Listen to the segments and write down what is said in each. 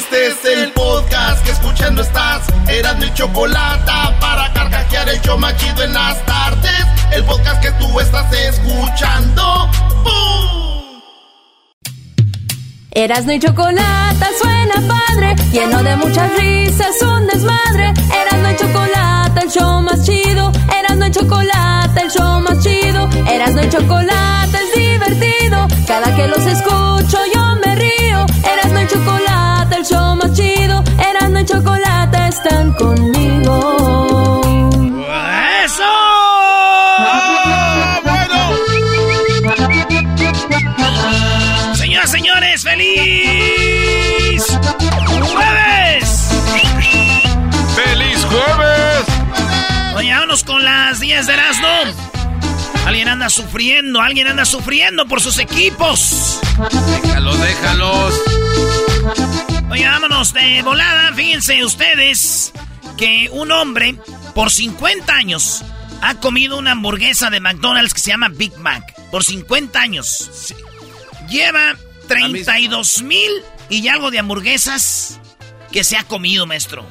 Este es el podcast que escuchando estás. Eran mi chocolate para carcajear el yo machido en las tardes. El podcast que tú estás escuchando. ¡Bum! Erasmo y chocolate suena padre, lleno de muchas risas, un desmadre. Erasmo y chocolate, el show más chido. Erasmo y chocolate, el show más chido. Erasmo y chocolate es divertido. Cada que los escucho yo están conmigo. ¡Eso! ¡Ah, bueno! Señoras, señores, feliz jueves. ¡Feliz jueves! Oye, vámonos con las 10 de Erasmo. Alguien anda sufriendo, alguien anda sufriendo por sus equipos. Déjalos, déjalos. Oye, vámonos de volada. Fíjense ustedes que un hombre por 50 años ha comido una hamburguesa de McDonald's que se llama Big Mac. Por 50 años. Lleva 32 mil y algo de hamburguesas que se ha comido, maestro.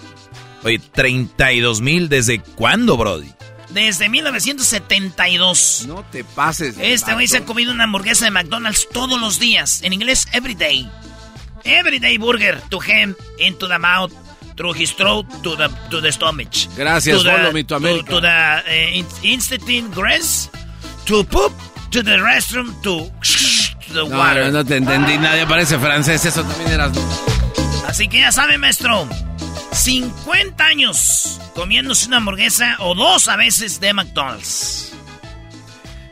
Oye, 32 mil, ¿desde cuándo, Brody? Desde 1972. No te pases. Este güey se ha comido una hamburguesa de McDonald's todos los días. En inglés, every day. Everyday burger to him, into the mouth, through his throat, to the, to the stomach. Gracias, to the, me to to, America. to the uh, in- instant grass, to poop, to the restroom, to, to the No, water. no, no te entendí. Nadie parece francés. Eso también eras. Así que ya sabe, maestro. 50 años comiéndose una hamburguesa o dos a veces de McDonald's.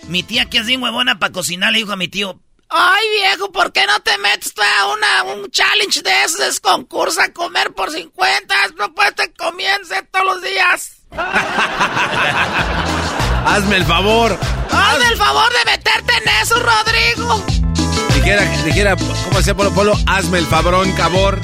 Mi tía, que es bien huevona para cocinar, le dijo a mi tío: Ay, viejo, ¿por qué no te metes tú a una, un challenge de esos es concurso a comer por 50? No puedes te comiense todos los días. Hazme el favor. Hazme el favor de meterte en eso, Rodrigo. Dijera, dijera, ¿cómo decía Polo Polo? Hazme el fabrón, cabor.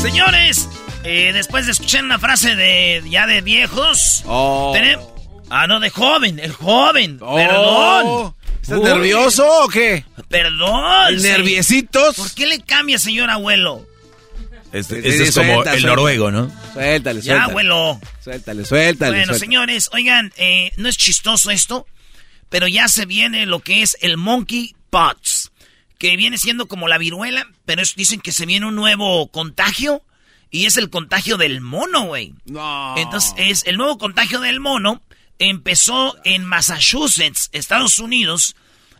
Señores, eh, después de escuchar una frase de ya de viejos, Oh. tenemos... Ah, no, de joven, el joven. Oh. Perdón. ¿Estás Uy, nervioso o qué? Perdón. ¿Nerviecitos? ¿Por qué le cambia, señor abuelo? Este, Este es como suelta, el suelta. noruego, ¿no? Suéltale, Ya, suéltale. abuelo. Suéltale, suéltale. bueno, suéltale. señores, oigan, eh, no es chistoso esto, pero ya se viene lo que es el monkey pox, que viene siendo como la viruela, pero es- dicen que se viene un nuevo contagio y es el contagio del mono, güey. No. Entonces, es el nuevo contagio del mono empezó en Massachusetts, Estados Unidos,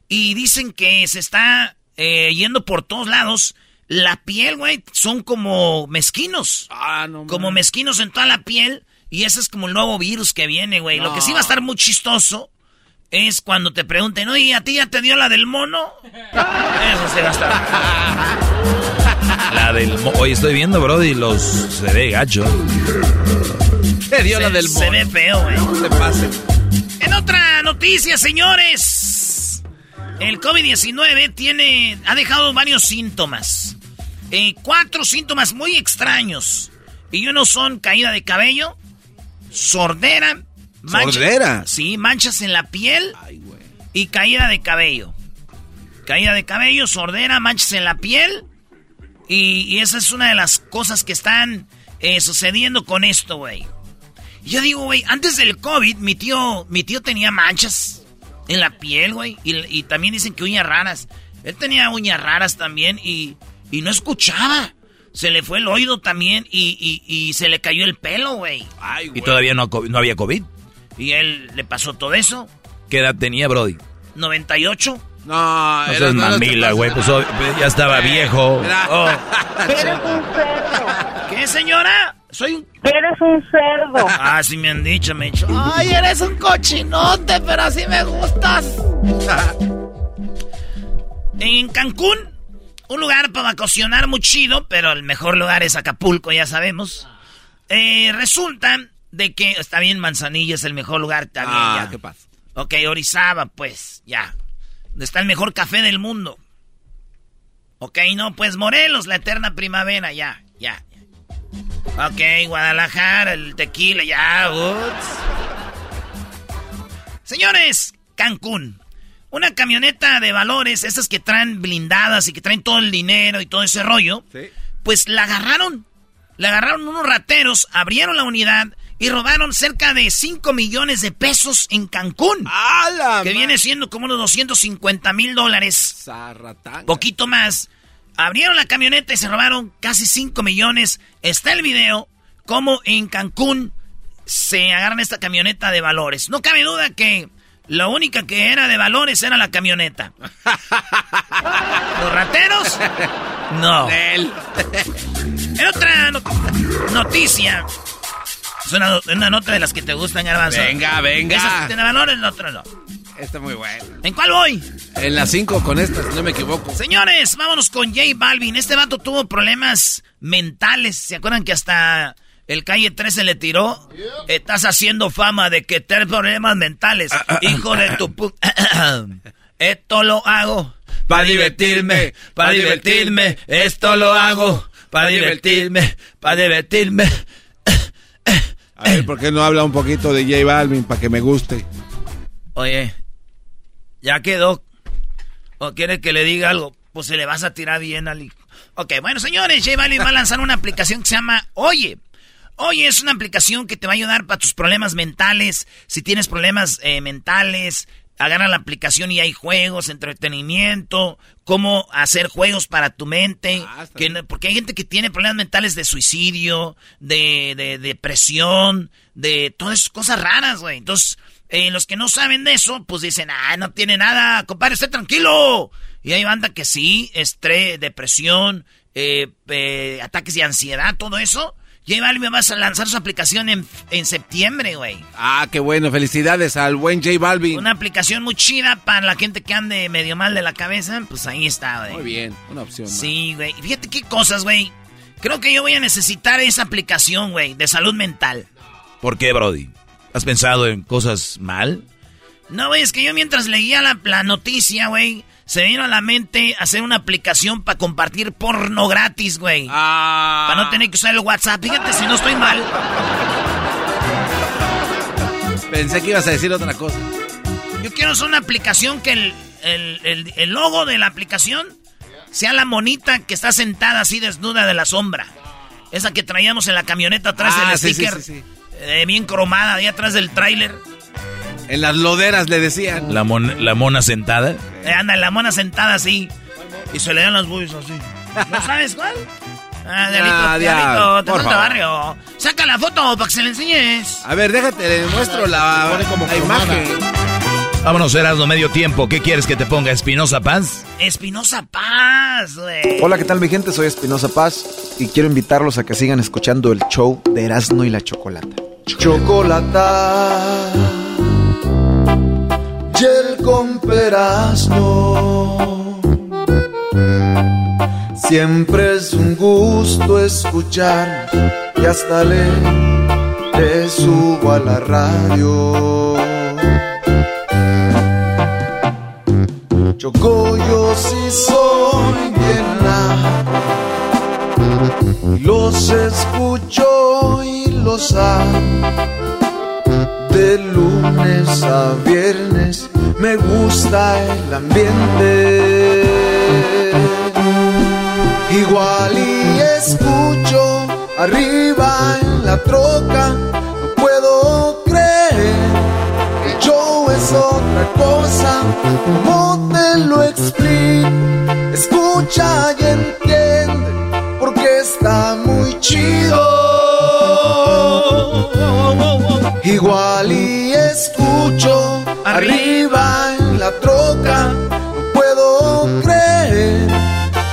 y dicen que se está eh, yendo por todos lados. La piel, güey, son como mezquinos. Ah, no. Como mezquinos en toda la piel. Y ese es como el nuevo virus que viene, güey. Lo que sí va a estar muy chistoso es cuando te pregunten, oye, ¿a ti ya te dio la del mono? Eso se va a estar. La del... mo- Oye, estoy viendo, Brody, los... Se ve gacho. Te dio la Se- del Se mono. ve feo, güey. No te pases. En otra noticia, señores. El COVID-19 tiene, ha dejado varios síntomas. Eh, cuatro síntomas muy extraños. Y unos son caída de cabello, sordera, mancha- ¿Sordera? Sí, manchas en la piel y caída de cabello. Caída de cabello, sordera, manchas en la piel. Y, y esa es una de las cosas que están eh, sucediendo con esto, güey. Yo digo, güey, antes del COVID, mi tío, mi tío tenía manchas en la piel, güey. Y, y también dicen que uñas raras. Él tenía uñas raras también y, y no escuchaba. Se le fue el oído también y, y, se le cayó el pelo, güey. Y todavía no, no había COVID. Y él le pasó todo eso. ¿Qué edad tenía, Brody? 98. No, no seas mamila, güey. Pues oh, ya estaba viejo. Oh. Eres un cerdo. ¿Qué, señora? Soy un... Eres un cerdo. Ah, sí me han dicho, me han dicho. Ay, eres un cochinote, pero así me gustas. en Cancún, un lugar para vacacionar muy chido, pero el mejor lugar es Acapulco, ya sabemos. Eh, resulta de que está bien, Manzanilla es el mejor lugar también. Ah, ya. ¿qué pasa? Ok, Orizaba, pues, ya. Está el mejor café del mundo. Ok, no, pues Morelos, la eterna primavera, ya, ya. Ok, Guadalajara, el tequila, ya. Señores, Cancún. Una camioneta de valores, esas que traen blindadas y que traen todo el dinero y todo ese rollo. Pues la agarraron. La agarraron unos rateros, abrieron la unidad y robaron cerca de 5 millones de pesos en Cancún. que viene siendo como unos 250 mil dólares. Poquito más. Abrieron la camioneta y se robaron casi 5 millones. Está el video como en Cancún se agarran esta camioneta de valores. No cabe duda que la única que era de valores era la camioneta. ¿Los rateros? No. En otra noticia, es una, nota de las que te gustan, Garbanzo. Venga, venga. Esas tienen valores, la otra no. Está muy bueno. ¿En cuál voy? En la 5 con esta, si no me equivoco. Señores, vámonos con J Balvin. Este vato tuvo problemas mentales. ¿Se acuerdan que hasta el calle 13 le tiró? Estás haciendo fama de que tienes problemas mentales. Ah, ah, hijo de ah, tu Esto lo hago para divertirme, para divertirme. Esto lo hago para divertirme, para divertirme. A ver, ¿por qué no habla un poquito de J Balvin para que me guste? Oye, ya quedó. ¿O quiere que le diga algo? Pues se le vas a tirar bien al Ok, bueno, señores, J Balvin va a lanzar una aplicación que se llama Oye. Oye, es una aplicación que te va a ayudar para tus problemas mentales. Si tienes problemas eh, mentales, agarra la aplicación y hay juegos, entretenimiento, cómo hacer juegos para tu mente. Ah, porque hay gente que tiene problemas mentales de suicidio, de, de depresión, de todas esas cosas raras, güey. Entonces, eh, los que no saben de eso, pues dicen, ah, no tiene nada, compadre, esté tranquilo. Y hay banda que sí, estrés, depresión, eh, eh, ataques de ansiedad, todo eso. J Balvin va a lanzar su aplicación en, en septiembre, güey. Ah, qué bueno. Felicidades al buen J Balvin. Una aplicación muy chida para la gente que ande medio mal de la cabeza. Pues ahí está, güey. Muy bien, una opción. Sí, güey. Fíjate qué cosas, güey. Creo que yo voy a necesitar esa aplicación, güey, de salud mental. ¿Por qué, Brody? ¿Has pensado en cosas mal? No, güey, es que yo mientras leía la, la noticia, güey se vino a la mente hacer una aplicación para compartir porno gratis, güey. Ah. Para no tener que usar el WhatsApp. Fíjate si no estoy mal. Pensé que ibas a decir otra cosa. Yo quiero hacer una aplicación que el, el, logo de la aplicación sea la monita que está sentada así desnuda de la sombra. Esa que traíamos en la camioneta atrás del ah, sticker. Eh, bien cromada, ahí atrás del tráiler. En las loderas le decían. La, la mona sentada. Eh, anda, la mona sentada así. Y se le dan las boobies así. ¿No sabes cuál? Ah, Dialito, te barrio. Saca la foto para que se le enseñes. A ver, déjate, le muestro la, la imagen. Vámonos, Erasmo, medio tiempo. ¿Qué quieres que te ponga? ¿Espinosa Paz? Espinosa Paz, güey. Hola, ¿qué tal, mi gente? Soy Espinosa Paz y quiero invitarlos a que sigan escuchando el show de Erasmo y la Chocolata. Chocolata y el con Siempre es un gusto escuchar y hasta le, le subo a la radio. Yo sí soy bien los escucho y los amo de lunes a viernes me gusta el ambiente. Igual y escucho arriba en la troca, cosa, ¿cómo te lo explico? escucha y entiende, porque está muy chido. Igual y escucho arriba en la troca, no puedo creer.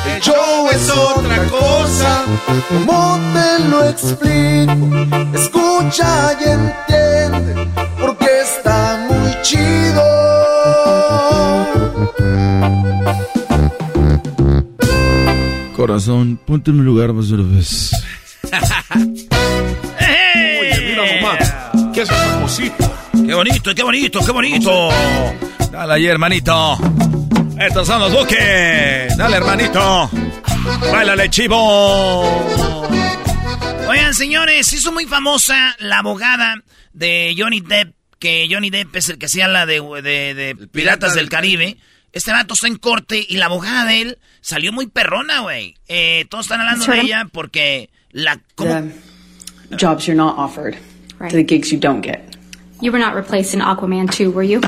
El show es otra cosa, ¿cómo te lo explico? Escucha y entiende, Corazón, ponte en mi lugar más una vez. Oye, mira nomás. ¿Qué es esa cosita? ¡Qué bonito, qué bonito, qué bonito! Dale ahí, hermanito. Estos son los buques. Dale, hermanito. Báilale, chivo. Oigan, señores, hizo muy famosa la abogada de Johnny Depp, que Johnny Depp es el que hacía la de, de- de Piratas del Caribe. Este vato está en corte y la abogada de él salió muy perrona, güey. Eh, todos están hablando de ella porque la... ¿cómo? The jobs you're not offered, Right. to the gigs you don't get. You were not replaced in Aquaman 2, were you?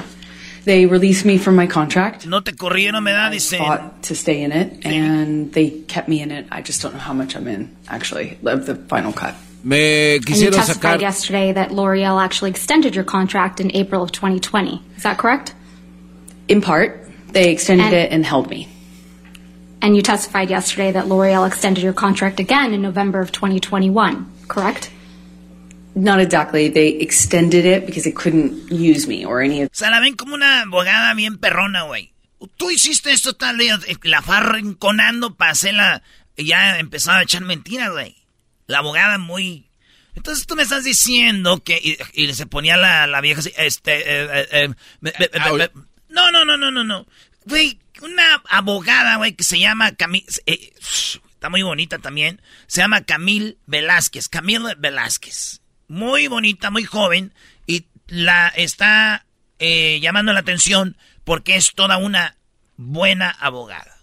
They released me from my contract. No te corrieron, me da, dice. Fought to stay in it, and they kept me in it. I just don't know how much I'm in, actually, of the final cut. Me And you quisieron testified sacar. yesterday that L'Oreal actually extended your contract in April of 2020. Is that correct? In part, they extended And- it and held me. And you testified yesterday that L'Oreal extended your contract again in November of 2021, correct? Not exactly. They extended it because they couldn't use me or any of. O sea, la ven como una abogada bien perrona, güey. Tú hiciste esto tal día, eh, la fue arrinconando para hacerla, ya empezaba a echar mentiras, güey. La abogada muy... Entonces tú me estás diciendo que... Y, y se ponía la, la vieja así, este... eh, eh, eh, me- me- me- me- no, no, no, no, no, no. Güey, una abogada, güey, que se llama Camil... eh, está muy bonita también. Se llama Camil Velázquez. Camila Velázquez. Muy bonita, muy joven. Y la está eh, llamando la atención porque es toda una buena abogada.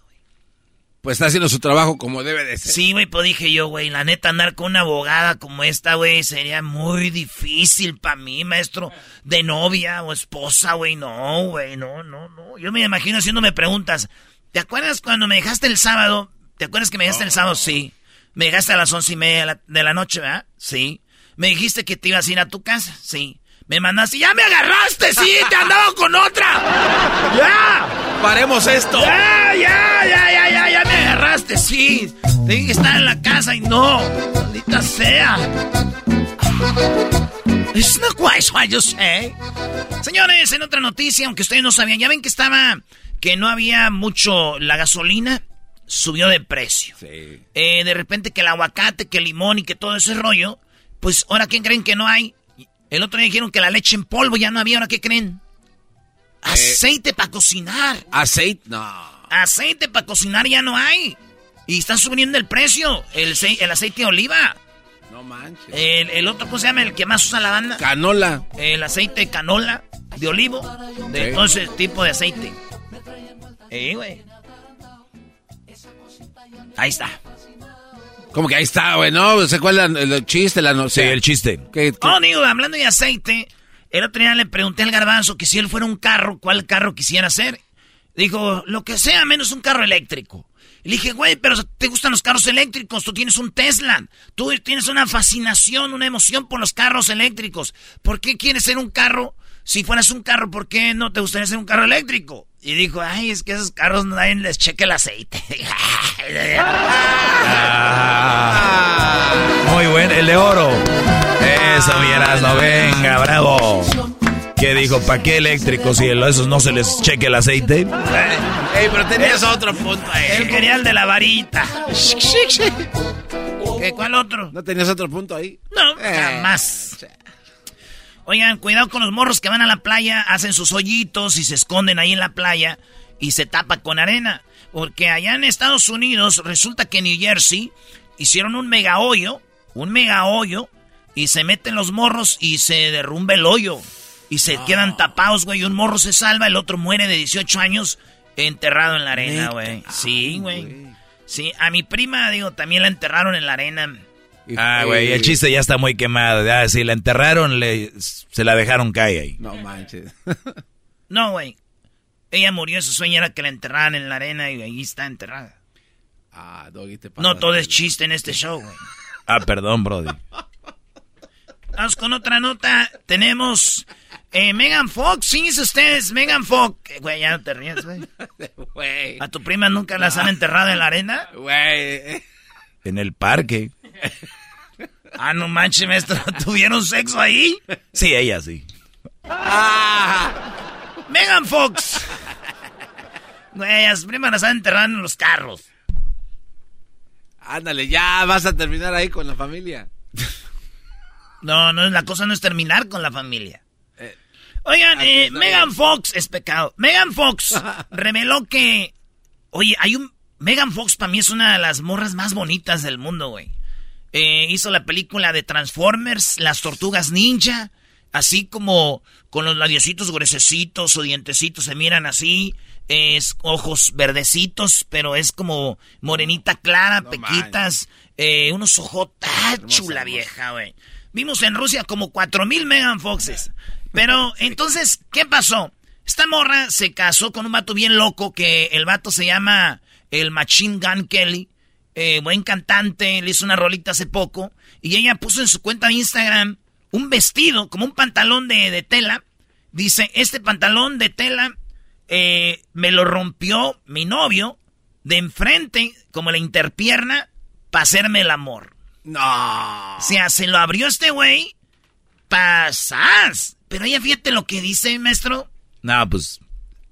Pues está haciendo su trabajo como debe de ser. Sí, güey, pues dije yo, güey, la neta andar con una abogada como esta, güey, sería muy difícil para mí, maestro, de novia o esposa, güey, no, güey, no, no, no. Yo me imagino haciéndome preguntas. ¿Te acuerdas cuando me dejaste el sábado? ¿Te acuerdas que me dejaste el sábado? Sí. Me dejaste a las once y media de la, noche, ¿verdad? Sí. Me dijiste que te ibas a ir a tu casa, sí. Me mandaste, ya me agarraste, sí, te andaba con otra. ¡Ya! Paremos esto. ¡Ya, ya, ya, Sí, te dije que estaba en la casa y no. Maldita sea. Not quite what you say. Señores, en otra noticia, aunque ustedes no sabían, ya ven que estaba, que no había mucho, la gasolina subió de precio. Sí. Eh, de repente que el aguacate, que el limón y que todo ese rollo, pues ahora ¿quién creen que no hay? El otro día dijeron que la leche en polvo ya no había, ¿ahora qué creen? Aceite para cocinar. Aceite, no. Aceite para cocinar ya no hay. Y está subiendo el precio. El, el aceite de oliva. No manches. El, el otro, ¿cómo se llama? El que más usa la banda. Canola. El aceite de canola, de olivo, de Sí. todo ese tipo de aceite. Eh, güey. Ahí está. Como que ahí está, güey, ¿no? ¿Se acuerdan el chiste? La no Sí, el chiste. ¿Qué- qué- Oh, digo, hablando de aceite, el otro día le pregunté al garbanzo que si él fuera un carro, ¿cuál carro quisiera ser? Dijo, lo que sea, menos un carro eléctrico. Y le dije, güey, pero te gustan los carros eléctricos, tú tienes un Tesla, tú tienes una fascinación, una emoción por los carros eléctricos. ¿Por qué quieres ser un carro? Si fueras un carro, ¿por qué no te gustaría ser un carro eléctrico? Y dijo, ay, es que esos carros nadie les cheque el aceite. Ah, muy buen, el de oro. Eso, mi Erasmo, venga, bravo. ¿Qué dijo? ¿Para qué eléctricos si a esos no se les cheque el aceite? Ey, pero tenías otro punto ahí. Él quería el de la varita. ¿Qué, ¿Cuál otro? ¿No tenías otro punto ahí? No, Eh. jamás. Oigan, cuidado con los morros que van a la playa, hacen sus hoyitos y se esconden ahí en la playa y se tapa con arena. Porque allá en Estados Unidos resulta que en New Jersey hicieron un mega hoyo, un mega hoyo, y se meten los morros y se derrumba el hoyo. Y se quedan tapados, güey. Un morro se salva, el otro muere de 18 años enterrado en la arena, güey. Sí, güey. Sí, a mi prima, digo, también la enterraron en la arena. Ah, güey, el chiste ya está muy quemado. Ya, si la enterraron, le, se la dejaron caer ahí. No manches. No, güey. Ella murió, su sueño era que la enterraran en la arena y ahí está enterrada. Ah, Doggy, te No todo es chiste en este show, güey. Ah, perdón, Brody. Vamos con otra nota. Tenemos eh, Megan Fox. Fíjense ustedes, Megan Fox. Eh, Güey, ya no te ríes, güey. Güey. ¿A tu prima nunca las han enterrado en la arena? Güey. En el parque. Ah, no manches, maestro. ¿Tuvieron sexo ahí? Sí, ella sí. Megan Fox. Güey, a su prima las han enterrado en los carros. Ándale, ya vas a terminar ahí con la familia. No, no, la cosa no es terminar con la familia. Oigan, eh, Megan. Fox es pecado. Megan Fox reveló que, oye, hay un Megan Fox para mí es una de las morras más bonitas del mundo, güey. Eh, hizo la película de Transformers, las Tortugas Ninja, así como con los labiositos gruesecitos o dientecitos se miran así, es ojos verdecitos, pero es como morenita clara, pequitas, eh, unos ojos chula vieja, güey. Vimos en Rusia como 4000 Megan Foxes. Pero entonces, ¿qué pasó? Esta morra se casó con un vato bien loco que el vato se llama el Machine Gun Kelly. eh, buen cantante, le hizo una rolita hace poco. Y ella puso en su cuenta de Instagram un vestido, como un pantalón de, de tela. Dice, este pantalón de tela eh, me lo rompió mi novio de enfrente, como la interpierna, para hacerme el amor. No. O sea, se lo abrió este güey, pasas. Pero ella fíjate lo que dice, maestro. No, pues.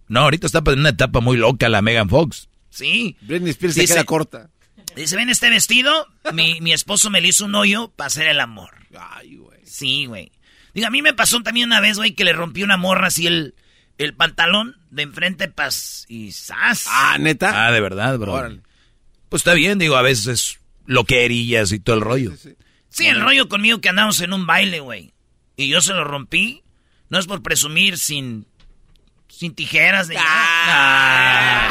No, ahorita está en una etapa muy loca la Megan Fox. Sí. Britney Spears se Dice- queda corta. Dice, ven este vestido, mi, mi esposo me le hizo un hoyo para hacer el amor. Ay, güey. Sí, güey. Digo, a mí me pasó también una vez, güey, que le rompí una morra así el, el pantalón de enfrente, pas, y ¡zas! Ah, neta. Ah, de verdad, bro. Órale. Pues está bien, digo, a veces es loquerillas y todo el rollo. Sí, el rollo conmigo que andamos en un baile, güey. Y yo se lo rompí. No es por presumir sin. sin tijeras de nada.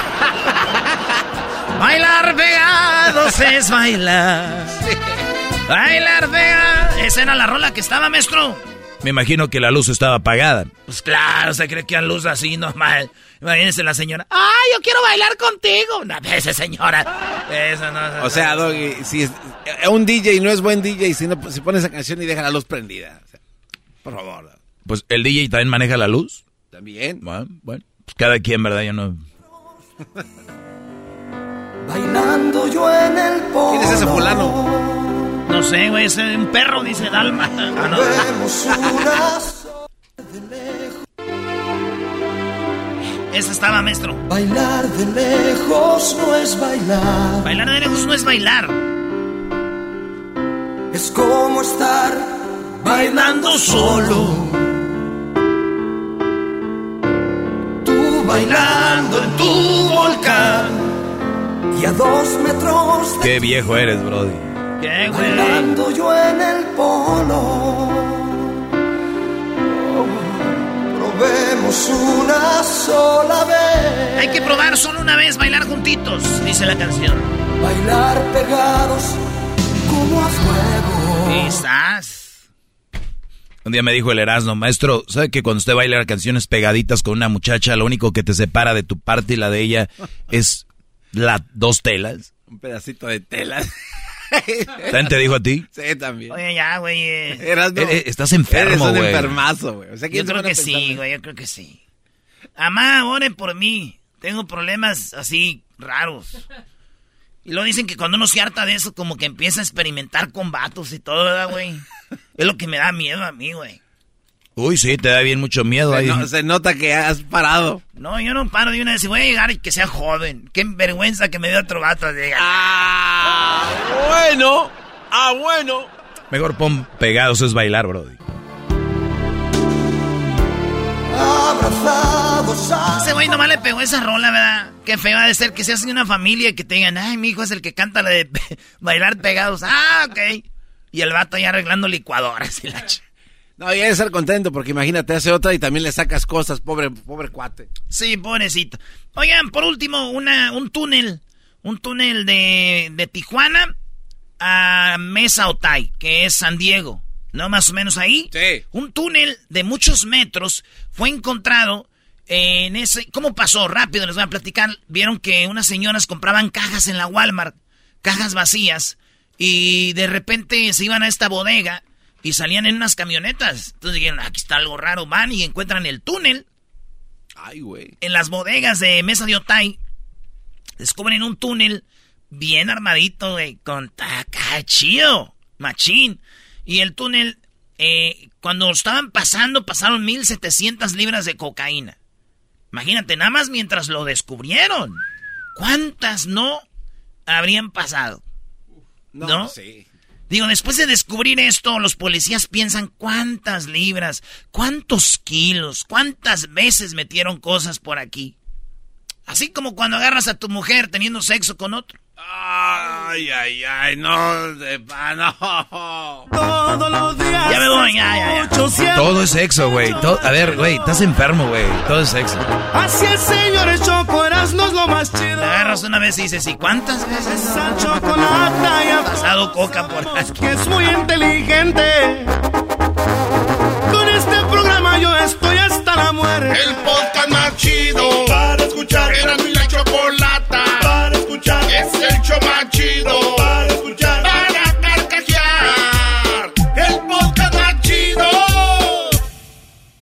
Bailar pegados es bailar. Bailar pegados. Esa era la rola que estaba, maestro. Me imagino que la luz estaba apagada. Pues claro, se cree que a luz así normal. Imagínense la señora. ¡Ay, yo quiero bailar contigo! No, esa señora. Esa no. O sea, Doggy, si es, eh, un DJ no es buen DJ si, no, si pone esa canción y deja la luz prendida. O sea, por favor. Pues el DJ también maneja la luz. También. Bueno, bueno, pues cada quien, ¿verdad? Yo no. Bailando yo en el polo. ¿Quién es ese fulano? No sé, güey, es un perro, dice Dalma. Ah, no. Esa estaba, maestro. Bailar de lejos no es bailar. Bailar de lejos no es bailar. Es como estar bailando solo. Tú bailando en tu volcán. Y a dos metros de Qué viejo eres, Brody. ¿Qué, bailando yo en el polo. Probemos una sola vez. Hay que probar solo una vez bailar juntitos, dice la canción. Bailar pegados como a fuego. Quizás. Un día me dijo el Erasmo, maestro, ¿sabe que cuando usted baila canciones pegaditas con una muchacha, lo único que te separa de tu parte y la de ella es las dos telas? Un pedacito de tela. ¿También te dijo a ti? Sí, también. Oye, ya, güey. eh, Eras, no. Eres- estás enfermo, Eres un güey. enfermazo, güey. O sea, Yo ¿quién se creo que sí, güey, yo creo que sí. Amá, oren por mí. Tengo problemas así raros. Y luego dicen que cuando uno se harta de eso, como que empieza a experimentar con vatos y todo, ¿verdad, güey? Es lo que me da miedo a mí, güey. Uy, sí, te da bien mucho miedo Se, ahí. no- se nota que has parado. No, yo no paro de una vez. Voy a llegar y que sea joven. Qué vergüenza que me dé otro vato. de- Ah, bueno. Ah, bueno. Mejor pon pegados es bailar, Brody. Abrazados a Ese güey nomás le pegó esa rola, ¿verdad? Qué feo ha de ser que seas de una familia y que te digan, ay, mi hijo es el que canta la de pe- bailar pegados. Ah, ok. Y el vato ya arreglando licuadoras y la ch- No, y hay que estar contento porque imagínate, hace otra y también le sacas cosas, pobre, pobre cuate. Sí, pobrecito. Oigan, por último, una, un túnel. Un túnel de, de Tijuana a Mesa Otay, que es San Diego. ¿No? Más o menos ahí. Sí. Un túnel de muchos metros fue encontrado en ese... ¿Cómo pasó? Rápido, les voy a platicar. Vieron que unas señoras compraban cajas en la Walmart. cajas vacías y de repente se iban a esta bodega y salían en unas camionetas. Entonces dijeron, aquí está algo raro, van y encuentran el túnel. Ay, güey. En las bodegas de Mesa de Otay descubren un túnel bien armadito, güey, con taca chido, machín. Y el túnel, eh, cuando estaban pasando, pasaron 1700 libras de cocaína. Imagínate, nada más mientras lo descubrieron. ¿Cuántas no habrían pasado? ¿No? Sí. Digo, después de descubrir esto, los policías piensan cuántas libras, cuántos kilos, cuántas veces metieron cosas por aquí. Así como cuando agarras a tu mujer teniendo sexo con otro. Ay, ay, ay, no, no. Todos los días. Ya me voy, ya, ya, ya. Todo es sexo, güey. A ver, güey, estás enfermo, güey. Todo es sexo. Así el señor el choco, no es lo más chido. Te agarras una vez y dices, ¿y cuántas veces? Esa chocolata ya pasado coca por aquí. Que es muy inteligente. Con este programa yo estoy hasta la muerte. El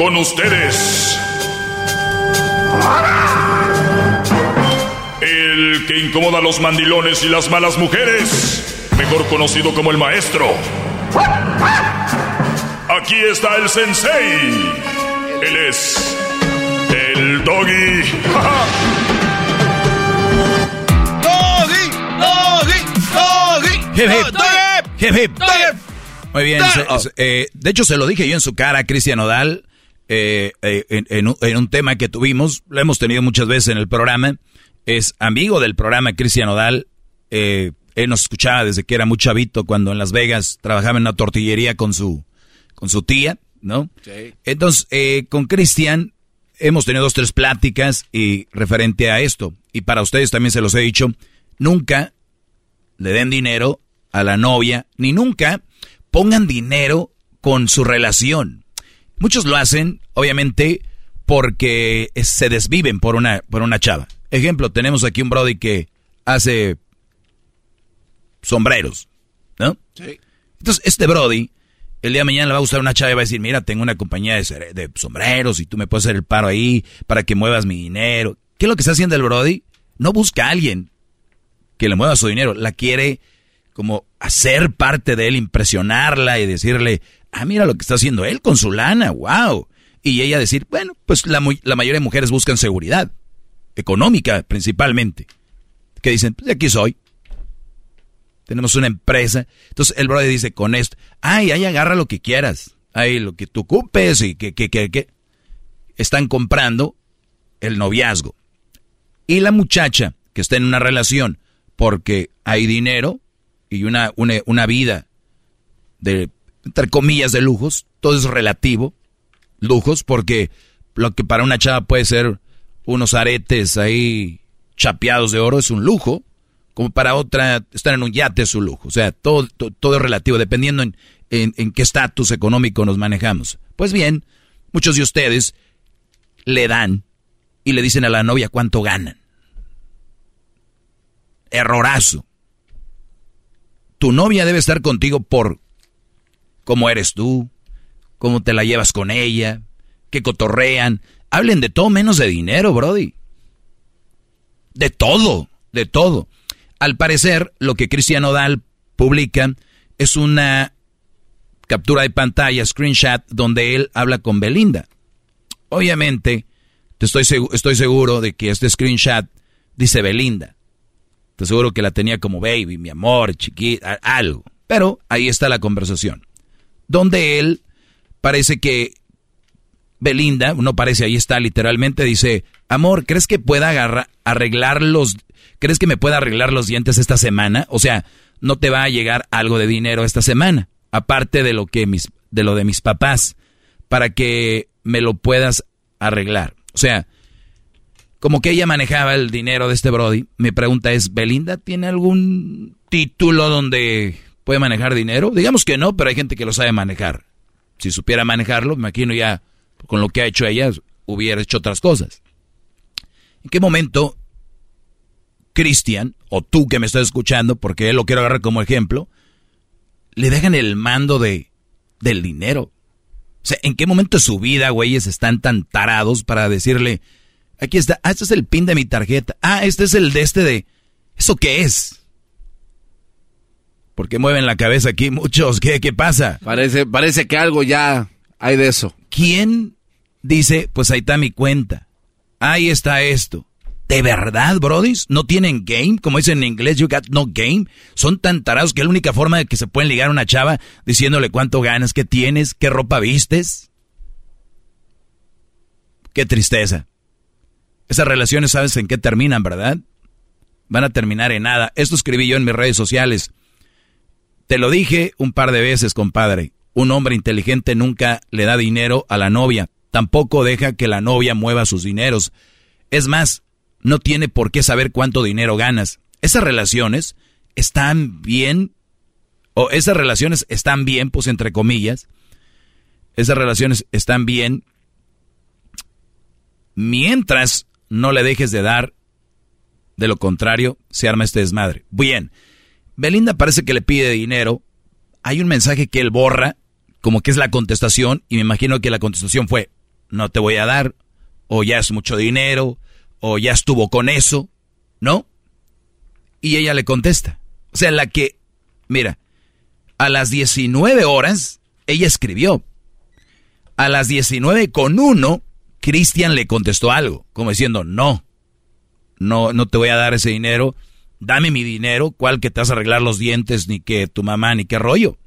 Con ustedes. El que incomoda a los mandilones y las malas mujeres. Mejor conocido como el maestro. Aquí está el sensei. Él es el doggy. doggy, doggy, doggy. Hip, hip, hip, hip. Muy bien. Eh, de hecho, se lo dije yo en su cara, Cristian Odal. Eh, eh, en, un, tema que tuvimos, lo hemos tenido muchas veces en el programa, es amigo del programa Cristian Odal, eh, él nos escuchaba desde que era muy chavito cuando en Las Vegas trabajaba en una tortillería con su, con su tía, ¿no? Sí. Entonces, con Cristian hemos tenido dos, tres pláticas y referente a esto, y para ustedes también se los he dicho, nunca le den dinero a la novia, ni nunca pongan dinero con su relación. Muchos lo hacen, obviamente, porque se desviven por una, por una chava. Ejemplo, tenemos aquí un Brody que hace sombreros, ¿no? Sí. Entonces, este Brody, el día de mañana le va a gustar una chava y va a decir, mira, tengo una compañía de, de sombreros y tú me puedes hacer el paro ahí para que muevas mi dinero. ¿Qué es lo que está haciendo el Brody? No busca a alguien que le mueva su dinero, la quiere como hacer parte de él, impresionarla y decirle, ah, mira lo que está haciendo él con su lana, wow. Y ella decir, bueno, pues la, la mayoría de mujeres buscan seguridad, económica principalmente. Que dicen, pues aquí soy. Tenemos una empresa. Entonces el brother dice, con esto, ay, ahí agarra lo que quieras. Ay, lo que tú ocupes y que, que, que, que. Están comprando el noviazgo. Y la muchacha que está en una relación porque hay dinero y una, una, una vida de entre comillas, de lujos, todo es relativo, lujos, porque lo que para una chava puede ser unos aretes ahí chapeados de oro es un lujo, como para otra estar en un yate es un lujo. O sea, todo, todo, es relativo, dependiendo en, en qué estatus económico nos manejamos. Pues bien, muchos de ustedes le dan y le dicen a la novia cuánto ganan. Errorazo. Tu novia debe estar contigo por cómo eres tú, cómo te la llevas con ella, que cotorrean. Hablen de todo menos de dinero, Brody. De todo, de todo. Al parecer, lo que Cristian Odal publica es una captura de pantalla, screenshot, donde él habla con Belinda. Obviamente, te estoy, seguro de que este screenshot dice Belinda. Te seguro que la tenía como baby, mi amor, chiquita, algo. Pero ahí está la conversación. Donde él parece que Belinda, no parece, ahí está literalmente, dice, amor, ¿crees que pueda agarrar, arreglar los, crees que me pueda arreglar los dientes esta semana? O sea, no te va a llegar algo de dinero esta semana, aparte de lo que mis, de lo de mis papás, para que me lo puedas arreglar. O sea, como que ella manejaba el dinero de este Brody, mi pregunta es, ¿Belinda tiene algún título donde puede manejar dinero? Digamos que no, pero hay gente que lo sabe manejar. Si supiera manejarlo, me imagino ya con lo que ha hecho ella, hubiera hecho otras cosas. ¿En qué momento Cristian, o tú que me estás escuchando, porque él lo quiero agarrar como ejemplo, le dejan el mando de, del dinero? O sea, ¿en qué momento de su vida, güeyes, están tan tarados para decirle, aquí está, ah, este es el pin de mi tarjeta, ah, este es el de este de... ¿Eso qué es? Porque mueven la cabeza aquí muchos, ¿qué, qué pasa? Parece, parece que algo ya hay de eso. ¿Quién dice, pues ahí está mi cuenta? Ahí está esto. ¿De verdad, brodis? ¿No tienen game? Como dicen en inglés, you got no game. Son tan tarados que es la única forma de que se pueden ligar a una chava diciéndole cuánto ganas, qué tienes, qué ropa vistes. Qué tristeza. Esas relaciones, ¿sabes en qué terminan, verdad? Van a terminar en nada. Esto escribí yo en mis redes sociales. Te lo dije un par de veces, compadre. Un hombre inteligente nunca le da dinero a la novia. Tampoco deja que la novia mueva sus dineros. Es más, no tiene por qué saber cuánto dinero ganas. Esas relaciones están bien, o esas relaciones están bien, pues entre comillas, esas relaciones están bien mientras no le dejes de dar, de lo contrario, se arma este desmadre. Bien, Belinda parece que le pide dinero, hay un mensaje que él borra, como que es la contestación, y me imagino que la contestación fue, no te voy a dar, o ya es mucho dinero, o ya estuvo con eso, ¿no? Y ella le contesta. O sea, la que, mira, a las 19 horas, ella escribió. A las 19 con uno, Cristian le contestó algo, como diciendo, no, no, no te voy a dar ese dinero, dame mi dinero, ¿cuál que te vas a arreglar los dientes, ni que tu mamá, ni qué rollo?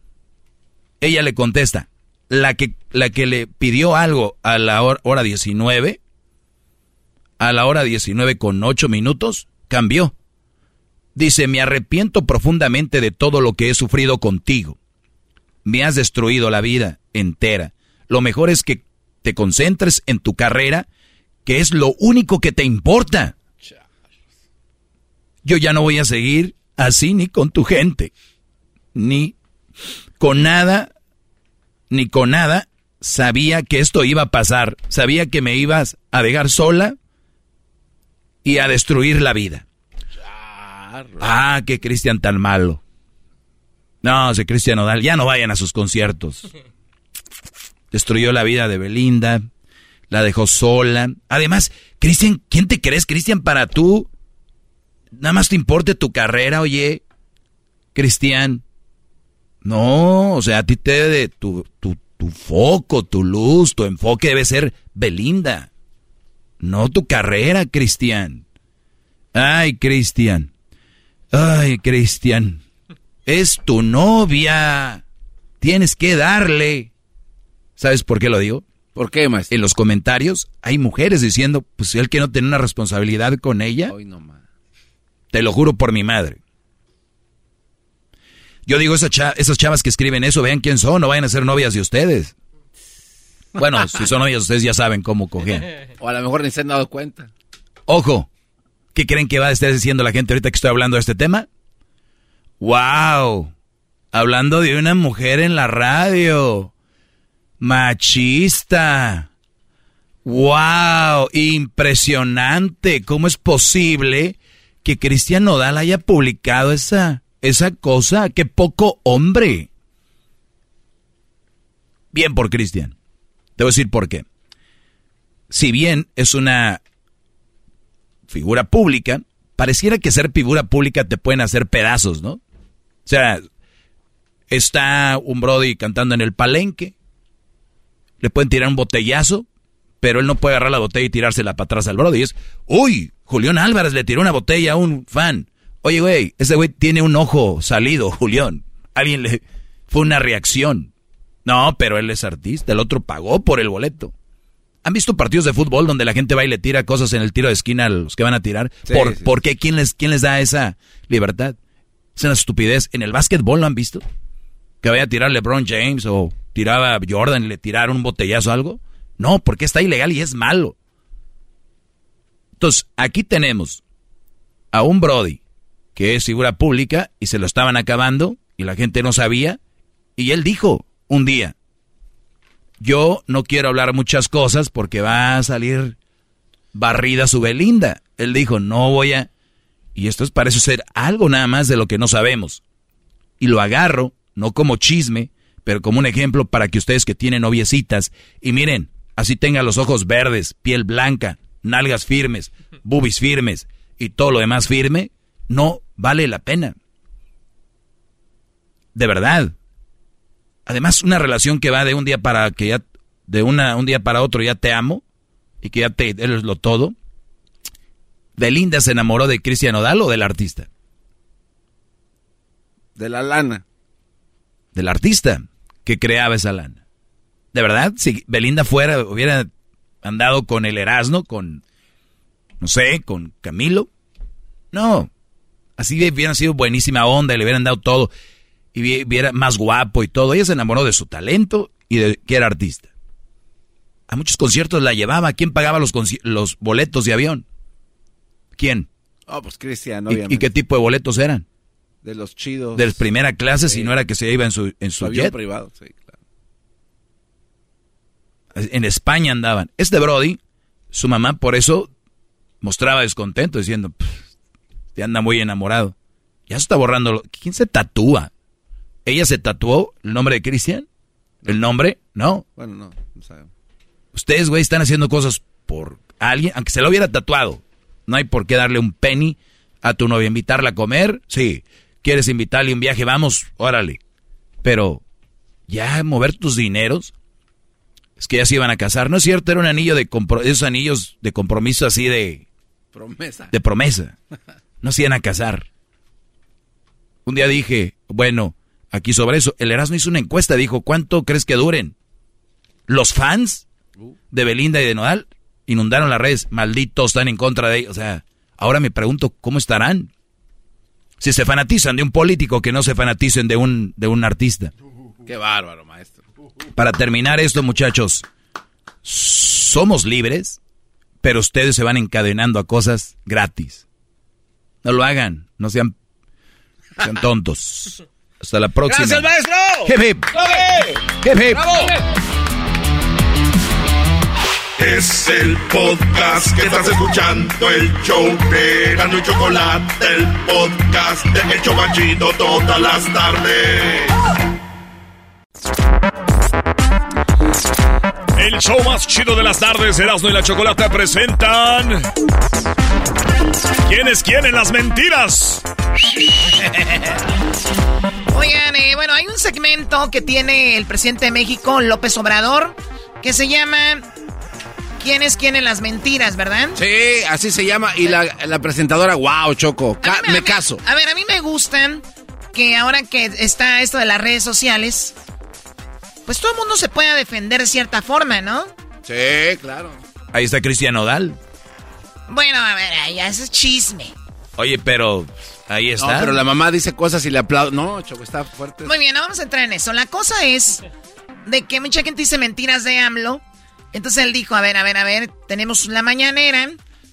Ella le contesta, la que, la que le pidió algo a la hora, hora 19, a la hora 19 con 8 minutos, cambió. Dice, me arrepiento profundamente de todo lo que he sufrido contigo. Me has destruido la vida entera. Lo mejor es que te concentres en tu carrera, que es lo único que te importa. Yo ya no voy a seguir así ni con tu gente, ni con nada, ni con nada. Sabía que esto iba a pasar, sabía que me ibas a dejar sola y a destruir la vida. Ah, qué Cristian tan malo. No, ese Cristian Odal, ya no vayan a sus conciertos. Destruyó la vida de Belinda, la dejó sola. Además, Cristian, ¿quién te crees, Cristian, para tú? Nada más te importe tu carrera, oye. Cristian. No, o sea, a ti te debe tu, tu, tu foco, tu luz, tu enfoque debe ser Belinda. No tu carrera, Cristian. Ay, Cristian. Ay, Cristian. Es tu novia. Tienes que darle. ¿Sabes por qué lo digo? ¿Por qué, maestro? En los comentarios hay mujeres diciendo, pues él que no tiene una responsabilidad con ella. no, Te lo juro por mi madre. Yo digo, esas, esas chavas que escriben eso, vean quién son, no vayan a ser novias de ustedes. Bueno, si son novios, ustedes ya saben cómo coger. O a lo mejor ni se han dado cuenta. Ojo, ¿qué creen que va a estar diciendo la gente ahorita que estoy hablando de este tema? ¡Wow! Hablando de una mujer en la radio. Machista. ¡Wow! Impresionante. ¿Cómo es posible que Cristian Nodal haya publicado esa, esa cosa? ¡Qué poco hombre! Bien por Cristian. Te voy a decir por qué. si bien es una figura pública, pareciera que ser figura pública te pueden hacer pedazos, ¿no? O sea, está un Brody cantando en el palenque, le pueden tirar un botellazo, pero él no puede agarrar la botella y tirársela para atrás al Brody. Es, uy, Julián Álvarez le tiró una botella a un fan. Oye, güey, ese güey tiene un ojo salido, Julián. Alguien le... Fue una reacción. No, pero él es artista, el otro pagó por el boleto. ¿Han visto partidos de fútbol donde la gente va y le tira cosas en el tiro de esquina a los que van a tirar? ¿Por, ¿por qué? ¿Quién les, ¿Quién les da esa libertad? Es una estupidez. ¿En el básquetbol lo han visto? Que vaya a tirar LeBron James o tiraba Jordan y le tiraron un botellazo o algo. No, porque está ilegal y es malo. Entonces, aquí tenemos a un Brody que es figura pública y se lo estaban acabando y la gente no sabía. Y él dijo un día, yo no quiero hablar muchas cosas porque va a salir barrida su Belinda. Él dijo, no voy a... Y esto parece ser algo nada más de lo que no sabemos. Y lo agarro, no como chisme, pero como un ejemplo para que ustedes que tienen noviecitas, y miren, así tengan los ojos verdes, piel blanca, nalgas firmes, bubis firmes y todo lo demás firme, no vale la pena. De verdad. Además, una relación que va de un día para que ya, de una, un día para otro ya te amo y que ya te, eres lo todo. Belinda se enamoró de Cristian Odal o del artista. De la lana. Del artista que creaba esa lana. De verdad, si Belinda fuera, hubiera andado con el Erasmo, con, no sé, con Camilo. No. Así hubiera sido buenísima onda, le hubieran dado todo y viera más guapo y todo. Ella se enamoró de su talento y de que era artista. A muchos conciertos la llevaba. ¿Quién pagaba los, los boletos de avión? ¿Quién? Oh, pues Cristian, obviamente. ¿Y, qué tipo de boletos eran? De los chidos. De primera clase, si no era que se iba en su, en su avión privado, sí. En España andaban. Este Brody, su mamá por eso mostraba descontento, diciendo, te anda muy enamorado. Ya se está borrando. ¿Quién se tatúa? ¿Ella se tatuó el nombre de Cristian? ¿El nombre? No. Bueno, no, no sabemos. Ustedes, güey, están haciendo cosas por alguien, aunque se lo hubiera tatuado. No hay por qué darle un penny a tu novia, invitarla a comer. Sí. ¿Quieres invitarle un viaje? Vamos, órale. Pero ya mover tus dineros. Es que ya se iban a casar. No es cierto, era un anillo de esos anillos de compromiso así de... Promesa. De promesa. No se iban a casar. Un día dije, bueno, aquí sobre eso. El Erasmo hizo una encuesta, dijo, ¿cuánto crees que duren? Los fans de Belinda y de Nodal inundaron las redes, malditos, están en contra de ellos. O sea, ahora me pregunto, ¿cómo estarán? Si se fanatizan de un político, que no se fanaticen de un, de un artista. Qué bárbaro, maestro. Para terminar esto, muchachos, somos libres, pero ustedes se van encadenando a cosas gratis. No lo hagan, no sean, sean tontos. Hasta la próxima. ¡Gracias, maestro! Hip hip. Hip hip. ¡Bravo! Es el podcast que estás escuchando, el show de Gano y Chocolate, el podcast de Hecho Machito todas las tardes. El show más chido de las tardes, Erasmo y la Chocolate presentan. ¿Quién es quién en las mentiras? Oigan, eh, bueno, hay un segmento que tiene el presidente de México, López Obrador, que se llama ¿Quién es quién en las mentiras, verdad? Sí, así se llama. Y la, presentadora, wow, Choco, me, caso. A ver, a mí me gustan que ahora que está esto de las redes sociales, pues todo el mundo se pueda defender de cierta forma, ¿no? Sí, claro. Ahí está Cristian Odal. Bueno, a ver, ya es chisme. Oye, pero ahí está. No, pero la mamá dice cosas y le aplaude. No, Choco, está fuerte. Muy bien, vamos a entrar en eso. La cosa es de que mucha gente dice mentiras de AMLO. Entonces él dijo, a ver, a ver, a ver, tenemos la mañanera,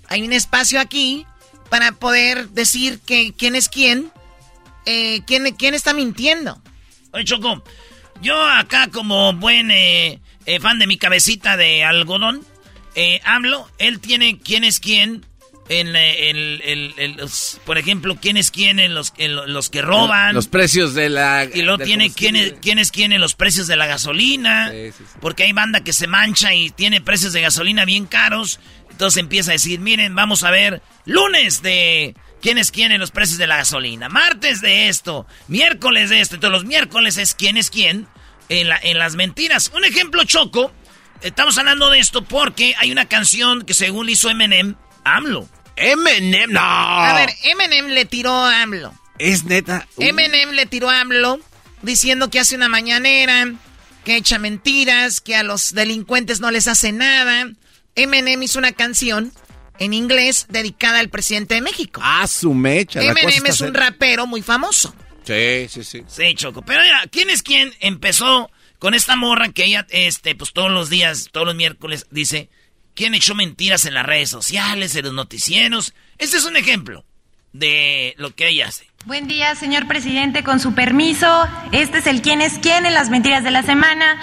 hay un espacio aquí para poder decir que quién es quién, eh, quién, quién está mintiendo. Oye, Choco, yo acá como buen eh, eh, fan de mi cabecita de algodón, eh, AMLO, él tiene quién es quién en, el, el, los, por ejemplo, quién es quién en los, los que roban. Los precios de la... Y luego tiene quién es, quién es quién en los precios de la gasolina. Porque hay banda que se mancha y tiene precios de gasolina bien caros. Entonces empieza a decir, miren, vamos a ver, lunes de quién es quién en los precios de la gasolina. Martes de esto, miércoles de esto. Entonces los miércoles es quién es quién en, la, en las mentiras. Un ejemplo choco. Estamos hablando de esto porque hay una canción que según hizo Eminem, AMLO. Eminem, no. A ver, Eminem le tiró a AMLO. Es neta. Eminem le tiró a AMLO diciendo que hace una mañanera, que echa mentiras, que a los delincuentes no les hace nada. Eminem hizo una canción en inglés dedicada al presidente de México. Ah, su mecha. Eminem es un rapero muy famoso. Sí, sí, sí. Sí, Choco. Pero mira, ¿quién es quién empezó con esta morra que ella, este, pues todos los días, todos los miércoles, dice ¿Quién echó mentiras en las redes sociales, en los noticieros? Este es un ejemplo de lo que ella hace. Buen día, señor presidente, con su permiso. Este es el quién es quién en las mentiras de la semana.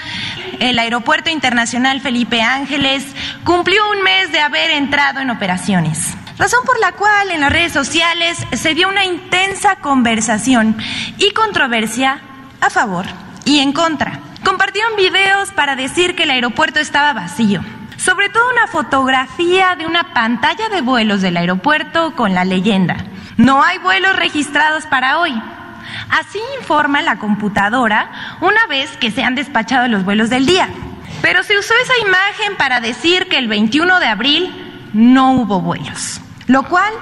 El Aeropuerto Internacional Felipe Ángeles cumplió un mes de haber entrado en operaciones. Razón por la cual en las redes sociales se dio una intensa conversación y controversia a favor y en contra. Compartieron videos para decir que el aeropuerto estaba vacío sobre todo una fotografía de una pantalla de vuelos del aeropuerto con la leyenda. No hay vuelos registrados para hoy. Así informa la computadora una vez que se han despachado los vuelos del día. Pero se usó esa imagen para decir que el 21 de abril no hubo vuelos, lo cual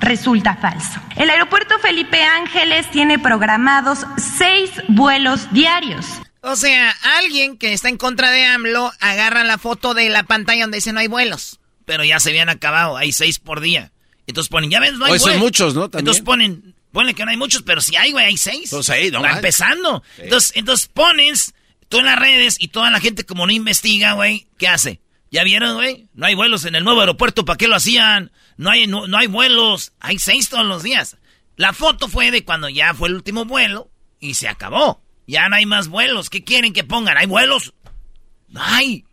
resulta falso. El aeropuerto Felipe Ángeles tiene programados seis vuelos diarios. O sea, alguien que está en contra de AMLO agarra la foto de la pantalla donde dice no hay vuelos. Pero ya se habían acabado, hay seis por día. Entonces ponen, ya ves, no hay vuelos. son muchos, ¿no? Entonces ponen, ponle que no hay muchos, pero si hay, güey, hay seis. Pues ahí, no empezando. Entonces, entonces pones tú en las redes y toda la gente como no investiga, güey, ¿qué hace? ¿Ya vieron, güey? No hay vuelos en el nuevo aeropuerto, ¿para qué lo hacían? No hay, no, no hay vuelos, hay seis todos los días. La foto fue de cuando ya fue el último vuelo y se acabó. Ya no hay más vuelos. ¿Qué quieren que pongan? ¿Hay vuelos? ¡Ay!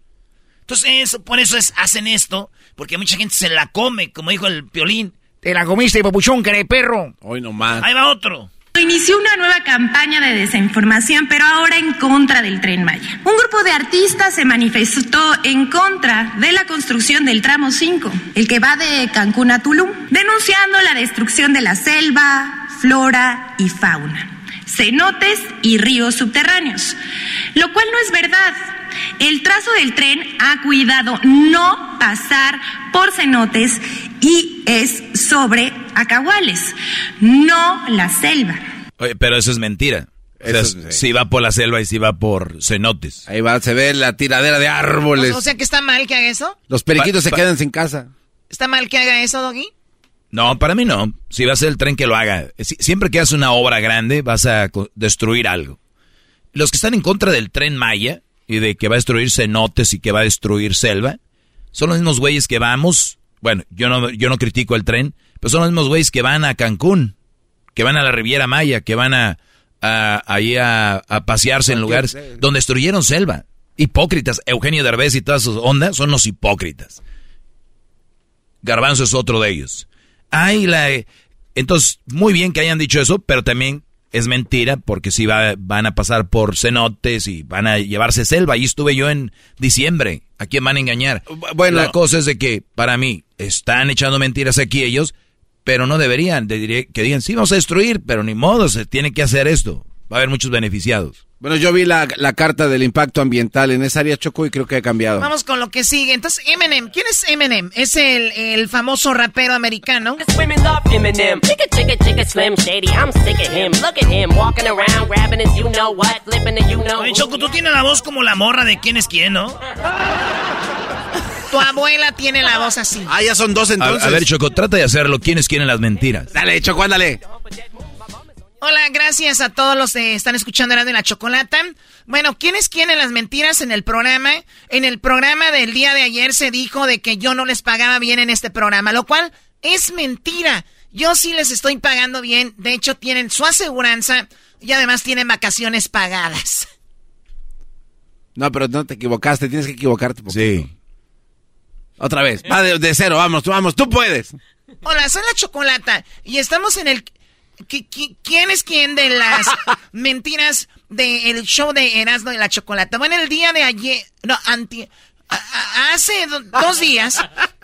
Entonces, eso, por eso es, hacen esto, porque mucha gente se la come, como dijo el piolín. Te la comiste, papuchón, que perro. Hoy nomás. Ahí va otro. Inició una nueva campaña de desinformación, pero ahora en contra del tren Maya. Un grupo de artistas se manifestó en contra de la construcción del tramo 5, el que va de Cancún a Tulum, denunciando la destrucción de la selva, flora y fauna cenotes y ríos subterráneos, lo cual no es verdad. El trazo del tren ha cuidado no pasar por cenotes y es sobre acahuales, no la selva. Oye, pero eso es mentira. Si va por la selva y si va por cenotes. Ahí va, se ve la tiradera de árboles. O sea que está mal que haga eso. Los periquitos se quedan sin casa. ¿Está mal que haga eso, Doggy? No, para mí no. Si va a ser el tren que lo haga. Siempre que haces una obra grande vas a destruir algo. Los que están en contra del tren Maya y de que va a destruir cenotes y que va a destruir selva, son los mismos güeyes que vamos. Bueno, yo no, yo no critico el tren, pero son los mismos güeyes que van a Cancún, que van a la Riviera Maya, que van a, ahí a, pasearse en lugares donde destruyeron selva. Hipócritas. Eugenio Derbez y todas sus ondas son los hipócritas. Garbanzo es otro de ellos. Ay, la... Entonces, muy bien que hayan dicho eso, pero también es mentira porque si va, van a pasar por cenotes y van a llevarse selva. Ahí estuve yo en diciembre. ¿A quién van a engañar? Bueno, la cosa es de que para mí están echando mentiras aquí ellos, pero no deberían. De, que digan, sí, vamos a destruir, pero ni modo, se tiene que hacer esto. Va a haber muchos beneficiados. Bueno, yo vi la, carta del impacto ambiental en esa área Choco y creo que ha cambiado. Vamos con lo que sigue. Entonces, Eminem, ¿quién es Eminem? Es el, el famoso rapero americano. Oye, Choco, tú tienes la voz como la morra de quién es quién, ¿no? Tu abuela tiene la voz así. Ah, ya son dos entonces. A, ver, Choco, trata de hacerlo. ¿Quién es quién en las mentiras? Dale, Choco, ándale. Hola, gracias a todos los que están escuchando de la Chocolata. Bueno, ¿quién es quién en las mentiras en el programa? En el programa del día de ayer se dijo de que yo no les pagaba bien en este programa, lo cual es mentira. Yo sí les estoy pagando bien. De hecho, tienen su aseguranza y además tienen vacaciones pagadas. No, pero no te equivocaste, tienes que equivocarte. Sí. Otra vez, va de, cero, vamos, vamos, tú puedes. Hola, soy la Chocolata y estamos en el... ¿Quién es quién de las mentiras del show de Erasmo y la Chocolata? Bueno, el día de ayer... No, anti... Hace dos días,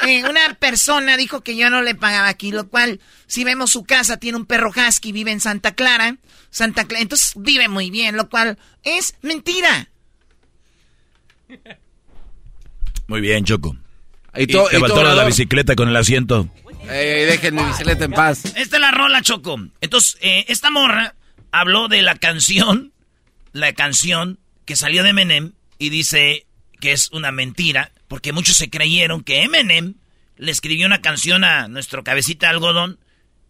eh, una persona dijo que yo no le pagaba aquí, lo cual, si vemos su casa, tiene un perro husky, vive en Santa Clara, Santa Clara, entonces vive muy bien, lo cual es mentira. Muy bien, Choco. Y, te faltó la bicicleta con el asiento. Dejen en paz. Esta es la rola, Choco. Entonces, eh, esta morra habló de la canción, la canción que salió de Menem y dice que es una mentira, porque muchos se creyeron que Eminem le escribió una canción a nuestro cabecita algodón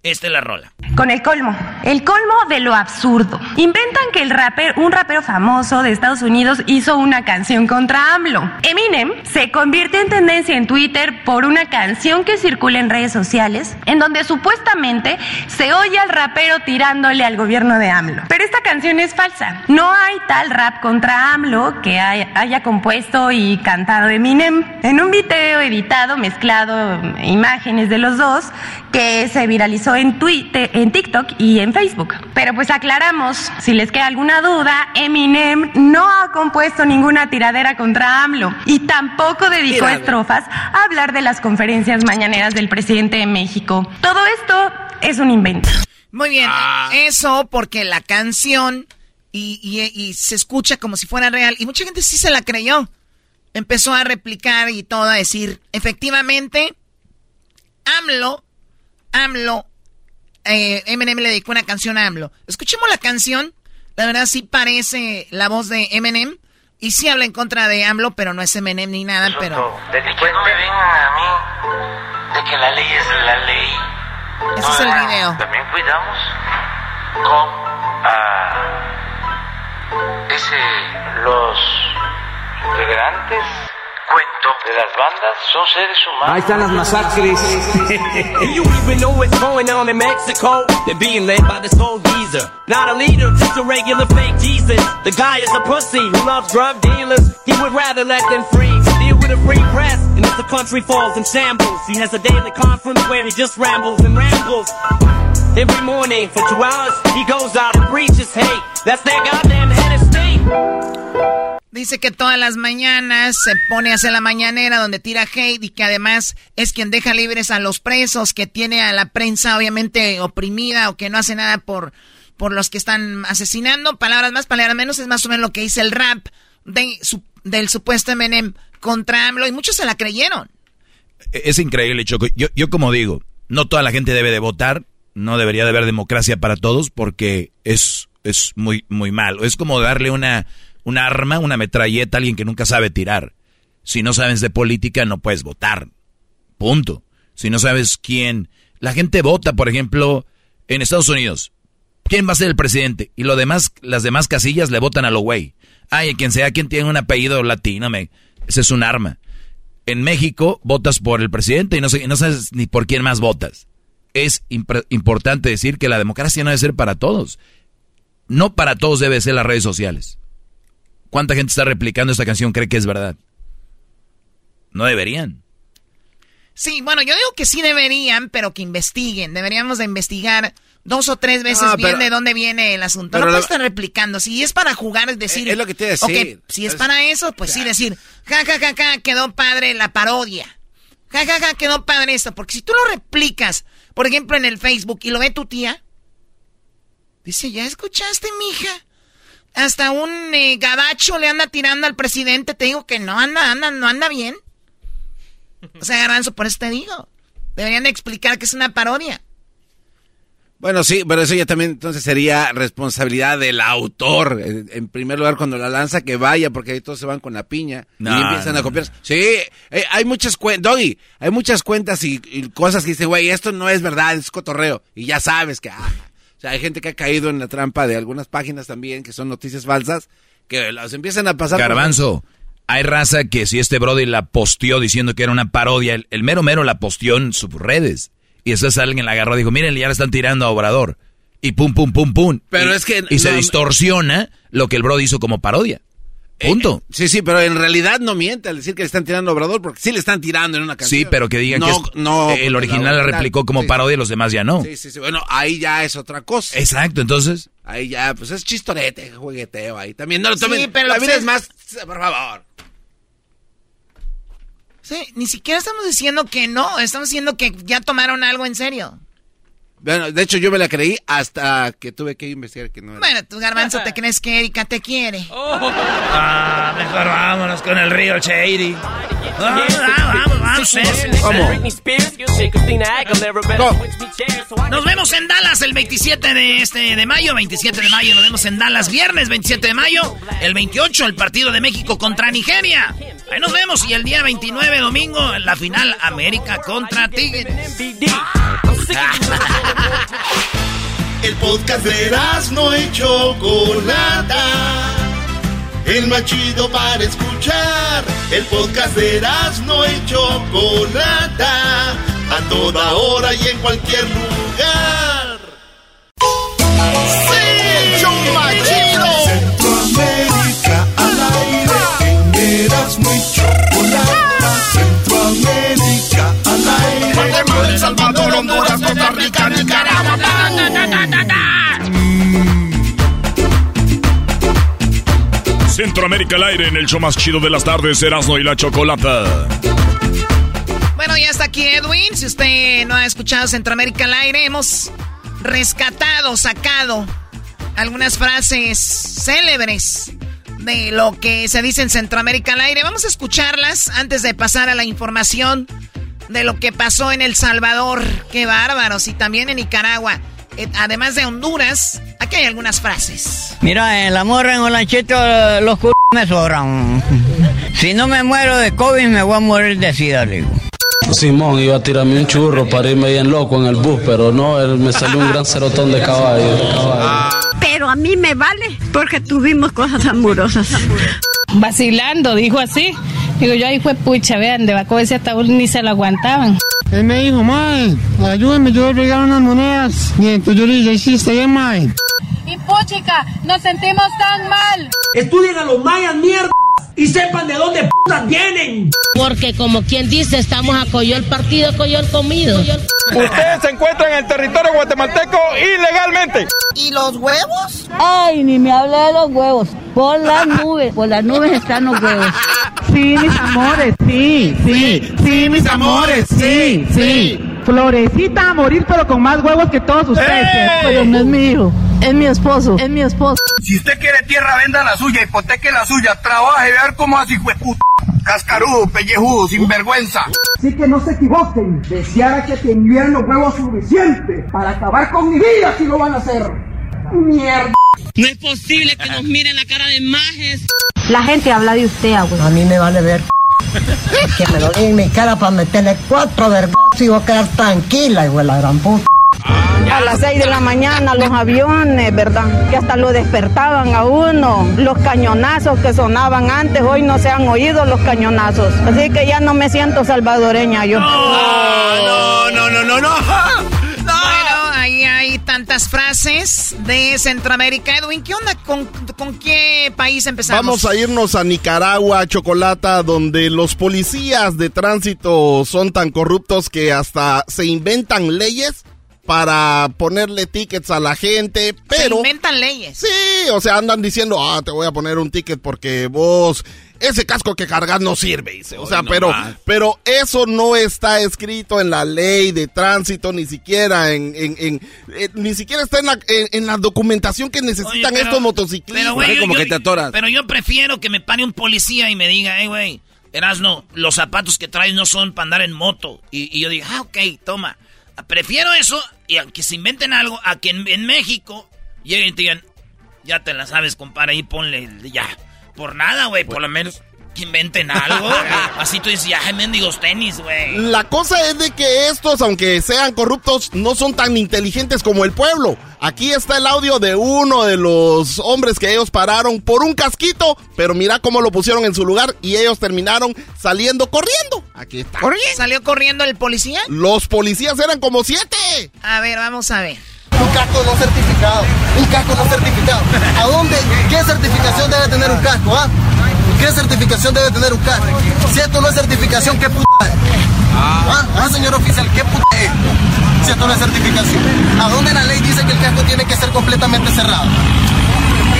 esta es la rola. Con el colmo. El colmo de lo absurdo. Inventan que el rapper, un rapero famoso de Estados Unidos hizo una canción contra AMLO. Eminem se convirtió en tendencia en Twitter por una canción que circula en redes sociales, en donde supuestamente se oye al rapero tirándole al gobierno de AMLO. Pero esta canción es falsa. No hay tal rap contra AMLO que haya compuesto y cantado Eminem. En un video editado, mezclado imágenes de los dos, que se viralizó en Twitter, en TikTok y en Facebook. Pero pues aclaramos, si les queda alguna duda, Eminem no ha compuesto ninguna tiradera contra AMLO y tampoco dedicó estrofas a hablar de las conferencias mañaneras del presidente de México. Todo esto es un invento. Muy bien, ah. eso porque la canción y, y se escucha como si fuera real y mucha gente sí se la creyó. Empezó a replicar y todo a decir, efectivamente, AMLO AMLO, eh, Eminem le dedicó una canción a AMLO. Escuchemos la canción. La verdad sí parece la voz de Eminem. Y sí habla en contra de AMLO, pero no es Eminem ni nada, pero... De que no me vengan a mí de que la ley es la ley. Ese es el video. También cuidamos con ah, ese, los integrantes cuento de las bandas son seres humanos. Ahí están las masacres. you even know what's going on in Mexico? They're being led by this old geezer. Not a leader, just a regular fake Jesus. The guy is a pussy who loves drug dealers. He would rather let them free. Deal with a free press, and if the country falls in shambles, he has a daily conference where he just rambles and rambles. Every morning for two hours, he goes out and preaches hate. That's their goddamn head of state. Dice que todas las mañanas se pone a hacer la mañanera donde tira hate y que además es quien deja libres a los presos, que tiene a la prensa obviamente oprimida o que no hace nada por, por los que están asesinando. Palabras más, palabras menos, es más o menos lo que dice el rap de, del supuesto MNM contra AMLO y muchos se la creyeron. Es increíble, Choco. Yo, yo como digo, no toda la gente debe de votar, no debería de haber democracia para todos porque es, es muy, muy malo. Es como darle una un arma, una metralleta alguien que nunca sabe tirar. Si no sabes de política, no puedes votar. Punto. Si no sabes quién. La gente vota, por ejemplo, en Estados Unidos. ¿Quién va a ser el presidente? Y lo demás, las demás casillas le votan a lo güey. Ay, quien sea, quien tiene un apellido latino, ese es un arma. En México votas por el presidente y no, sé, no sabes ni por quién más votas. Es importante decir que la democracia no debe ser para todos. No para todos debe ser las redes sociales. ¿Cuánta gente está replicando esta canción cree que es verdad? No deberían. Sí, bueno, yo digo que sí deberían, pero que investiguen. Deberíamos de investigar dos o tres veces bien de dónde viene el asunto. No puedes estar replicando. Si es para jugar, es decir... Es lo que te decir. si es, para eso, pues sí decir, ja, ja, ja, ja, quedó padre la parodia. Ja, ja, ja, quedó padre esto. Porque si tú lo replicas, por ejemplo, en el Facebook y lo ve tu tía, dice, ¿ya escuchaste, mija? Hasta un eh, gabacho le anda tirando al presidente. Te digo que no anda, anda, no anda bien. O sea, Garanzo, por eso te digo. Deberían explicar que es una parodia. Bueno, sí, pero eso ya también entonces sería responsabilidad del autor. En primer lugar, cuando la lanza, que vaya, porque ahí todos se van con la piña y empiezan a copiar. Sí, eh, hay muchas cuentas, Doggy, hay muchas cuentas y, cosas que dice, güey, esto no es verdad, es cotorreo. Y ya sabes que, ah, o sea, hay gente que ha caído en la trampa de algunas páginas también, que son noticias falsas, que las empiezan a pasar. Garbanzo, hay raza que si este Brody la posteó diciendo que era una parodia, el, mero mero la posteó en sus redes. Y después alguien la agarró y dijo, miren, ya le están tirando a Obrador. Y pum, pum, pum, pum. Pero y, es que... Y se distorsiona lo que el Brody hizo como parodia. Punto. Eh, sí, sí, pero en realidad no miente al decir que le están tirando a Obrador, porque sí le están tirando en una canción. Sí, pero que digan que no, el original la replicó como parodia y los demás ya no. Sí, sí, sí. Bueno, ahí ya es otra cosa. Exacto, entonces. Ahí ya, pues es chistorete, jugueteo ahí. También no lo tomen. Sí, pero la vida es más, por favor. Sí, ni siquiera estamos diciendo que no, estamos diciendo que ya tomaron algo en serio. Bueno, de hecho yo me la creí hasta que tuve que investigar que no era. Bueno, tu garbanzo te crees que Erika te quiere. Oh. Ah, mejor vámonos con el río Shady. Vamos, vamos, vamos. ¿Cómo? Nos vemos en Dallas el 27 de este de mayo, 27 de mayo. Nos vemos en Dallas viernes 27 de mayo. El 28 el partido de México contra Nigeria. Ahí nos vemos y el día 29 domingo la final América contra Tigres. El podcast de no y Chocolata. El más chido para escuchar. El podcast de no y Chocolata. A toda hora y en cualquier lugar. ¡Sí! Centroamérica al aire en el show más chido de las tardes, Erasmo y la Chocolata. Bueno, ya está aquí Edwin. Si usted no ha escuchado Centroamérica al aire, hemos rescatado, sacado algunas frases célebres de lo que se dice en Centroamérica al aire. Vamos a escucharlas antes de pasar a la información de lo que pasó en El Salvador. Qué bárbaros. Y también en Nicaragua. Eh, además de Honduras, aquí hay algunas frases. Mira, el amor en Olanchito, los c me sobran. Si no me muero de COVID, me voy a morir de sida, digo. Simón iba a tirarme un churro para irme bien loco en el bus, pero no, él me salió un gran cerotón de caballo. Pero a mí me vale porque tuvimos cosas amorosas. Vacilando, dijo así. Digo, yo ahí fue pucha, vean, de Baco ese ataúd ni se lo aguantaban. Él me dijo, mae, ayúdame, yo voy a unas monedas. Y entonces yo le dije, sí, está bien, mae. Y puchica, nos sentimos tan mal. Estudien a los mayas, mierda y sepan de dónde putas vienen. Porque como quien dice, estamos a el partido, el comido. Ustedes se encuentran en el territorio guatemalteco ilegalmente. ¿Y los huevos? Ay, ni me hable de los huevos. Por las nubes, por las nubes están los huevos. Sí, mis amores, sí, sí, sí, mis amores, sí, sí. Florecita a morir, pero con más huevos que todos ustedes. Pero no es mi hijo. Es mi esposo, es mi esposo. Si usted quiere tierra, venda la suya, hipoteque la suya, trabaje, ver cómo así fue puta. Cascarudo, pellejudo, sinvergüenza. Así que no se equivoquen. Deseara que tendrían los huevos suficientes para acabar con mi vida si lo van a hacer. Mierda. No es posible que nos miren la cara de majes. La gente habla de usted, abuelo. A mí me vale ver. que me lo en mi cara para meterle cuatro vergas y voy a quedar tranquila, igual la gran puta. A las 6 de la mañana los aviones, ¿verdad? Que hasta lo despertaban a uno. Los cañonazos que sonaban antes, hoy no se han oído los cañonazos. Así que ya no me siento salvadoreña yo. No, no, no, no, no. Bueno, ahí hay tantas frases de Centroamérica. Edwin, ¿qué onda? ¿Con, ¿Con, qué país empezamos? Vamos a irnos a Nicaragua, Chocolata, donde los policías de tránsito son tan corruptos que hasta se inventan leyes para ponerle tickets a la gente, pero... Se inventan leyes. Sí, o sea, andan diciendo, ah, te voy a poner un ticket porque vos... Ese casco que cargas no sirve, dice. O sea, pero, pero eso no está escrito en la ley de tránsito, ni siquiera en, en, eh, ni siquiera está en la, en, la documentación que necesitan estos motociclistas. Pero, como que te atoras. Pero yo prefiero que me pare un policía y me diga, hey, güey, Erasno, los zapatos que traes no son para andar en moto. Y, y yo digo, ah, ok, toma. Prefiero eso y aunque se inventen algo, a que en, México lleguen y te digan, ya te la sabes, compadre, ahí ponle ya. Por nada, güey, por lo menos que inventen algo. Así tú dices, ya, mendigos tenis, güey. La cosa es de que estos, aunque sean corruptos, no son tan inteligentes como el pueblo. Aquí está el audio de uno de los hombres que ellos pararon por un casquito, pero mira cómo lo pusieron en su lugar y ellos terminaron saliendo corriendo. Aquí está. ¿Salió corriendo el policía? Los policías eran como siete. A ver, vamos a ver. Un casco no certificado. Un casco no certificado. ¿A dónde? ¿Qué certificación debe tener un casco, ah? ¿Qué certificación debe tener un carro? Si esto no es certificación, ¿qué puta es? Ah, ah, señor oficial, ¿qué puta es? Si esto no es certificación. ¿A dónde la ley dice que el casco tiene que ser completamente cerrado?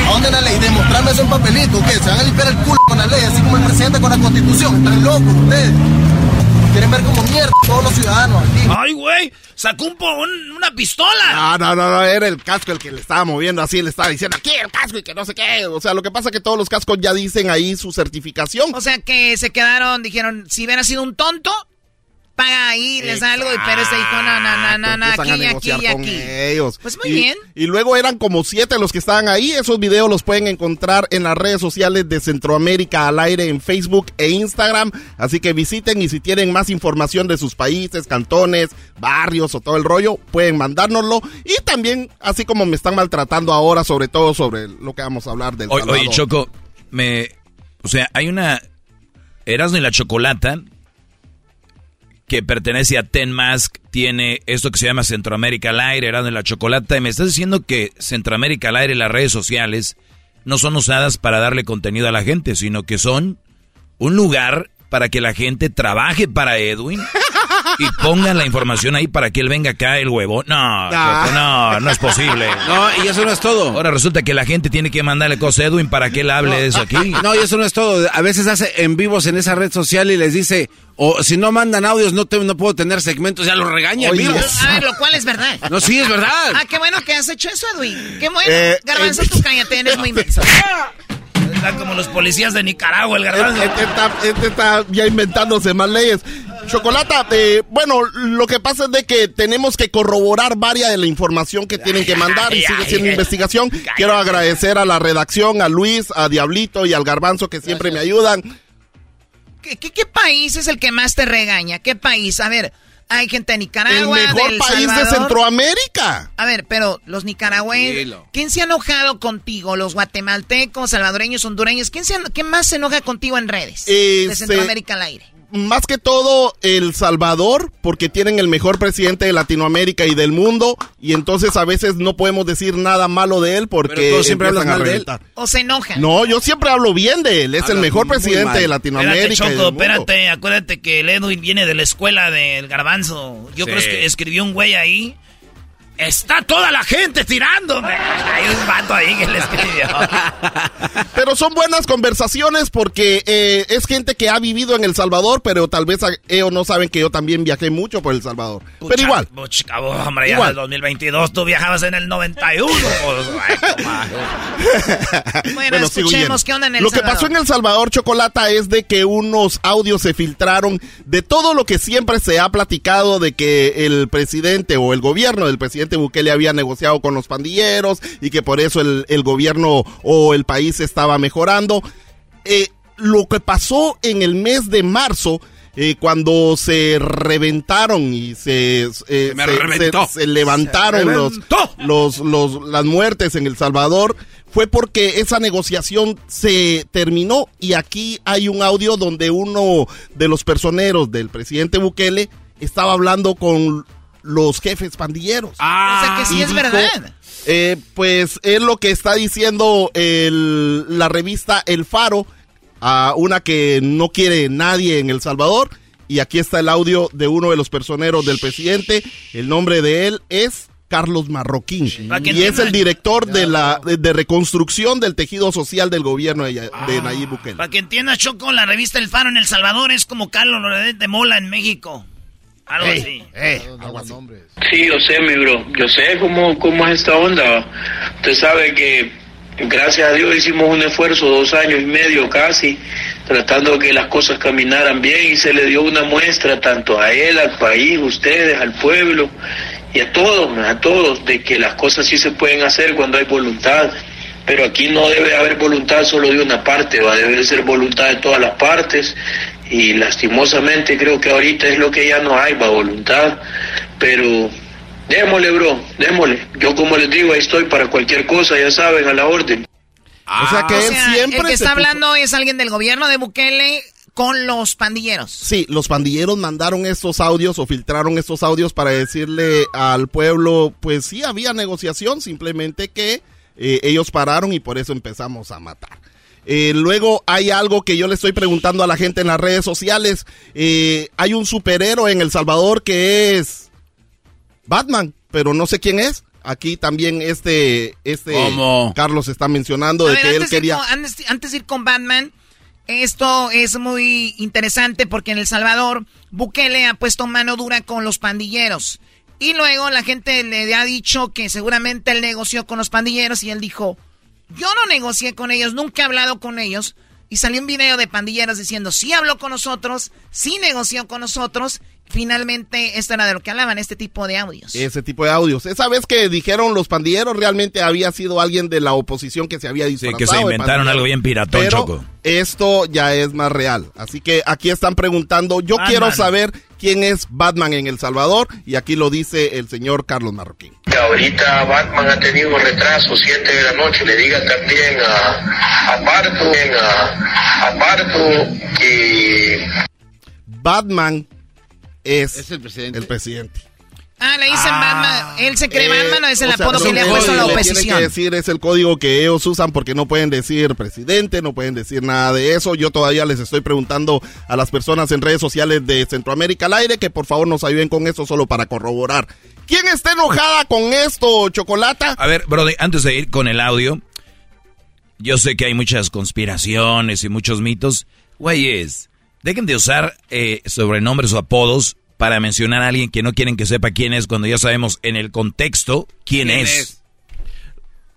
¿A dónde la ley? Demostrarme eso en papelito, ¿qué? Se van a limpiar el culo con la ley, así como el presidente con la constitución. Están locos ustedes. Quieren ver como mierda todos los ciudadanos aquí. Ay, güey, sacó un, po- un- una pistola. No, no, no, no, era el casco el que le estaba moviendo así, le estaba diciendo aquí el casco y que no sé qué. O sea, lo que pasa es que todos los cascos ya dicen ahí su certificación. O sea que se quedaron, dijeron, si hubiera sido un tonto, paga ahí, les da algo, pero este dijo, no, no, no, no, aquí, aquí aquí. ellos. Pues muy Y- bien. Y luego eran como siete los que estaban ahí. Esos videos los pueden encontrar en las redes sociales de Centroamérica al aire en Facebook e Instagram. Así que visiten y si tienen más información de sus países, cantones, barrios o todo el rollo, pueden mandárnoslo. Y también, así como me están maltratando ahora, sobre todo sobre lo que vamos a hablar del Oye, oye, Choco, me. O sea, hay una. Erasmo y la Chocolata que pertenece a Ten Mask, tiene esto que se llama Centroamérica al aire, Erasmo y la Chocolata, y me estás diciendo que Centroamérica al aire y las redes sociales no son usadas para darle contenido a la gente, sino que son un lugar para que la gente trabaje para Edwin y pongan la información ahí para que él venga acá el huevo. No, Choco, no, no es posible. No, y eso no es todo. Ahora resulta que la gente tiene que mandarle cosas a Edwin para que él hable de eso aquí. No, y eso no es todo. A veces hace en vivos en esa red social y les dice, o si no mandan audios, no, te- no puedo tener segmentos, ya los regaña. Oye. A ver, lo cual es verdad. No, sí, es verdad. Ah, qué bueno que has hecho eso, Edwin. Qué bueno. Eh, Garbanzo, eh, tú cállate, eres muy inmenso. Está como los policías de Nicaragua, el Este, garbanzo. este está, este está ya inventándose más leyes. Chocolata, eh, bueno, lo que pasa es de que tenemos que corroborar varias de la información que tienen que mandar y sigue siendo investigación. Quiero agradecer a la redacción, a Luis, a Diablito y al Garbanzo que siempre me ayudan. ¿Qué, qué, qué país es el que más te regaña? ¿Qué país? A ver, hay gente de El Nicaragua, mejor del país de. Centroamérica. A ver, pero los nicaragüenses. ¿quién se ha enojado contigo? Los guatemaltecos, salvadoreños, hondureños, ¿quién, se, quién más se enoja contigo en redes? de Este- Centroamérica al aire. Más que todo El Salvador, porque tienen el mejor presidente de Latinoamérica y del mundo, y entonces a veces no podemos decir nada malo de él porque Pero siempre a mal de él. reventar. ¿O se enojan? No, yo siempre hablo bien de él. Es el mejor muy presidente mal. de Espérate, Latinoamérica. y Choco, del mundo. espérate. Acuérdate que el Edwin viene de la escuela del garbanzo. Yo Sí. creo que escribió un güey ahí. Está toda la gente tirándome. Hay un vato ahí que le escribió. Pero son buenas conversaciones porque eh, es gente que ha vivido en El Salvador, pero tal vez ellos no saben que yo también viajé mucho por El Salvador. pero igual. pucha, cabrón, hombre, ya Igual. en el 2022 tú viajabas en el 91. pues. Bueno, escuchemos qué onda en El Lo que pasó en El Salvador, Chocolata, es de que unos audios se filtraron de todo lo que siempre se ha platicado de que el presidente o el gobierno del presidente Bukele había negociado con los pandilleros y que por eso el, el gobierno o el país estaba mejorando. Eh, lo que pasó en el mes de marzo, eh, cuando se reventaron y se, eh, me se- reventó. se- se levantaron los, los, las muertes en El Salvador fue porque esa negociación se terminó y aquí hay un audio donde uno de los personeros del presidente Bukele estaba hablando con los jefes pandilleros. o sea que sí es dijo, verdad. eh, pues es lo que está diciendo el- la revista El Faro, a una que no quiere nadie en El Salvador. Y aquí está el audio de uno de los personeros del presidente. El nombre de él es Carlos Marroquín. Y es el director de la de, de reconstrucción del tejido social del gobierno de, de Ah. Nayib Bukele. Para que entiendas, Choco, la revista El Faro en El Salvador es como Carlos Loredet de Mola en México. Algo así. Sí, yo sé, mi bro. Yo sé cómo, cómo es esta onda. Usted sabe que, gracias a Dios, hicimos un esfuerzo, dos años y medio casi, tratando de que las cosas caminaran bien y se le dio una muestra tanto a él, al país, ustedes, al pueblo y a todos, a todos, de que las cosas sí se pueden hacer cuando hay voluntad. Pero aquí no debe haber voluntad solo de una parte, va debe ser voluntad de todas las partes y lastimosamente creo que ahorita es lo que ya no hay, va voluntad, pero démosle, bro, démosle. Yo como les digo, ahí estoy para cualquier cosa, ya saben, a la orden. o sea que O él sea, siempre el que está hablando es alguien del gobierno de Bukele con los pandilleros. Sí, los pandilleros mandaron estos audios o filtraron estos audios para decirle al pueblo, pues sí había negociación, simplemente que eh, ellos pararon y por eso empezamos a matar. Eh, luego hay algo que yo le estoy preguntando a la gente en las redes sociales. Eh, hay un superhéroe en El Salvador que es Batman, pero no sé quién es. Aquí también este, este Carlos está mencionando de que él quería... antes de ir con Batman, esto es muy interesante porque en El Salvador Bukele ha puesto mano dura con los pandilleros. Y luego la gente le ha dicho que seguramente él negoció con los pandilleros y él dijo, yo no negocié con ellos, nunca he hablado con ellos. Y salió un video de pandilleros diciendo, sí habló con nosotros, sí negoció con nosotros Finalmente, esto era de lo que hablaban, este tipo de audios. Ese tipo de audios. Esa vez que dijeron los pandilleros, realmente había sido alguien de la oposición que se había disfrazado. Sí, que se inventaron algo bien piratón, Pero Choco. esto ya es más real. Así que aquí están preguntando, yo quiero saber quién es Batman en El Salvador, y aquí lo dice el señor Carlos Marroquín. Ahorita Batman ha tenido un retraso, 7 de la noche, le diga también a, a a, que... Batman es, el presidente. Ah, le dicen Batman. Él se cree Batman o es el apodo que le ha puesto a la oposición. Tiene que decir, es el código que ellos usan porque no pueden decir presidente, no pueden decir nada de eso. Yo todavía les estoy preguntando a las personas en redes sociales de Centroamérica al aire que por favor nos ayuden con eso solo para corroborar. ¿Quién está enojada con esto, Chocolata? A ver, Brody, antes de ir con el audio, yo sé que hay muchas conspiraciones y muchos mitos. Güeyes, dejen de usar eh, sobrenombres o apodos para mencionar a alguien que no quieren que sepa quién es cuando ya sabemos en el contexto quién, es?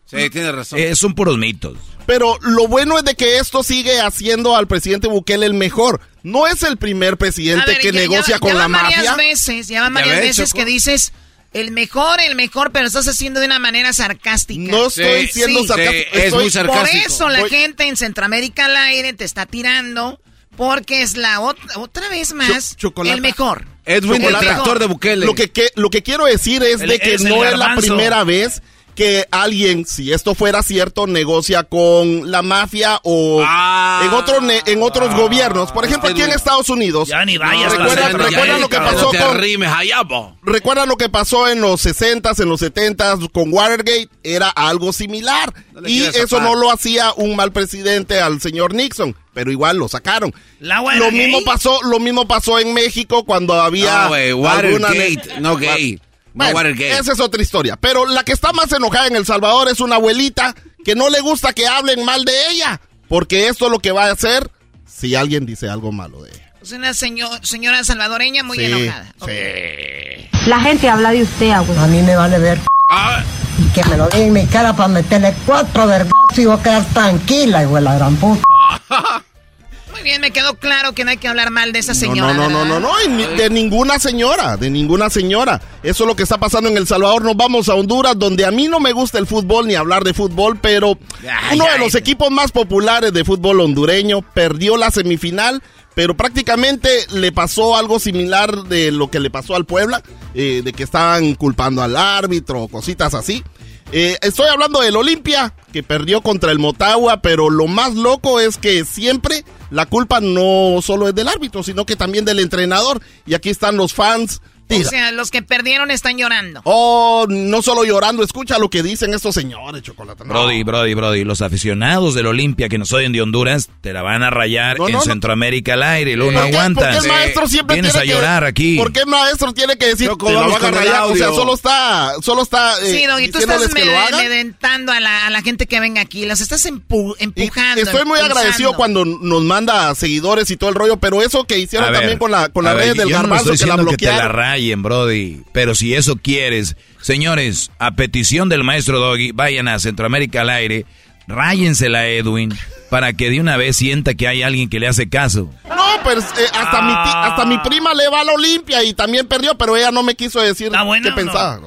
Sí, tiene razón. Eh, son puros mitos. Pero lo bueno es de que esto sigue haciendo al presidente Bukele el mejor. No es el primer presidente que negocia con la mafia. Veces, ya van varias veces que dices el mejor, el mejor, pero estás haciendo de una manera sarcástica. No estoy siendo sarcástico. es muy sarcástico. Por eso la gente en Centroamérica al aire te está tirando porque es la otra vez más el mejor. Edwin, el tractor de Bukele. Lo que, lo que quiero decir es de que no es la primera vez que alguien, si esto fuera cierto, negocia con la mafia o ah. en, otro en otros gobiernos. Por ejemplo, aquí en Estados Unidos. Ya ni vayas. ¿Recuerdan, lo que pasó con... ¿Recuerdan lo que pasó en los 60s, en los 70s con Watergate? Era algo similar. y eso no lo hacía un mal presidente al señor Nixon pero igual lo sacaron. lo mismo pasó, lo mismo pasó en México cuando había no, Watergate, no gay. esa es otra historia. Pero la que está más enojada en El Salvador es una abuelita que no le gusta que hablen mal de ella. Porque esto es lo que va a hacer si alguien dice algo malo de ella. Es una señora salvadoreña muy enojada. La gente habla de usted, abuelo. A mí me vale ver. Ah. Y que me lo diga en mi cara para meterle cuatro vergas y voy a quedar tranquila, igual la gran puta. Muy bien, me quedó claro que no hay que hablar mal de esa señora. No, no, no, no, no, de ninguna señora, de ninguna señora. Eso es lo que está pasando en El Salvador. Nos vamos a Honduras, donde a mí no me gusta el fútbol ni hablar de fútbol, pero uno de los equipos más populares de fútbol hondureño perdió la semifinal pero prácticamente le pasó algo similar de lo que le pasó al Puebla, eh, de que estaban culpando al árbitro, cositas así. Eh, estoy hablando del Olimpia, que perdió contra el Motagua, pero lo más loco es que siempre la culpa no solo es del árbitro, sino que también del entrenador. Y aquí están los fans o sea, los que perdieron están llorando. Oh, no solo llorando, escucha lo que dicen estos señores, Chocolate. Brody, Brody, Brody, los aficionados del Olimpia que nos oyen de Honduras te la van a rayar en Centroamérica al aire y luego no aguantas. ¿Por qué el maestro siempre Vienes tiene a llorar aquí. ¿Por qué el maestro tiene que decir que lo van a rayar? O sea, solo está, solo está eh, Sí, y tú estás medentando a la, a la gente que venga aquí, las estás empujando. estoy muy agradecido cuando nos manda seguidores y todo el rollo, pero eso que hicieron también con la, con la red del garbanzo que la bloquearon en Brody. Pero si eso quieres, señores, a petición del maestro Doggy, vayan a Centroamérica al aire, ráyensela a Edwin, para que de una vez sienta que hay alguien que le hace caso. No, pero eh, hasta, mi hasta mi prima le va a la Olimpia y también perdió, pero ella no me quiso decir qué pensaba.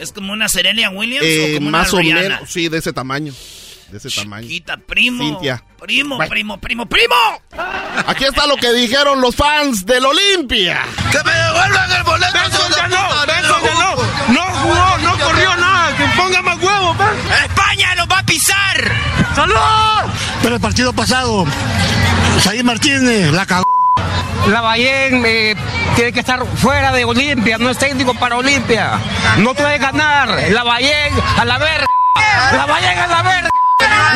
¿Es como una Serenia Williams o como más una o menos, sí, de ese tamaño de ese tamaño. Chiquita, primo. Cintia. Primo, primo, primo, primo. Aquí está lo que dijeron los fans del Olimpia. ¡Que me devuelvan el boleto! ¡Benson ya no! ¡Benson ya no! ¡No jugó, no corrió nada! ¡Que ponga más huevos, ¡España lo va a pisar! ¡Salud! Pero el partido pasado, Saí Martínez la cagó. Lavallén eh, tiene que estar fuera de Olimpia, no es técnico para Olimpia. No puede ganar. Lavallén a la verga. Lavallén a la verga.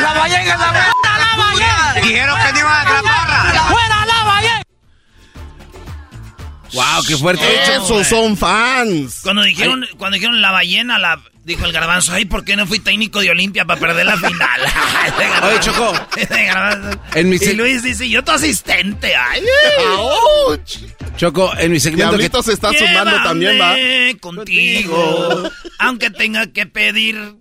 La Vallega, la verga, la Dijeron que no iban a atraparla. ¡Fuera la ballena! Wow, qué fuerte. Esos son fans. Cuando dijeron, cuando dijeron la ballena, la, dijo el garbanzo, ay, ¿por qué no fui técnico de Olimpia para perder la final? Oye, Choco. En mi y Luis dice, yo tu asistente, ay. Choco, en mi segmento que... Diablito se está sumando también, va. Contigo, aunque tenga que pedir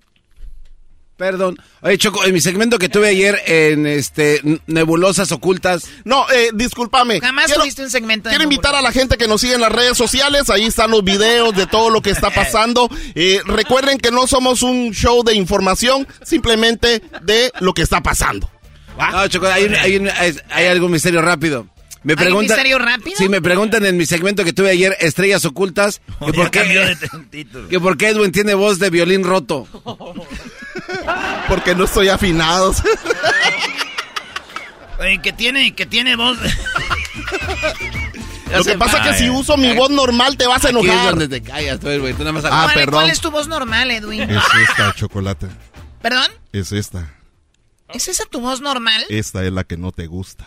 Perdón. Oye, Choco, en mi segmento que tuve ayer en este Nebulosas Ocultas. No, eh, discúlpame. Jamás Quiero- tuviste un segmento de Quiero invitar a la gente que nos sigue en las redes sociales. Ahí están los videos de todo lo que está pasando. Eh, recuerden que no somos un show de información, simplemente de lo que está pasando. No, Choco, hay, un- hay, un- hay- hay algún misterio rápido. Me ¿Hay un preguntan, misterio rápido? Sí, me preguntan en mi segmento que tuve ayer, Estrellas Ocultas, que por, cambió qué, que por qué Edwin tiene voz de violín roto. Porque no estoy afinado. Oye, que tiene, que tiene voz. Lo que pasa es que si uso mi voz normal te vas a Aquí es enojar. donde te callas, tú, güey. Tú nada más Ah, ¿Cuál, perdón. ¿Cuál es tu voz normal, Edwin? Es esta, chocolate. ¿Perdón? Es esta. ¿Es esa tu voz normal? Esta es la que no te gusta.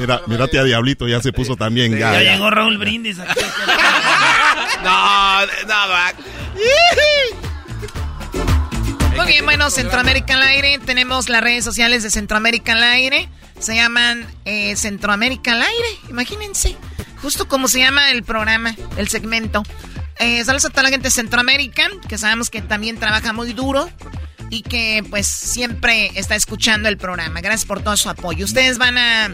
Mira, mírate a Diablito, ya se puso también. Ya, Ya, ya. llegó Raúl Brindis aquí. No, no, va. Muy bien, bueno, Centroamérica al aire. Tenemos las redes sociales de Centroamérica al aire. Se llaman eh, Centroamérica al aire. Imagínense. Justo como se llama el programa, el segmento. Eh, saludos a toda la gente de Centroamérica, que sabemos que también trabaja muy duro y que pues siempre está escuchando el programa. Gracias por todo su apoyo. ¿Ustedes van a,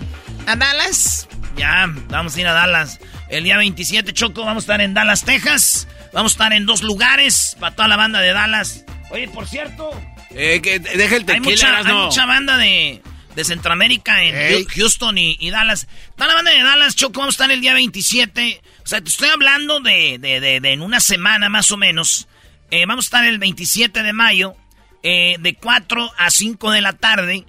a Dallas? Ya, vamos a ir a Dallas. El día 27, Choco, vamos a estar en Dallas, Texas. Vamos a estar en dos lugares para toda la banda de Dallas. Oye, por cierto, Eh, que deja el hay tequila, mucha, hay Erasmo. mucha banda de, de Centroamérica en Ey. Houston y, y Dallas. Toda la banda de Dallas, Choco, vamos a estar el día 27. O sea, te estoy hablando de, de, de, de en una semana más o menos. Eh, vamos a estar el 27 de mayo, eh, de 4 a 5 de la tarde,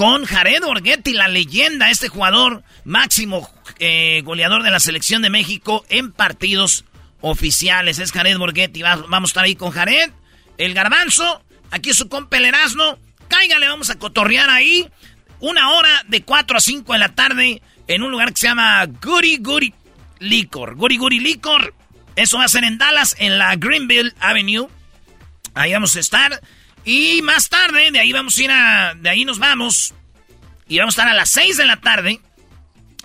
con Jared Borghetti, la leyenda, este jugador máximo eh, goleador de la selección de México en partidos oficiales. Es Jared Borghetti. Va- vamos a estar ahí con Jared, el garbanzo, aquí su compa el Erasmo. Cáigale, vamos a cotorrear ahí. Una hora de 4 a 5 de la tarde en un lugar que se llama Goody Goody Licor. Goody Goody Licor. Eso va a ser en Dallas, en la Greenville Avenue. Ahí vamos a estar. Y más tarde, de ahí vamos a ir a. De ahí nos vamos. Y vamos a estar a las 6 de la tarde.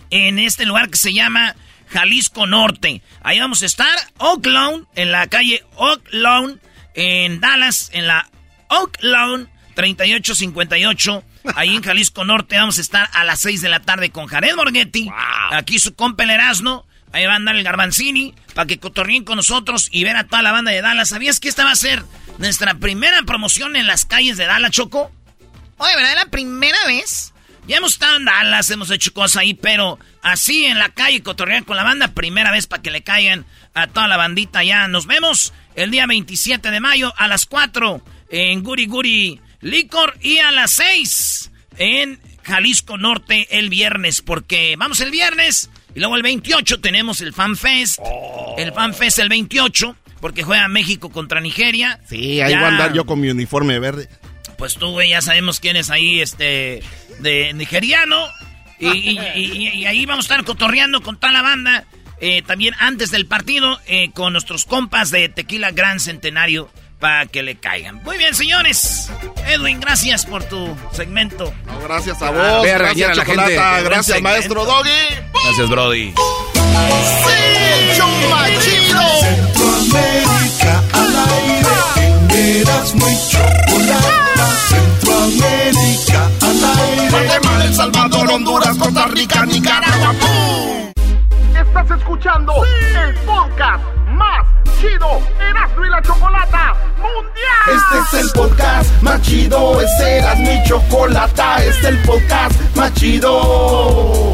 En este lugar que se llama Jalisco Norte. Ahí vamos a estar. Oak Lawn, en la calle Oak Lawn. En Dallas, en la Oak Lawn 3858. Ahí en Jalisco Norte vamos a estar a las 6 de la tarde con Jared Borghetti. Aquí su compa el. Ahí va a andar el Garbanzini para que cotorreen con nosotros y ver a toda la banda de Dallas. ¿Sabías que esta va a ser nuestra primera promoción en las calles de Dallas, Choco? Oye, ¿verdad? La primera vez. Ya hemos estado en Dallas, hemos hecho cosas ahí, pero así en la calle cotorrear con la banda, primera vez para que le caigan a toda la bandita ya. Nos vemos el día 27 de mayo a las 4 en Guri Guri Licor y a las 6 en Jalisco Norte el viernes, porque vamos el viernes y luego el 28 tenemos el Fan Fest. El Fan Fest el 28, porque juega México contra Nigeria. Sí, ahí Ya- voy a andar yo con mi uniforme verde. pues tú, güey, ya sabemos quién es ahí, este, de nigeriano. Y, y- y- y ahí vamos a estar cotorreando con toda la banda. eh, también antes del partido, eh, con nuestros compas de Tequila Gran Centenario, para que le caigan. Muy bien, señores. Edwin, gracias por tu segmento. gracias a vos. Ve a regañar gracias, a la gente. Buen Gracias, maestro Doggy. Gracias, Brody. ¡Sí! Centroamérica al aire. Eras muy chocolata. Centroamérica al aire. Guatemala, El Salvador, Honduras, Costa Rica, Nicaragua. ¡pum! Estás escuchando el podcast chido. Erasmo y la chocolata mundial. Este es el podcast más chido, este era mi chocolata, este es el podcast más chido.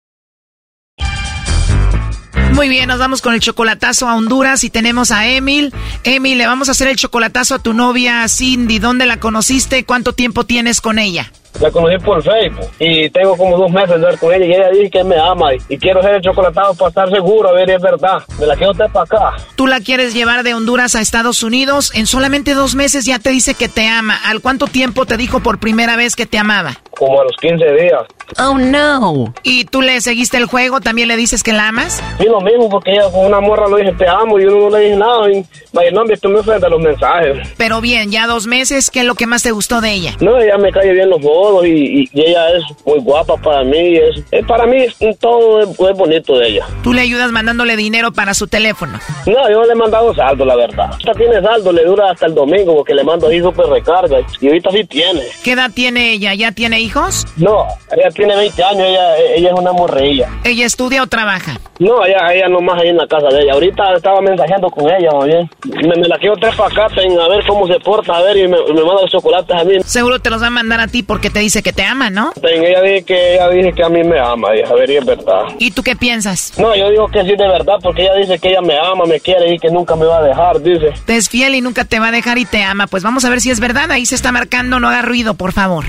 Muy bien, nos vamos con el chocolatazo a Honduras y tenemos a Emil. Emil, le vamos a hacer el chocolatazo a tu novia Cindy. ¿Dónde la conociste? ¿Cuánto tiempo tienes con ella? La conocí por Facebook y tengo como dos meses de ver con ella y ella dice que me ama y, y quiero hacer el chocolatado para estar seguro, a ver si es verdad. Me la quiero traer para acá. Tú la quieres llevar de Honduras a Estados Unidos. En solamente dos meses ya te dice que te ama. ¿Al cuánto tiempo te dijo por primera vez que te amaba? Como a los 15 días. Oh no. ¿Y tú le seguiste el juego? ¿También le dices que la amas? Sí, lo mismo, porque ella con una morra lo dije te amo y uno no le dije nada. Y vaya, no, tú me frente a los mensajes. Pero bien, ya dos meses, ¿qué es lo que más te gustó de ella? No, ella me cae bien los modos y, y- y ella es muy guapa para mí. Es, es- para mí todo es, es bonito de ella. Tú le ayudas mandándole dinero para su teléfono. No, yo le he mandado saldo, la verdad. Esta tiene saldo, le dura hasta el domingo porque le mando ahí super recarga. Y ahorita sí tiene. ¿Qué edad tiene ella? ¿Ya tiene hijos? No, ella tiene 20 años, ella, ella es una morreilla. ¿Ella estudia o trabaja? No, ella, ella nomás ahí en la casa de ella. Ahorita estaba mensajeando con ella, oye. Me, me la quiero traer para acá, ten, a ver cómo se porta, a ver, y me, me manda los chocolates a mí. Seguro te los va a mandar a ti porque te dice que te ama, ¿no? Ten, ella dice que ella dice que a mí me ama, y a ver, y es verdad. ¿Y tú qué piensas? No, yo digo que sí de verdad, porque ella dice que ella me ama, me quiere y que nunca me va a dejar, dice. Te es fiel y nunca te va a dejar y te ama. Pues vamos a ver si es verdad. Ahí se está marcando. No haga ruido, por favor.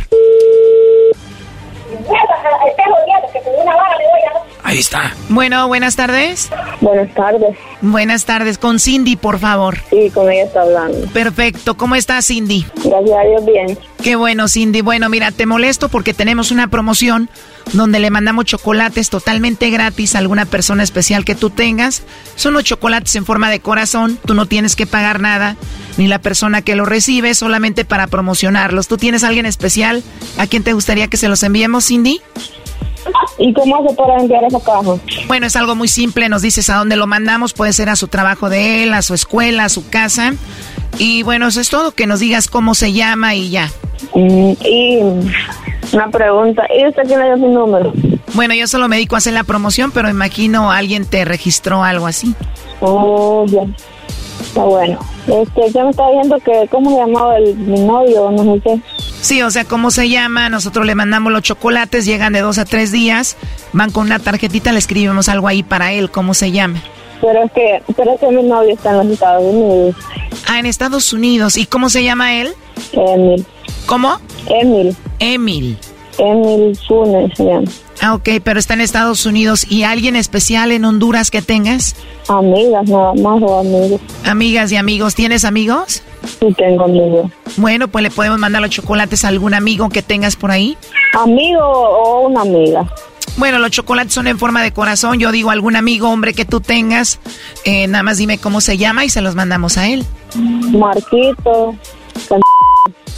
Ahí está. Bueno, buenas tardes. Buenas tardes. Buenas tardes. Con Cindy, por favor. Sí, con ella está hablando. Perfecto. ¿Cómo estás, Cindy? Gracias a Dios, bien. Qué bueno, Cindy. Bueno, mira, te molesto porque tenemos una promoción donde le mandamos chocolates totalmente gratis a alguna persona especial que tú tengas. Son los chocolates en forma de corazón. Tú no tienes que pagar nada, ni la persona que los recibe, solamente para promocionarlos. ¿Tú tienes alguien especial a quien te gustaría que se los enviemos, Cindy? ¿Y cómo hace para enviar esa caja? Bueno, es algo muy simple. Nos dices a dónde lo mandamos. Puede ser a su trabajo de él, a su escuela, a su casa. Y bueno, eso es todo. Que nos digas cómo se llama y ya. Mm, y una pregunta. ¿Y usted quién le dio mi número? Bueno, yo solo me dedico a hacer la promoción, pero imagino alguien te registró algo así. Oh, bien. Está bueno. Este, ya me estaba viendo que, ¿cómo se llamaba el, mi novio? No sé qué. Sí, o sea, ¿cómo se llama? Nosotros le mandamos los chocolates, llegan de dos a tres días, van con una tarjetita, le escribimos algo ahí para él, ¿cómo se llama? Pero es que, pero es que mi novio está en los Estados Unidos. Ah, en Estados Unidos. ¿Y cómo se llama él? Emil. ¿Cómo? Emil. Emil. Emil Funes se llama. Ah, ok, pero está en Estados Unidos. ¿Y alguien especial en Honduras que tengas? Amigas, nada más o amigos. Amigas y amigos. ¿Tienes amigos? Sí, tengo amigos. Bueno, pues le podemos mandar los chocolates a algún amigo que tengas por ahí. ¿Amigo o una amiga? Bueno, los chocolates son en forma de corazón. Yo digo algún amigo, hombre que tú tengas. eh, nada más dime cómo se llama y se los mandamos a él. Marquito.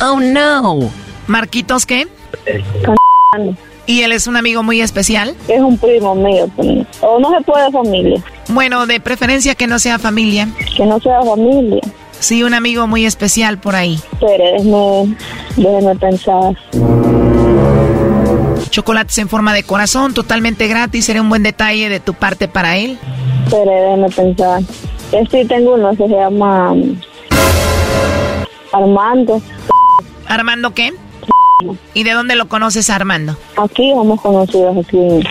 Oh, no. ¿Marquitos qué? ¿Y él es un amigo muy especial? Es un primo mío. O no se puede familia. Bueno, de preferencia que no sea familia. Que no sea familia. Sí, un amigo muy especial por ahí. Pero déjeme, déjeme pensar. Chocolates en forma de corazón, totalmente gratis. Sería un buen detalle de tu parte para él. Pero déjame pensar. Sí tengo uno se llama um, Armando. ¿Armando qué? ¿Y de dónde lo conoces Armando? Aquí hemos conocido aquí.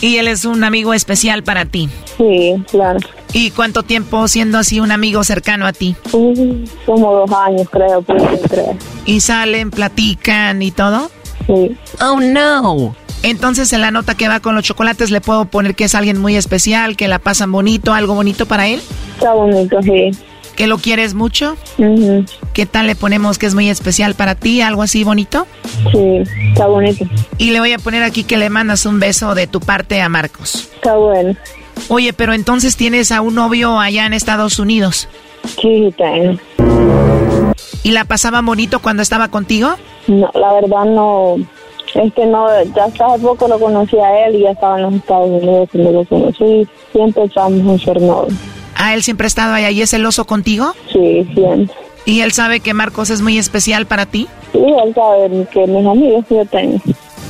¿Y él es un amigo especial para ti? Sí, claro. ¿Y cuánto tiempo siendo así un amigo cercano a ti? Mm, como dos años, creo, creo. ¿Y salen, platican y todo? Sí. Oh, no. Entonces en la nota que va con los chocolates le puedo poner que es alguien muy especial, que la pasan bonito, algo bonito para él. Está bonito, sí. ¿Que lo quieres mucho? ¿Qué tal le ponemos que es muy especial para ti, algo así bonito? Sí, está bonito. Y le voy a poner aquí que le mandas un beso de tu parte a Marcos. Está bueno. Oye, pero entonces tienes a un novio allá en Estados Unidos. Sí, tengo. ¿Y la pasaba bonito cuando estaba contigo? No, la verdad no. Es que no, ya hace poco lo conocí a él y ya estaba en los Estados Unidos cuando lo conocí. Siempre estábamos novios. ¿Ah, él siempre ha estado allá y es celoso contigo? Sí, siempre. ¿Y él sabe que Marcos es muy especial para ti? Sí, él sabe que mis amigos yo tengo.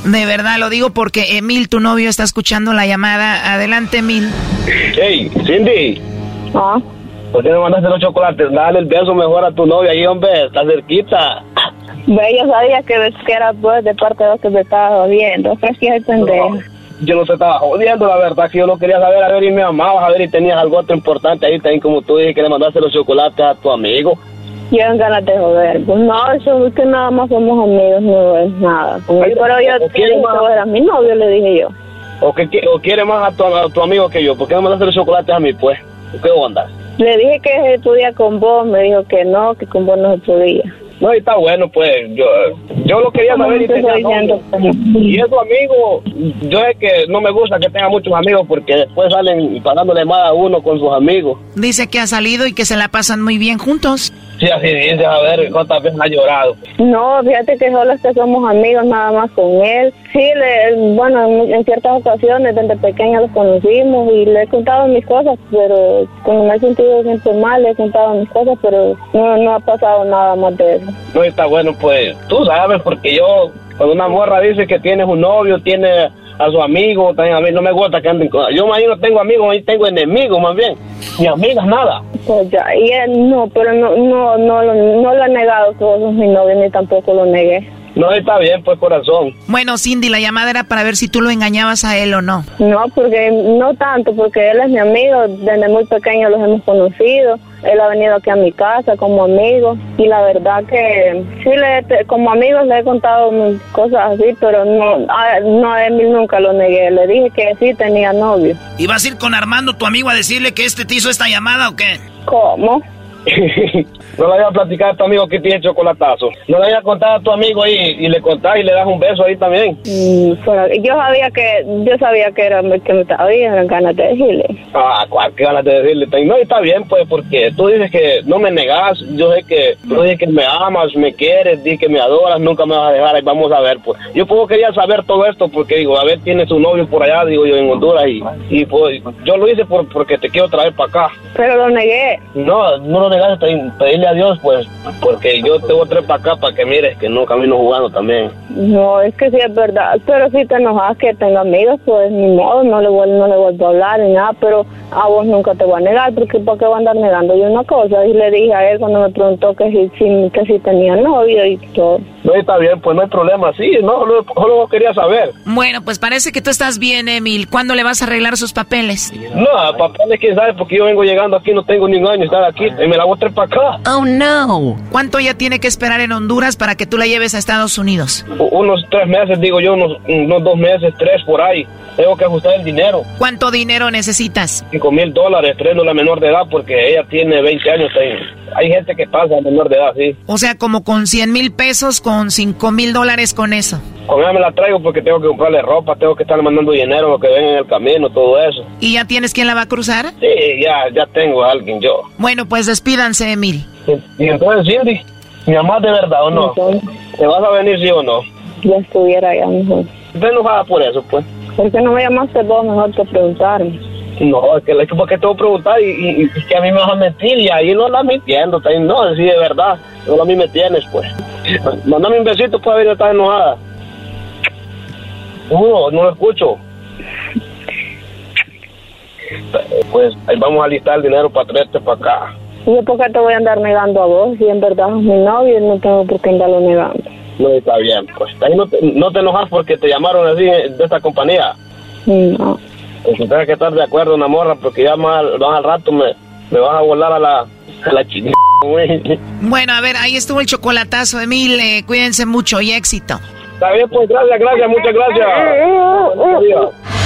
De verdad lo digo porque Emil, tu novio, está escuchando la llamada. Adelante, Emil. Hey, Cindy. ¿Ah? ¿Por qué no mandaste los chocolates? Dale el beso mejor a tu novia ahí, hombre. Está cerquita. Ve, yo sabía que, que era pues de parte de los que me estaba viendo. Es que pendejo. Yo no te estaba jodiendo, la verdad, que yo no quería saber, a ver, y me amabas, a ver, y tenías algo otro importante ahí, también como tú dije que le mandaste los chocolates a tu amigo. Yo en ganas de joder. Pues no, eso es que nada más somos amigos, no es nada. Pero yo dije que era mi novio, le dije yo. ¿O, que, o quiere más a tu, a tu amigo que yo? ¿Por qué no mandaste los chocolates a mí, pues? ¿Qué onda? Le dije que se podía con vos, me dijo que no, que con vos no se podía. No, y está bueno, pues. Yo, yo lo quería saber y tenía novio. Y es tu amigo, yo es que no me gusta que tenga muchos amigos porque después salen pagándole más a uno con sus amigos. Dice que ha salido y que se la pasan muy bien juntos. Sí, así dice, a ver cuántas veces ha llorado. No, fíjate que solo es que somos amigos nada más con él. Sí, le, bueno, en, en ciertas ocasiones desde pequeña los conocimos y le he contado mis cosas, pero cuando me he sentido siempre mal le he contado mis cosas, pero no, no ha pasado nada más de eso. No, está bueno, pues tú sabes, porque yo, cuando una morra dice que tienes un novio, tiene a su amigo, también a mí no me gusta que anden con... Yo más no tengo amigos, ahí tengo enemigos más bien, ni amigas, nada. Pues ya, y él no, pero no, no, no, lo- no lo he negado que vos sos mi novio, ni tampoco lo negué. No, está bien, pues corazón. Bueno, Cindy, la llamada era para ver si tú lo engañabas a él o no. No, porque no tanto, porque él es mi amigo, desde muy pequeño los hemos conocido, él ha venido aquí a mi casa como amigo y la verdad que sí, le, como amigos le he contado cosas así, pero no, a, no a Emil nunca lo negué, le dije que sí tenía novio. ¿Y vas a ir con Armando, tu amigo, a decirle que este te hizo esta llamada o qué? ¿Cómo? no le vayas a platicar a tu amigo que tiene chocolatazo. No le vayas a contar a tu amigo ahí y le contás y le das un beso ahí también. Mm, yo sabía que yo sabía que era que me estaba eran ganas de decirle. Ah, cuál, qué ganas de decirle. No, está bien, pues, porque tú dices que no me negas. Yo sé que tú dices que me amas, me quieres, di que me adoras, nunca me vas a dejar. Ahí vamos a ver, pues. Yo puedo quería saber todo esto porque, digo, a ver, tiene su novio por allá, digo yo, en Honduras. Y, y pues, yo lo hice por, porque te quiero traer para acá. Pero lo negué. No, no lo pedirle a Dios, pues, porque yo te voy a traer para acá para que mires que no camino jugando también. No, es que sí es verdad, pero si te enojas que tenga amigos, pues ni modo, no le, vuel- no le vuelvo a hablar ni nada, pero a vos nunca te voy a negar, porque ¿por qué voy a andar negando yo una cosa? Y le dije a él cuando me preguntó que si- que si tenía novio y todo. No, está bien, pues no hay problema, sí, no, solo, solo quería saber. Bueno, pues parece que tú estás bien, Emil. ¿Cuándo le vas a arreglar sus papeles? No, papeles, quién sabe, porque yo vengo llegando aquí, no tengo ni un año estar aquí, y me la voy a traer para acá. Oh, no. ¿Cuánto ya tiene que esperar en Honduras para que tú la lleves a Estados Unidos? U- Unos tres meses, digo yo, unos, unos dos meses, tres por ahí. Tengo que ajustar el dinero. ¿Cuánto dinero necesitas? Cinco mil dólares, trayendo la menor de edad, porque ella tiene 20 años. Hay, hay gente que pasa a menor de edad, sí. O sea, como con 100 mil pesos, con 5 mil dólares con eso. Con ella me la traigo porque tengo que comprarle ropa, tengo que estarle mandando dinero, lo que ven en el camino, todo eso. ¿Y ya tienes quién la va a cruzar? Sí, ya, ya tengo a alguien yo. Bueno, pues despídanse, Emil. Y entonces, Cindy, ¿mi mamá de verdad o no? ¿Te vas a venir sí o no? Ya estuviera allá mejor. ¿Estás enojada por eso, pues? ¿Por qué no me llamaste vos mejor que preguntarme? No, es que, es que porque te voy a preguntar y, y- y que a mí me vas a mentir y ahí no la mintiendo, no, sí, de verdad, solo a mí me tienes, pues. Mándame un besito, pues, a ver, estás enojada. Uno, no lo escucho. Pues ahí vamos a listar el dinero para traerte para acá. ¿Y por qué te voy a andar negando a vos? Si en verdad es mi novio, no tengo por qué andarlo negando. No, está bien, pues. Ahí no te, no te enojas porque te llamaron así de esta compañía. No. Pues tienes que estar de acuerdo, una morra, porque ya más, más al rato me, me vas a volar a la, a la chingada, güey. Bueno, a ver, ahí estuvo el chocolatazo, Emil. eh, cuídense mucho y éxito. Está bien, pues gracias, gracias, muchas gracias.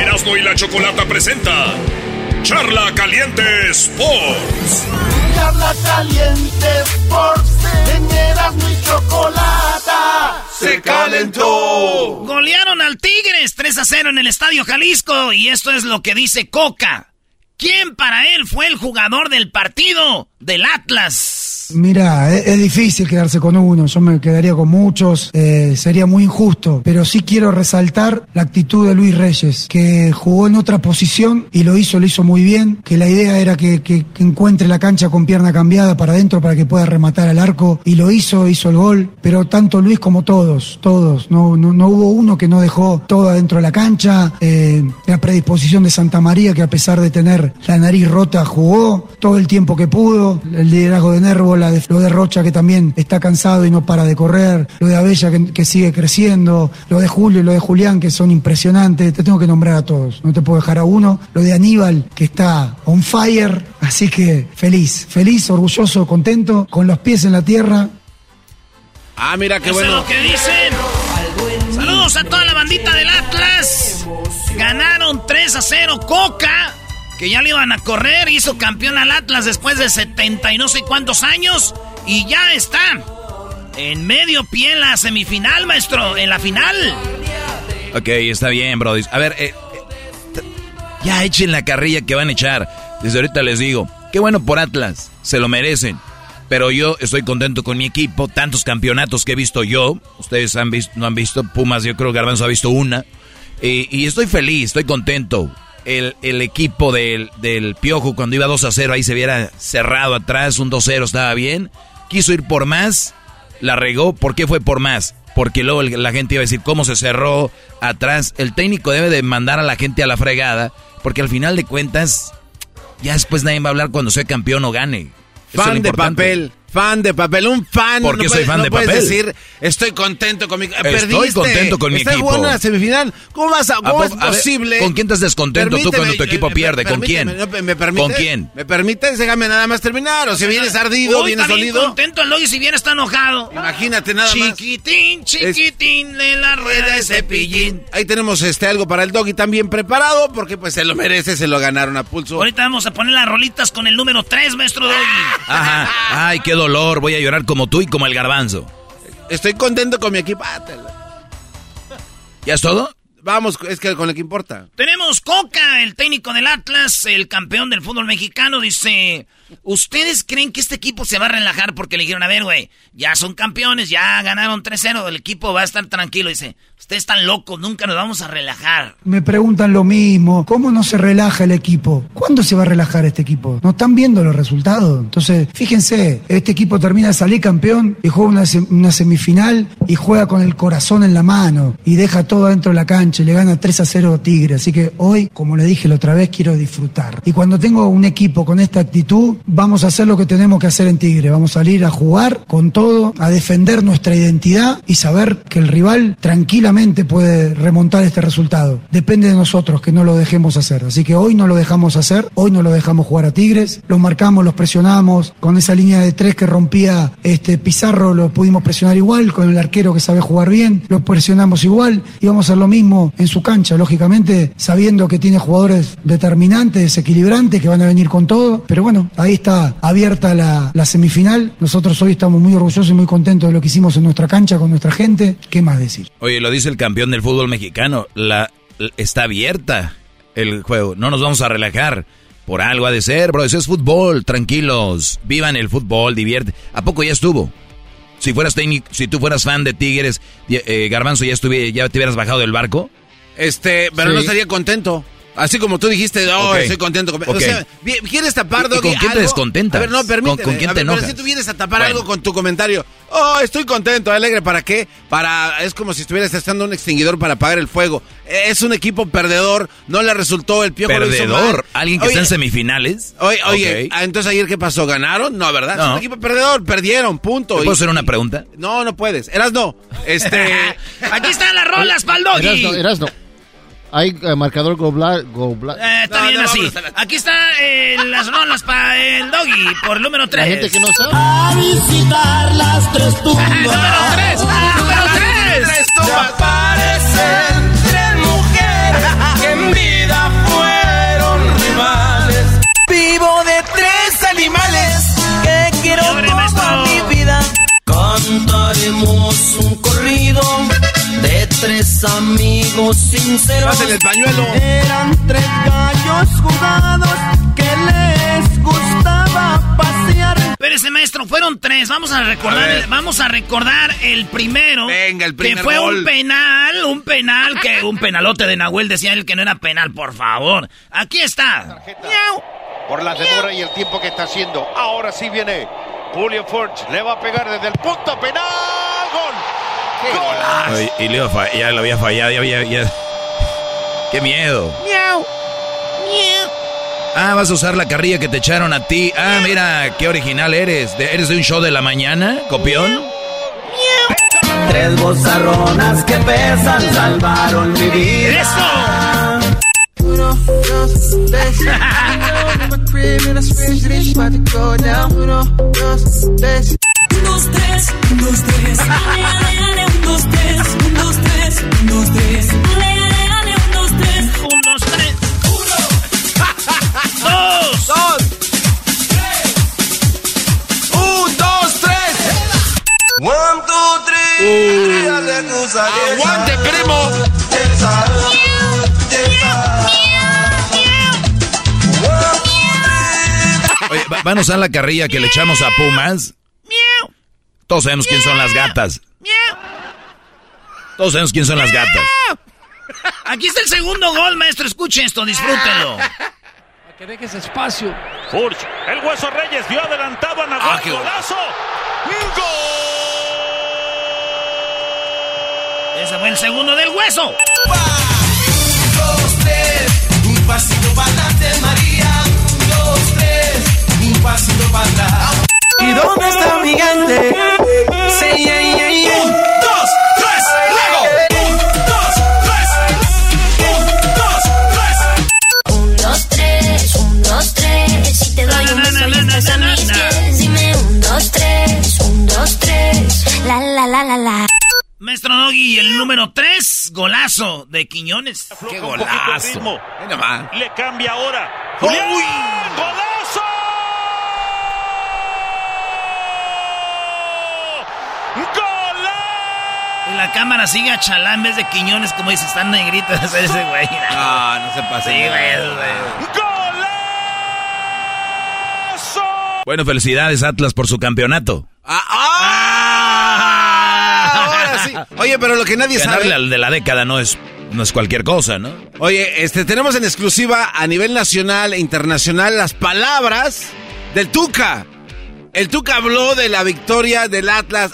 Erasmo y la chocolata presenta Charla Caliente Sports. Charla Caliente Sports. En Erasmo y Chocolata. Se calentó. Golearon al Tigres 3 a 0 en el Estadio Jalisco y esto es lo que dice Coca. ¿Quién para él fue el jugador del partido del Atlas? Mira, es, es difícil quedarse con uno, yo me quedaría con muchos, eh, sería muy injusto, pero sí quiero resaltar la actitud de Luis Reyes, que jugó en otra posición y lo hizo, lo hizo muy bien, que la idea era que, que- que encuentre la cancha con pierna cambiada para adentro para que pueda rematar al arco y lo hizo, hizo el gol, pero tanto Luis como todos, todos, no, no, no hubo uno que no dejó todo adentro de la cancha, eh, la predisposición de Santa María que a pesar de tener la nariz rota jugó todo el tiempo que pudo, el liderazgo de Nervo, de, lo de Rocha que también está cansado y no para de correr, lo de Abella que, que sigue creciendo, lo de Julio y lo de Julián que son impresionantes, te tengo que nombrar a todos, no te puedo dejar a uno, lo de Aníbal que está on fire, así que feliz, feliz, orgulloso, contento, con los pies en la tierra. Ah, mira qué Eso bueno. es lo que dicen. Saludos a toda la bandita del Atlas. Ganaron 3 a 0 Coca, que ya le iban a correr, hizo campeón al Atlas después de 70 y no sé cuántos años. Y ya está en medio pie en la semifinal, maestro, en la final. Ok, está bien, Brody. A ver, eh, eh, ya echen la carrilla que van a echar. Desde ahorita les digo, qué bueno por Atlas, se lo merecen. Pero yo estoy contento con mi equipo, tantos campeonatos que he visto yo. Ustedes han visto, no han visto, Pumas, yo creo que Garbanzo ha visto una. Y, y estoy feliz, estoy contento. El, el equipo del, del Piojo, cuando iba 2 a 0, ahí se viera cerrado atrás, un 2-0 estaba bien. Quiso ir por más, la regó. ¿Por qué fue por más? Porque luego la gente iba a decir cómo se cerró atrás. El técnico debe de mandar a la gente a la fregada, porque al final de cuentas, ya después nadie va a hablar cuando sea campeón o gane. Fan de papel. Fan de papel, un fan. ¿Por qué soy puedes- fan no de puedes papel? decir, estoy contento con mi Estoy contento con mi Estás equipo. jugando en la semifinal. ¿Cómo, vas a, ¿A cómo es ver, posible? ¿Con quién estás descontento tú cuando tu equipo eh, pierde? ¿Con quién? no, ¿Me permites? ¿Con quién? ¿Me permites? Déjame nada más terminar. O si vienes ardido, Uy, vienes dolido. contento el Logi si bien está enojado. Imagínate nada más. Chiquitín, chiquitín de la rueda de cepillín. Ahí tenemos este algo para el doggy también preparado, porque pues se lo merece, se lo ganaron a pulso. Ahorita vamos a poner las rolitas con el número 3, maestro Doggy. Ajá. Ay, qué dolor. Voy a llorar como tú y como el garbanzo. Estoy contento con mi equipo. Ah, ¿Ya es todo? Vamos, es que con lo que importa. Tenemos Coca, el técnico del Atlas, el campeón del fútbol mexicano, dice, ¿ustedes creen que este equipo se va a relajar porque le dijeron, a ver, güey, ya son campeones, ya ganaron 3-0, el equipo va a estar tranquilo? Dice, Ustedes están locos, nunca nos vamos a relajar. Me preguntan lo mismo, ¿cómo no se relaja el equipo? ¿Cuándo se va a relajar este equipo? No están viendo los resultados. Entonces, fíjense, este equipo termina de salir campeón y juega una, sem- una semifinal y juega con el corazón en la mano y deja todo dentro de la cancha y le gana 3 a 0 a Tigre. Así que hoy, como le dije la otra vez, quiero disfrutar. Y cuando tengo un equipo con esta actitud, vamos a hacer lo que tenemos que hacer en Tigre. Vamos a salir a jugar con todo, a defender nuestra identidad y saber que el rival puede remontar este resultado. Depende de nosotros que no lo dejemos hacer. Así que hoy no lo dejamos hacer, hoy no lo dejamos jugar a Tigres, los marcamos, los presionamos, con esa línea de tres que rompía este Pizarro lo pudimos presionar igual, con el arquero que sabe jugar bien, lo presionamos igual y vamos a hacer lo mismo en su cancha, lógicamente sabiendo que tiene jugadores determinantes, desequilibrantes, que van a venir con todo, pero bueno, ahí está abierta la, la semifinal, nosotros hoy estamos muy orgullosos y muy contentos de lo que hicimos en nuestra cancha con nuestra gente, ¿qué más decir? Oye, lo dice el campeón del fútbol mexicano. La, la- está abierta el juego. No nos vamos a relajar. Por algo ha de ser, bro. Eso es fútbol. Tranquilos. Vivan el fútbol. Divierte. ¿A poco ya estuvo? Si fueras técnico, si tú fueras fan de Tigres, eh, Garbanzo, ya estuvi- ya te hubieras bajado del barco. Este, pero Sí. no estaría contento. Así como tú dijiste, oh, Ok. estoy contento. con- O sea, ¿quieres tapar, ¿Y- y Doggy, con quién te descontentas? A ver, no, permíteme. ¿Con- con quién A te ver, pero enojas? si tú vienes a tapar Bueno. algo con tu comentario, oh, estoy contento, alegre, ¿para qué? Para, es como si estuvieras testando un extinguidor para apagar el fuego. Es un equipo perdedor, no le resultó el piojo lo hizo Perdedor. mal. Alguien que Oye, está en semifinales. Oye, oye, ah, entonces ayer qué pasó, ¿ganaron? No, ¿verdad? Es No. un equipo perdedor, perdieron, punto. ¿Te puedo Y- hacer una pregunta? No, no puedes. Eras no. Este. Aquí están las rolas pa'l doggy. Erasno, Erasno. Hay eh, marcador Gobla- Eh, está No, bien no, así. a Aquí están las rolas para el doggy por el número 3. La gente que no sabe. A visitar las tres tumbas. número 3. número 3. Ya parecen tres mujeres que en vida fueron rivales. Vivo de tres animales que quiero toda mi vida. Cantaremos un corrido de tres amigos sinceros. Pásenle el pañuelo. Eran tres gallos jugados que les gustaba pasear. Espérese, maestro, fueron tres. Vamos a A recordar, ver. vamos a recordar el primero. Venga, el primer Que fue gol. un penal, un penal, que un penalote de Nahuel decía él que no era penal, por favor. Aquí está. por la demora y el tiempo que está haciendo. Ahora sí viene Julio Forge, le va a pegar desde el punto penal. ¡Gol! Y fa- ya lo había fallado, ya había... ya- ¡Qué miedo! Miau. Miau. Ah, vas a usar la carrilla que te echaron a ti. Ah, mira, qué original eres. ¿De- ¿Eres de un show de la mañana, copión? Tres bozarronas que pesan salvaron mi vida. ¡Eso! Uno, dos, tres. Uno, dos, tres. Un, dos, tres, un, dos, tres. Ale, ale, ale, un, dos, tres. Un, dos, tres, un, dos, tres. Ale, ale, ale, un, dos, tres. Un, dos, tres. Dos. Dos. Un, dos, tres. One, two, three. Aguante, primo. Oye, ¿va- ¿van a usar la carrilla que le echamos a Pumas? Todos sabemos quién son las gatas. Todos sabemos quién son las gatas. Aquí está el segundo gol, maestro. Escuche esto, disfrútenlo. Que dejes espacio. Furch, el hueso Reyes vio adelantado a Nahuel. Ah, golazo. Ese fue el segundo del hueso. Un, dos, tres. Un pasito para adelante, María. Un, dos, tres. Un pasito para atrás. ¿Y dónde está mi gigante? Maestro Doggy, el número 3, golazo de Quiñones. Qué golazo. Le cambia ahora. Julián, ¡Golazo! ¡Golazo! Y la cámara sigue a Chalá en vez de Quiñones, como dice, están negritos ese güey. Ah, no se pase. Sí, güey, güey. Bueno, felicidades Atlas por su campeonato. Ah, ah, ahora sí. Oye, Oye, pero lo que nadie Ganarle sabe... al de la década no es, no es cualquier cosa, ¿no? Oye, este, tenemos en exclusiva a nivel nacional e internacional las palabras del Tuca. El Tuca habló de la victoria del Atlas.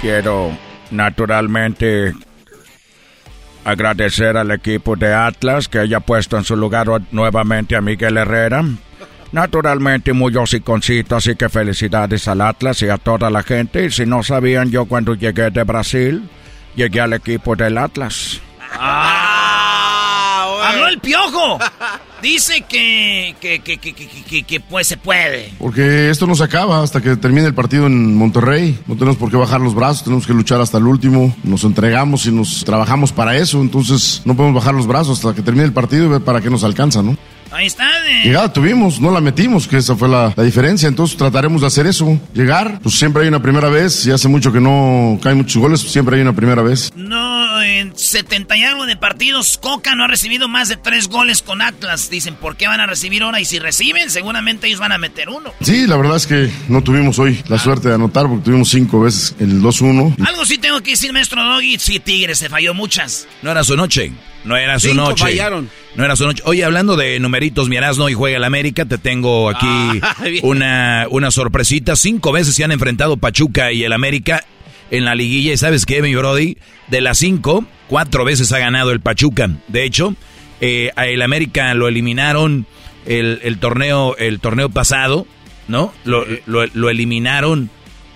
Quiero naturalmente agradecer al equipo de Atlas que haya puesto en su lugar nuevamente a Miguel Herrera. Naturalmente muy hociconcito, así que felicidades al Atlas y a toda la gente. Y si no sabían, yo cuando llegué de Brasil, llegué al equipo del Atlas. ¡Habló el piojo! Dice que que, que, que, que, que, pues se puede. Porque esto no se acaba hasta que termine el partido en Monterrey. No tenemos por qué bajar los brazos, tenemos que luchar hasta el último. Nos entregamos y nos trabajamos para eso. Entonces no podemos bajar los brazos hasta que termine el partido y ver para qué nos alcanza, ¿no? Ahí está. De... Llegada tuvimos, no la metimos, que esa fue la, la, diferencia. Entonces trataremos de hacer eso. Llegar, pues siempre hay una primera vez. Y hace mucho que no caen muchos goles, siempre hay una primera vez. No, en 70 y algo de partidos, Coca no ha recibido más de tres goles con Atlas. Dicen, ¿por qué van a recibir ahora? Y si reciben, seguramente ellos van a meter uno. Sí, la verdad es que no tuvimos hoy la suerte de anotar porque tuvimos cinco veces el 2-1. Algo sí tengo que decir, maestro Doggy. Sí, Tigres se falló muchas. No era su noche. No era su Cinco noche. fallaron. No era su noche. Oye, hablando de numeritos, Mirazno y juega el América, te tengo aquí Ah, una, una sorpresita. Cinco veces se han enfrentado Pachuca y el América en la liguilla. ¿Y sabes qué, mi Brody? De las cinco, cuatro veces ha ganado el Pachuca. De hecho, eh, a el América lo eliminaron el, el torneo, el torneo pasado, ¿no? Lo, lo- lo eliminaron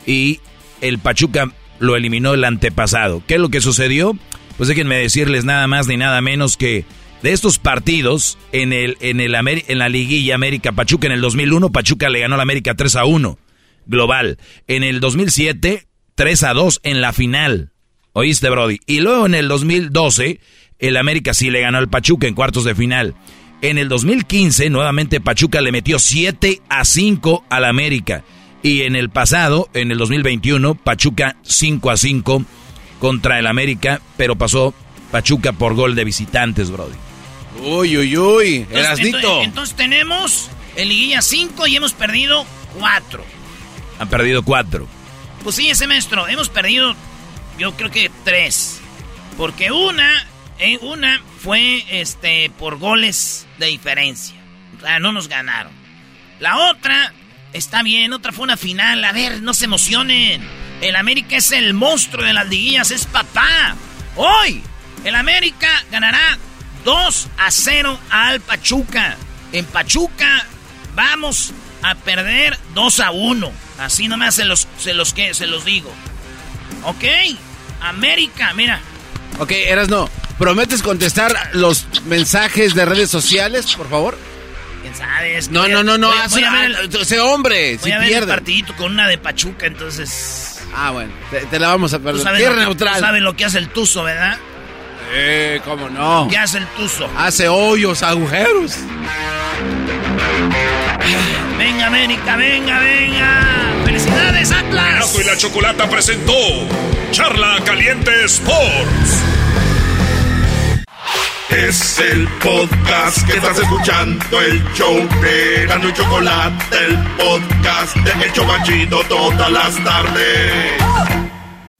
y el Pachuca lo eliminó el antepasado. ¿Qué es lo que sucedió? Pues déjenme decirles nada más ni nada menos que de estos partidos en el en el en la liguilla América Pachuca en el 2001 Pachuca le ganó al América 3 a 1 global. En el 2007 3 a 2 en la final. ¿Oíste, Brody? Y luego en el 2012 el América sí le ganó al Pachuca en cuartos de final. En el 2015 nuevamente Pachuca le metió 7 a 5 al América. Y en el pasado, en el 2021, Pachuca 5 a 5 contra el América, pero pasó Pachuca por gol de visitantes, Brody. Uy, uy, uy. Entonces, Erasnito. entonces, entonces tenemos en liguilla 5 y hemos perdido 4. Han perdido 4. Pues sí, ese maestro, hemos perdido yo creo que 3. Porque una, eh, una fue este por goles de diferencia. O sea, no nos ganaron. La otra está bien, otra fue una final. A ver, no se emocionen. El América es el monstruo de las liguillas, es papá. Hoy, el América ganará 2 a 0 al Pachuca. En Pachuca vamos a perder 2 a 1. Así nomás se los, se los, que, se los digo. ¿Ok? América, mira. Ok, Erasno, ¿prometes contestar los mensajes de redes sociales, por favor? ¿Quién sabe? Es que No, no, no, no, el- ah, sé hombre, Voy si a ver el pierden. partidito con una de Pachuca, entonces... Ah, bueno, te, te la vamos a Tú perder. sabes, Tierra lo, que- neutral. tú sabes lo que hace el Tuzo, ¿verdad? Eh, cómo no. ¿Qué hace el Tuzo? Hace hoyos, agujeros. Venga, América, venga, venga. ¡Felicidades, Atlas! Erasmo y la Chocolata presentó Charla Caliente Sports. Es el podcast que estás escuchando, el show de Erasmo y Chocolate, el podcast de El Chobachito todas las tardes.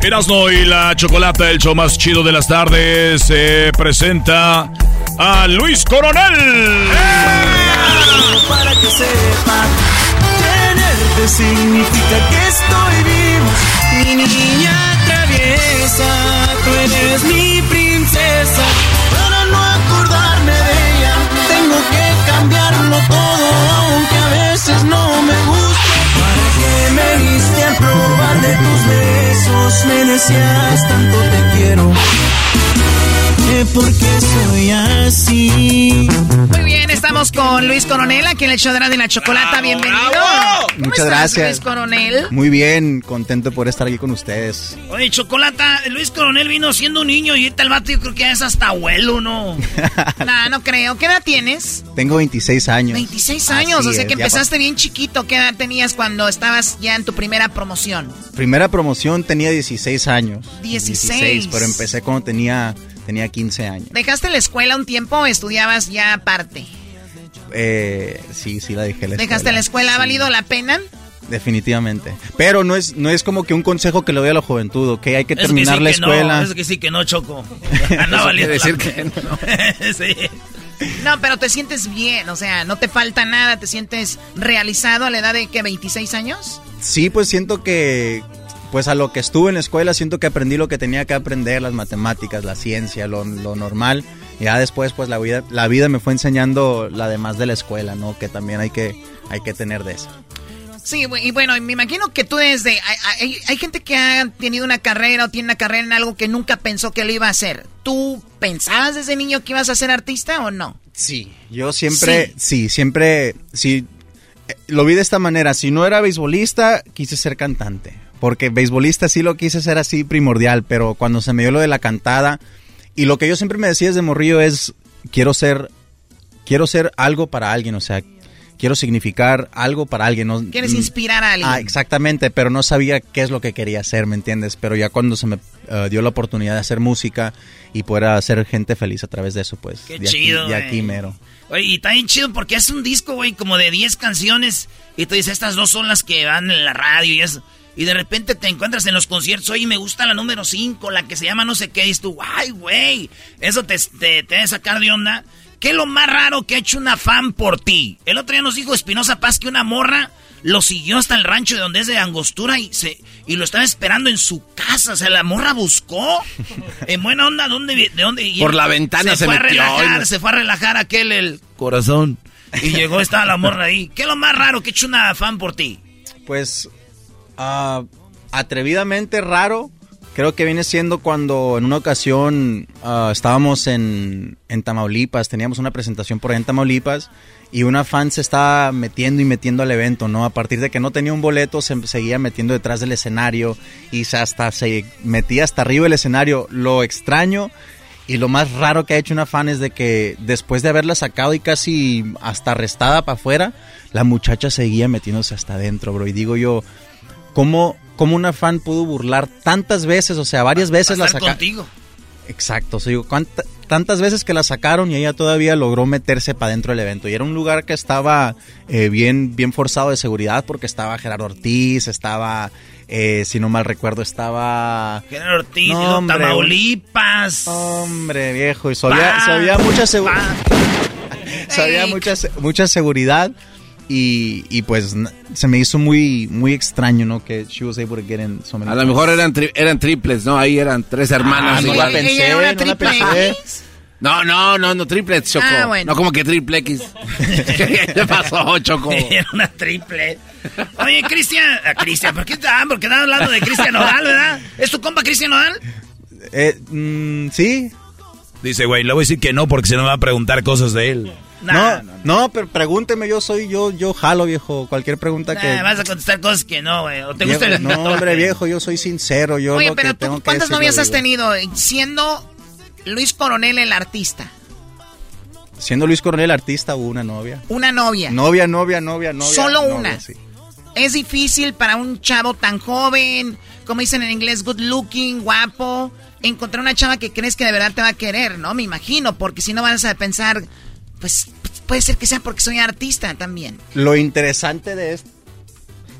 Erasmo y la Chocolata, el show más chido de las tardes, se presenta a Luis Coronel. Para que sepan, tenerte significa que estoy vivo. Mi niña traviesa, tú eres mi princesa. Para no acordarme de ella, tengo que cambiarlo todo, aunque a veces no me gusta. ¿Para qué me diste a probar de tus besos? Me decías tanto te quiero. ¿Por qué soy así? Muy bien, Estamos con Luis Coronel, aquí en el show de la, de la chocolata. Bienvenido. ¿Cómo Muchas estás, gracias. Luis Coronel. Muy bien, contento por estar aquí con ustedes. Oye, Chocolata, Luis Coronel vino siendo un niño y ahorita el vato yo creo que ya es hasta abuelo, ¿no? No, no creo. ¿Qué edad tienes? Tengo 26 años. 26 años, Así o sea es, que empezaste bien chiquito. ¿Qué edad tenías cuando estabas ya en tu primera promoción? Primera promoción tenía 16 años. 16. pero empecé cuando tenía, tenía 15 años. ¿Dejaste la escuela un tiempo o estudiabas ya aparte? Eh, sí, sí la dejé la ¿Dejaste la escuela? ¿Ha valido la pena? Definitivamente. Pero no es, no es como que un consejo que le doy a la juventud, ¿ok? Hay que Eso terminar sí la que escuela. No, eso que sí que no, Choco. La decir pena. sí. No, pero te sientes bien, o sea, no te falta nada, te sientes realizado a la edad de que 26 años. Sí, pues siento que, pues a lo que estuve en la escuela, siento que aprendí lo que tenía que aprender, las matemáticas, la ciencia, lo, lo normal. Ya después, pues la vida, la vida me fue enseñando la demás de la escuela, ¿no? Que también hay que, hay que tener de eso. Sí, y bueno, me imagino que tú desde... Hay, hay- hay gente que ha tenido una carrera o tiene una carrera en algo que nunca pensó que lo iba a hacer. ¿Tú pensabas desde niño que ibas a ser artista o no? Sí. Yo siempre, sí, siempre, sí, eh, lo vi de esta manera. Si no era beisbolista, quise ser cantante. Porque beisbolista sí lo quise ser así primordial, pero cuando se me dio lo de la cantada, y lo que yo siempre me decía desde morrillo es, quiero ser, quiero ser algo para alguien, o sea, quiero significar algo para alguien. ¿no? ¿Quieres Mm, inspirar a alguien? Ah, exactamente, pero no sabía qué es lo que quería hacer, ¿me entiendes? Pero ya cuando se me eh, dio la oportunidad de hacer música y poder hacer gente feliz a través de eso, pues Qué de chido, aquí, de aquí mero. Oye, y está bien chido porque es un disco, güey, como de 10 canciones. Y tú dices, estas dos son las que van en la radio y eso. Y de repente te encuentras en los conciertos, oye, me gusta la número 5, la que se llama no sé qué. Y dices tú, ay, güey, eso te, te, te debe sacar de onda. ¿Qué es lo más raro que ha hecho una fan por ti? El otro día nos dijo Espinosa Paz que una morra lo siguió hasta el rancho de donde es de Angostura y se y lo estaba esperando en su casa. O sea, la morra buscó. En buena onda, ¿dónde, ¿de dónde? y Por la ventana se fue metió A relajar, no- Se fue a relajar aquel, el corazón. Y llegó, estaba la morra ahí. ¿Qué es lo más raro que ha hecho una fan por ti? Pues ah, atrevidamente raro, creo que viene siendo cuando en una ocasión ah, estábamos en, en Tamaulipas, teníamos una presentación por ahí en Tamaulipas y una fan se estaba metiendo y metiendo al evento, ¿no? A partir de que no tenía un boleto, se seguía metiendo detrás del escenario y se hasta se metía hasta arriba del escenario. Lo extraño y lo más raro que ha hecho una fan es de que después de haberla sacado y casi hasta arrestada para afuera, la muchacha seguía metiéndose hasta adentro, bro. Y digo yo, ¿cómo, cómo una fan pudo burlar tantas veces? O sea, varias veces la sacaron. contigo. Exacto, o sea, digo, ¿cuánta- tantas veces que la sacaron y ella todavía logró meterse para dentro del evento. Y era un lugar que estaba eh, bien, bien forzado de seguridad porque estaba Gerardo Ortiz, estaba, eh, si no mal recuerdo, estaba... Gerardo Ortiz, No, hombre, Tamaulipas. Hombre, viejo, y sabía, mucha seguridad. sabía mucha, mucha seguridad y, y pues se me hizo muy muy extraño, ¿no? Que she was able to get in so many A lo mejor eran, tri- eran triples, ¿no? Ahí eran tres hermanas. Ah, no igual. la pensé, ¿Ella era una no la triple pensé. X? No, no, no, no, triplets, Choco. Ah, bueno. No como que triple X. ¿Qué pasó, Choco? Era una triple. Oye, Cristian. ah, Cristian, ¿por qué ah, porque estás hablando de Cristian Nodal, verdad? ¿Es tu compa Cristian Nodal? Eh, mm, sí. Dice, güey, le voy a decir que no porque se nos va a preguntar cosas de él. No, no, pero pregúnteme, yo soy, yo, yo jalo, viejo. Cualquier pregunta que. Nah, vas a contestar cosas que no, güey. ¿O te Viejo, gusta el no, hombre, viejo, yo soy sincero. Yo Oye, lo que pero tú, que ¿cuántas novias has tenido siendo Luis Coronel el artista? Siendo Luis Coronel artista, hubo una novia. Una novia. Novia, novia, novia, novia. Solo novia, una. sí. Es difícil para un chavo tan joven, como dicen en inglés, good looking, guapo, encontrar una chava que crees que de verdad te va a querer, ¿no? Me imagino, porque si no vas a pensar, pues puede ser que sea porque soy artista también. Lo interesante de esto.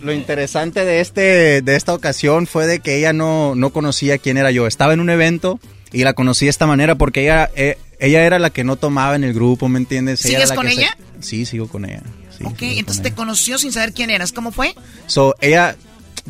Lo interesante de este de esta ocasión fue de que ella no, no conocía quién era yo. Estaba en un evento y la conocí de esta manera porque ella eh, ella era la que no tomaba en el grupo, ¿me entiendes? Ella ¿Sigues era la con que se- ella? Sí, sigo con ella. sí, ok, entonces ella. te conoció sin saber quién eras. ¿Cómo fue? So, ella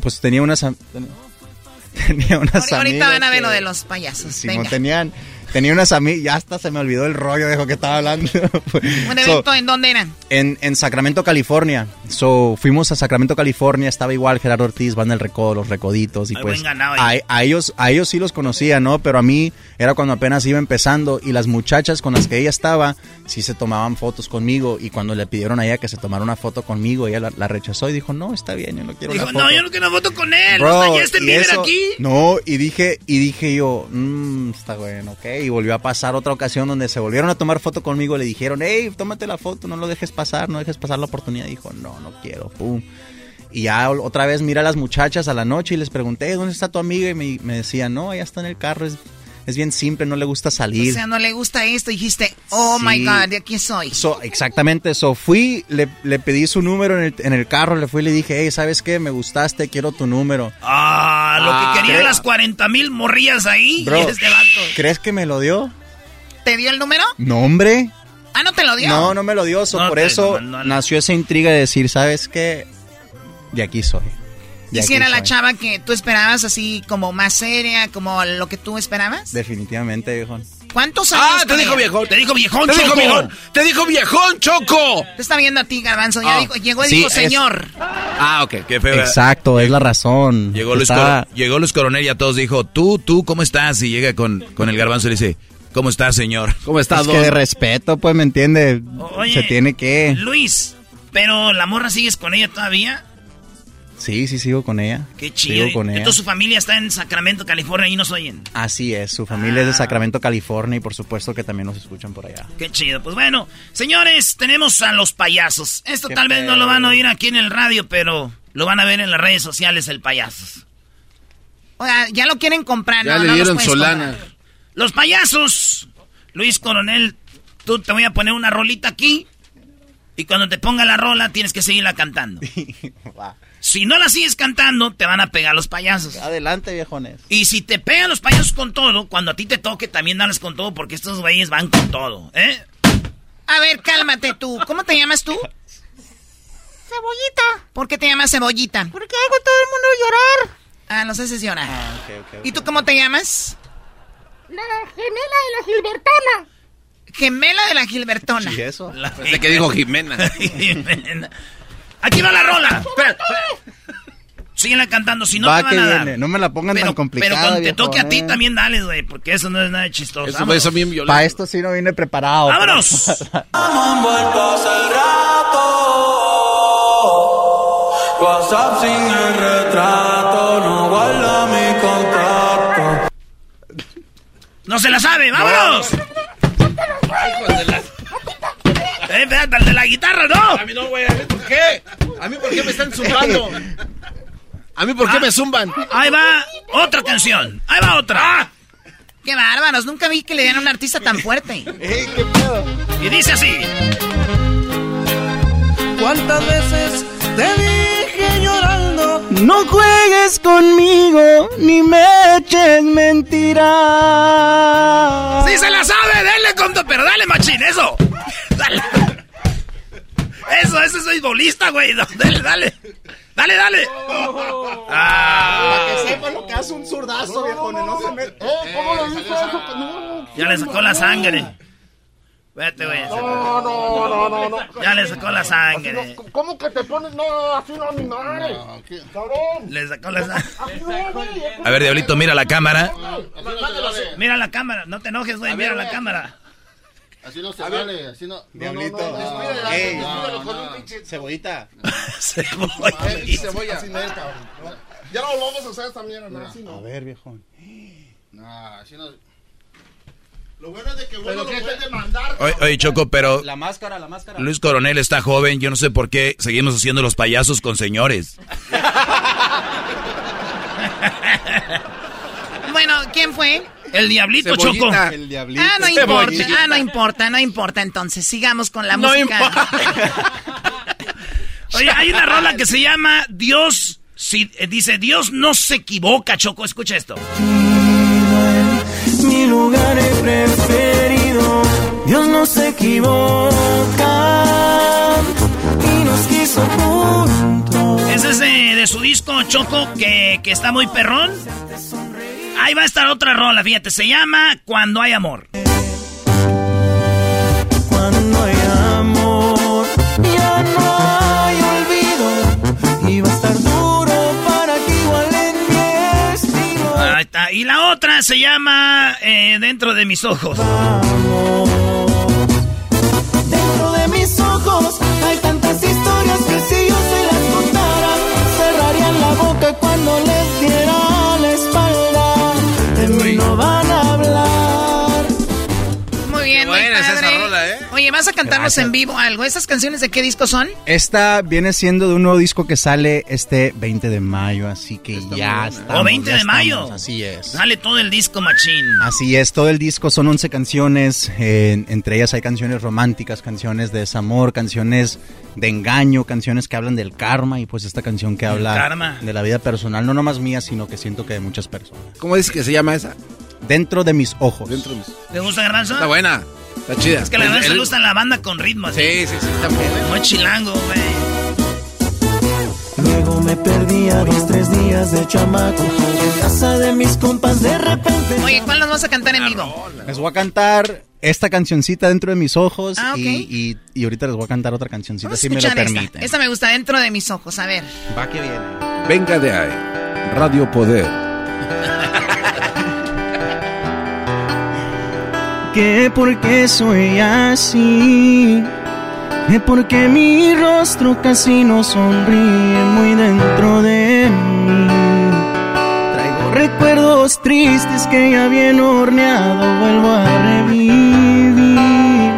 pues tenía unas tenía unas Ahorita amigas van a ver que- lo de los payasos. Simón, Venga. tenían tenía unas amigas, ya hasta se me olvidó el rollo de lo que estaba hablando. ¿Un evento en dónde era? En, en Sacramento, California. So, fuimos a Sacramento, California, estaba igual Gerardo Ortiz, Van del Recodo, Los Recoditos, y Ay, pues buen ganado a, ahí. a ellos, a ellos sí los conocía, ¿no? Pero a mí era cuando apenas iba empezando y las muchachas con las que ella estaba, sí se tomaban fotos conmigo y cuando le pidieron a ella que se tomara una foto conmigo, ella la, la rechazó y dijo, no, está bien, yo no quiero Dijo, una foto. no, yo no quiero una foto con él. Bro, o sea, ya este y eso- aquí. No, y dije, y dije yo, "Mm, está bueno, ok. Y volvió a pasar otra ocasión donde se volvieron a tomar foto conmigo. Le dijeron, hey, tómate la foto, no lo dejes pasar, no dejes pasar la oportunidad. Dijo, no, no quiero, pum. Y ya otra vez mira a las muchachas a la noche y les pregunté, ¿dónde está tu amiga? Y me, me decía, no, ella está en el carro, es, es bien simple, no le gusta salir. O sea, no le gusta esto. Dijiste, oh my. God, de aquí soy. So, exactamente, eso. Fui, le, le pedí su número en el, en el carro, le fui y le dije, hey, ¿sabes qué? Me gustaste, quiero tu número. Ah, lo Ah, que querían las 40 mil morrillas ahí. Bro, y este vato. ¿crees que me lo dio? ¿Te dio el número? No, hombre. Ah, no te lo dio. No, no me lo dio. so, No por eso nació esa intriga de decir, ¿sabes qué? De aquí soy. De ¿Y era la chava que tú esperabas así como más seria, como lo que tú esperabas? Definitivamente, viejo. ¿Cuántos años? Ah, te dijo viejón. Te dijo viejón, Te dijo viejón. Te dijo viejón, Choco. Te está viendo a ti, Garbanzo. Ya Ah. dijo, llegó y Sí, dijo, es- señor. Ah, ok. Qué feo. ¿verdad? Exacto, es la razón. Llegó Luis, Está- llegó Luis Coronel y a todos dijo, tú, tú, ¿cómo estás? Y llega con, con el garbanzo y le dice, ¿cómo estás, señor? ¿Cómo está, Es don? que de respeto, pues, ¿me entiende? Oye, Se tiene que... Luis, pero la morra sigues con ella todavía. Sí, sí, sigo con ella. Qué chido. Sigo con ella. Entonces su familia está en Sacramento, California y nos oyen. Así es, su familia es Ah. de Sacramento, California y por supuesto que también nos escuchan por allá. Qué chido. Pues bueno, señores, tenemos a los payasos. Esto Qué tal vez no lo van a oír aquí en el radio, pero lo van a ver en las redes sociales, el payasos. Oiga, ya lo quieren comprar. Ya no, le no los dieron Solana. comprar. Los payasos. Luis Coronel, tú te voy a poner una rolita aquí. Y cuando te ponga la rola, tienes que seguirla cantando. Si no la sigues cantando, te van a pegar los payasos. Adelante, viejones. Y si te pegan los payasos con todo, cuando a ti te toque, también dales con todo, porque estos güeyes van con todo, ¿eh? A ver, cálmate tú. ¿Cómo te llamas tú? Cebollita. ¿Por qué te llamas Cebollita? Porque hago a todo el mundo llorar. Ah, nos haces llorar. ¿Y tú cómo te llamas? La gemela de la Gilbertona. Gemela de la Gilbertona. ¿Y eso? Pensé que dijo Jimena. Jimena. Aquí va la rola. Espera. Síguela cantando, si no Va te van que a dar. viene. No me la pongan pero, tan complicada, Pero cuando te toque a ti, eh. también dale, güey, porque eso no es nada chistoso. Eso, Vámonos. eso bien violento. Para esto sí no vine preparado. ¡Vámonos! WhatsApp sin el retrato, no guarda mi contacto. ¡No se la sabe! ¡Vámonos! Eh, espérate, el de la guitarra, no. A mí no, güey. ¿A mí por qué? ¿A mí por qué me están zumbando? ¿A mí por qué Ah. me zumban? Ahí va otra canción. Ahí va otra. Qué bárbaros. Nunca vi que le dieran a un artista tan fuerte. ¿Qué pedo? Y dice así. ¿Cuántas veces te llorando? No juegues conmigo, ni me eches mentiras. ¡Sí se la sabe! ¡Denle con tu... Pero dale, machín, eso. Dale. Eso, ese es beisbolista, güey. No, Dale, dale. Dale, dale. Ah, Para que sepa lo que hace un zurdazo, viejones. No se me... ¿Eh? ¿Cómo le dice eso? No. ya le sacó la sangre. Vete, güey. No, no, no, no, no. Ya le sacó la sangre. ¿Cómo que te pones? No, así no, mi madre. Cabrón. Le sacó la sangre. No. A ver, Diablito, mira la cámara. Mira la cámara. No te enojes, güey. Mira la cámara. Así no se vale, así no. Diablito. No, no, no, no, con un pinche- Cebollita. Ay, cebolla. Así no es, cabrón. Ya no vamos a hacer esta mierda, no, así A no. ver, viejón. No, así no. Lo bueno es de que uno lo puede demandar. Oye, oye, Choco, pero La máscara, la máscara. Luis Coronel está joven. Yo no sé por qué seguimos haciendo los payasos con señores. Bueno, ¿quién fue? El diablito, Cebollita. Choco. El diablito. Ah, no importa. Ah, no importa, no importa. Entonces, sigamos con la No música. Oye, hay una rola que se llama Dios. Si, eh, dice, Dios no se equivoca, Choco. Escucha esto. Lugar. Ese es de, de su disco Choco que, que está muy perrón. Ahí va a estar otra rola, fíjate. Se llama Cuando hay amor. Y la otra se llama eh, Dentro de mis ojos. Dentro de mis ojos hay tantas historias que si yo se las contara, cerrarían la boca cuando les diera la espalda. De mí no van a hablar. Muy bien, muy buena es esa padre. ¿Eh? Oye, ¿vas a cantarnos Gracias. en vivo algo? ¿Esas canciones de qué disco son? Esta viene siendo de un nuevo disco que sale este 20 de mayo, así que ya está. ¿O 20 de mayo? Así es. Dale todo el disco, machín. Así es, todo el disco son 11 canciones, eh, entre ellas hay canciones románticas, canciones de desamor, canciones de engaño, canciones que hablan del karma y pues esta canción que habla karma. de la vida personal, no nomás mía, sino que siento que de muchas personas. ¿Cómo dice que se llama esa? Dentro de mis ojos. Dentro de mis... ¿Te gusta, Garbanzo? Está buena. Está chida. Es que la verdad se gusta la banda con ritmo. así. Sí, sí, sí, está. Muy chilango, güey. Luego me perdí a dos, tres días de chamaco. En casa de mis compas de repente. Oye, ¿cuál nos vas a cantar en vivo? Les voy a cantar esta cancioncita dentro de mis ojos Ah, ok. y, y- y ahorita les voy a cantar otra cancioncita Vamos si me lo escuchar esta. permiten. Esta me gusta dentro de mis ojos. A ver. Va que viene. Venga de ahí. Radio Poder. que porque soy así, que porque mi rostro casi no sonríe muy dentro de mí. Traigo recuerdos tristes que ya bien horneado vuelvo a revivir.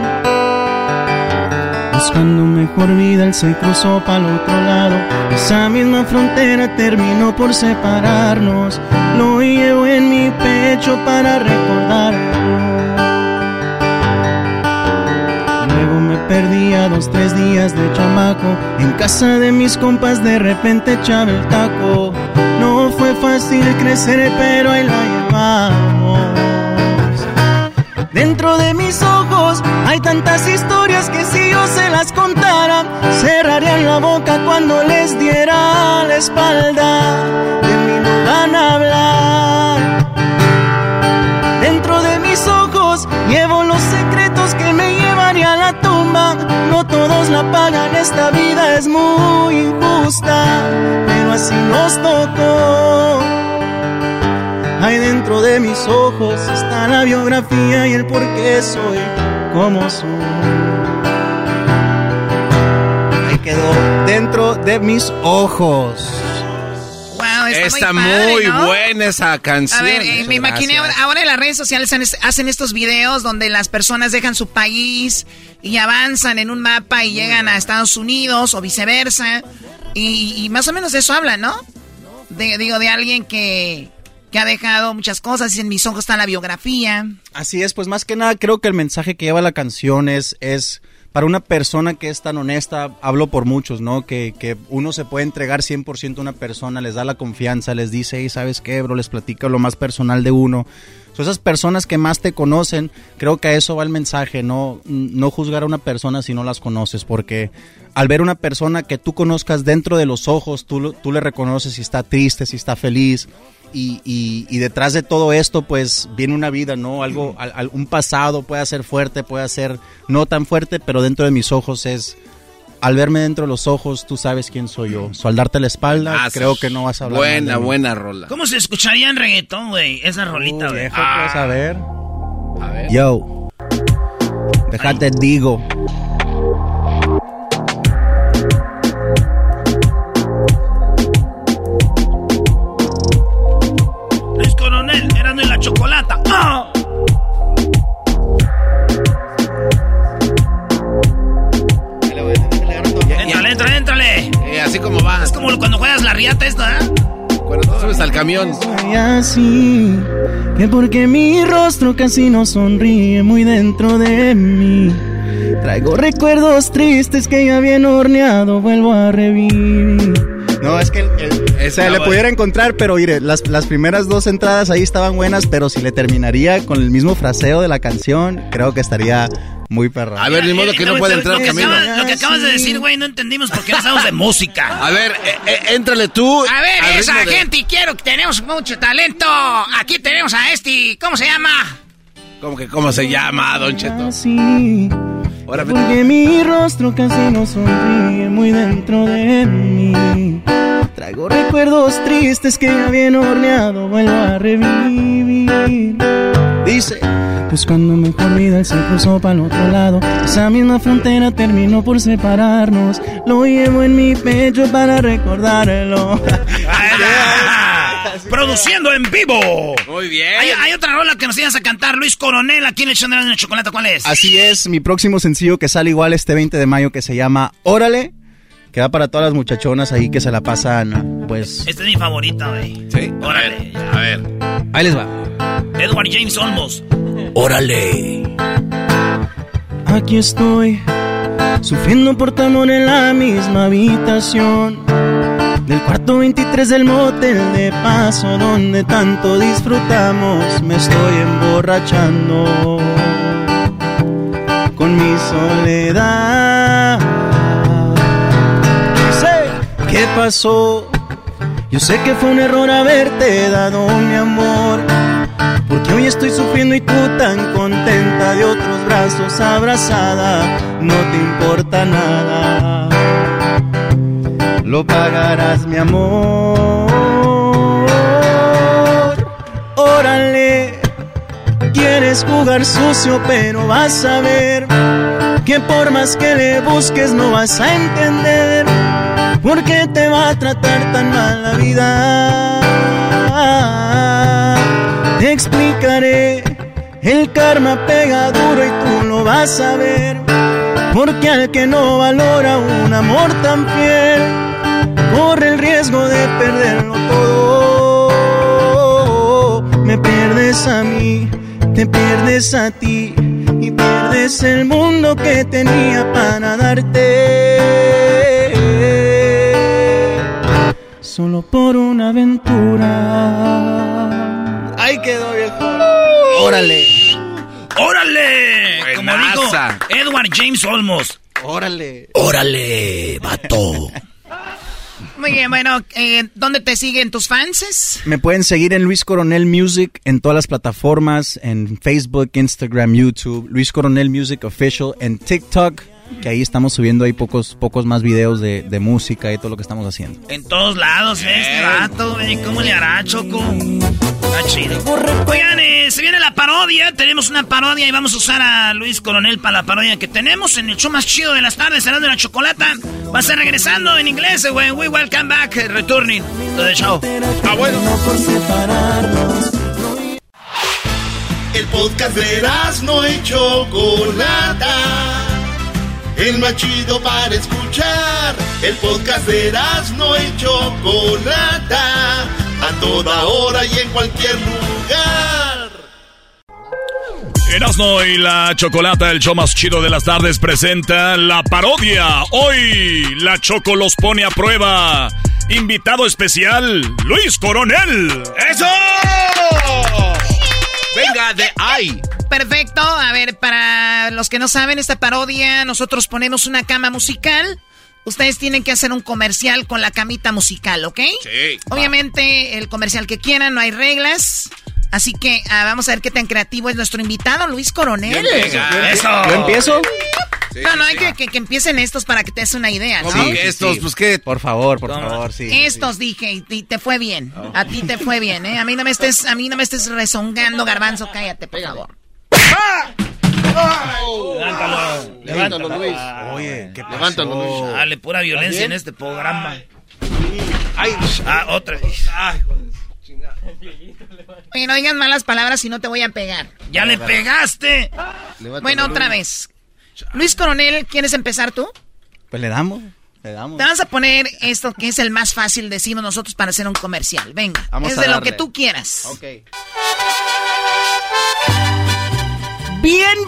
Buscando mejor vida, él se cruzó para el otro lado. Esa misma frontera terminó por separarnos. Lo llevo en mi pecho para recordarlo. Dos, tres días de chamaco. En casa de mis compas de repente echaba el taco. No fue fácil crecer, pero ahí la llevamos. Dentro de mis ojos hay tantas historias que si yo se las contara, cerrarían la boca cuando les diera la espalda. De mí no van a hablar. Dentro de mis ojos llevo los secretos que me a la tumba. No todos la pagan, esta vida es muy injusta, pero así nos tocó. Ahí dentro de mis ojos está la biografía y el por qué soy como soy. Ahí quedó dentro de mis ojos. Está, Está muy, padre, muy ¿no? buena esa canción. A ver, eh, me imaginé ahora, ahora en las redes sociales hacen estos videos donde las personas dejan su país y avanzan en un mapa y llegan a Estados Unidos o viceversa. Y, y más o menos de eso hablan, ¿no? De, digo, de alguien que, que ha dejado muchas cosas y en mis ojos está la biografía. Así es, pues más que nada creo que el mensaje que lleva la canción es, es para una persona que es tan honesta, hablo por muchos, ¿no? Que, que uno se puede entregar 100% a una persona, les da la confianza, les dice, hey, ¿sabes qué, bro? Les platica lo más personal de uno. So, esas personas que más te conocen, creo que a eso va el mensaje, no, no juzgar a una persona si no las conoces, porque al ver una persona que tú conozcas dentro de los ojos, tú, tú le reconoces si está triste, si está feliz, y, y- y detrás de todo esto, pues viene una vida, ¿no? Algo, al- al- un pasado puede ser fuerte, puede ser no tan fuerte, pero dentro de mis ojos es. Al verme dentro de los ojos, tú sabes quién soy yo. So, al darte la espalda, Ah, creo que no vas a hablar. Buena, buena rola. ¿Cómo se escucharía en reggaetón, güey? Esa rolita, güey. Viejo, pues, a ver. A ver. Yo. Déjate digo. Como cuando juegas la riata esta, ¿eh? Cuando tú subes al camión. Soy así, que porque mi rostro casi no sonríe muy dentro de mí. Traigo recuerdos tristes que ya bien horneado vuelvo a revivir. No, es que el, el- o sea, le pudiera encontrar, pero mire, las, las primeras dos entradas ahí estaban buenas, pero si le terminaría con el mismo fraseo de la canción, creo que estaría Muy perro. A ver, ni modo que no puede entrar lo que, Camilo. lo que acabas de decir, güey, no entendimos por qué no sabemos de música. A ver, eh, eh, éntrale tú. A ver, esa de- gente, y quiero que tenemos mucho talento. Aquí tenemos a este, ¿cómo se llama? ¿Cómo que cómo se llama, Don Cheto? Así, Ahora porque mi rostro casi no sonríe muy dentro de mí. Traigo recuerdos tristes que ya bien horneado vuelvo a revivir. Dice, pues cuando mejor vida él se cruzó para el otro lado. Esa misma frontera terminó por separarnos. Lo llevo en mi pecho para recordarlo. Produciendo en vivo. Muy bien. Hay, hay otra rola que nos ibas a cantar, Luis Coronel, aquí en el Chandler de Chocolate. ¿Cuál es? Así es, mi próximo sencillo que sale igual este 20 de mayo que se llama Órale, que va para todas las muchachonas ahí que se la pasan, pues... Este es mi favorito, güey. ¿Sí? Órale. A ver. Ahí les va. Edward James Olmos. Órale. Aquí estoy, sufriendo por tu amor en la misma habitación. Del cuarto 23 del motel de paso, donde tanto disfrutamos, me estoy emborrachando con mi soledad. Sé qué pasó, yo sé que fue un error haberte dado mi amor. Porque hoy estoy sufriendo y tú tan contenta de otros brazos abrazada, no te importa nada. Lo pagarás, mi amor. Órale, quieres jugar sucio, pero vas a ver que por más que le busques no vas a entender por qué te va a tratar tan mal la vida. Te explicaré, el karma pega duro y tú lo vas a ver. Porque al que no valora un amor tan fiel, corre el riesgo de perderlo todo. Me pierdes a mí, te pierdes a ti y pierdes el mundo que tenía para darte. Solo por una aventura. Ahí quedó, viejo. Órale. ¡Órale! Como dijo. Edward James Olmos. Órale. Órale, vato. Muy bien, bueno, eh, ¿dónde te siguen tus fans? Me pueden seguir en Luis Coronel Music en todas las plataformas, en Facebook, Instagram, YouTube, Luis Coronel Music Official, en TikTok, que ahí estamos subiendo ahí pocos, pocos más videos de, de música y todo lo que estamos haciendo. En todos lados, ¿eh? este vato, güey. ¿Cómo le hará, Choco? Está chido. Oigan, eh, se viene la parodia. Tenemos una parodia y vamos a usar a Luis Coronel para la parodia que tenemos en el show más chido de las tardes, será de la chocolata. Va a ser regresando en inglés, eh, güey. We welcome back, eh, returning to the show. Ah, bueno. El podcast de no y Chocolata. El más chido para escuchar. El podcast de no y Chocolata. A toda hora y en cualquier lugar. Erasmo y la Chocolata, el show más chido de las tardes, presenta la parodia. Hoy la Choco los pone a prueba. Invitado especial, Luis Coronel. ¡Eso! Venga, de ahí. Perfecto. A ver, para los que no saben, esta parodia, nosotros ponemos una cama musical. Ustedes tienen que hacer un comercial con la camita musical, ¿ok? Sí. Obviamente, el comercial que quieran, no hay reglas. Así que ah, vamos a ver qué tan creativo es nuestro invitado, Luis Coronel. Eso. ¿Yo empiezo? no, no, hay que, que- que empiecen estos para que te des una idea, ¿no? ¿Cómo que estos? Pues qué. Por favor, por favor, sí. Estos dije, y y te fue bien. A ti te fue bien, ¿eh? A mí no me estés, a mí no me estés rezongando, garbanzo, cállate, por favor. Levántalo. Levántalo, Luis. Oye, ¿qué pasó? Levántalo, Luis. Dale, pura violencia en este programa. Ay, ah, otra vez. Ay, Oye, no digas malas palabras si no te voy a pegar. ya le pegaste. Levántalo, Bueno, otra Luis. vez. Luis Coronel, ¿quieres empezar tú? Pues le damos, le damos. Te vas a poner esto que es el más fácil, decimos nosotros, para hacer un comercial. Venga, Vamos es a de lo que tú quieras. Ok.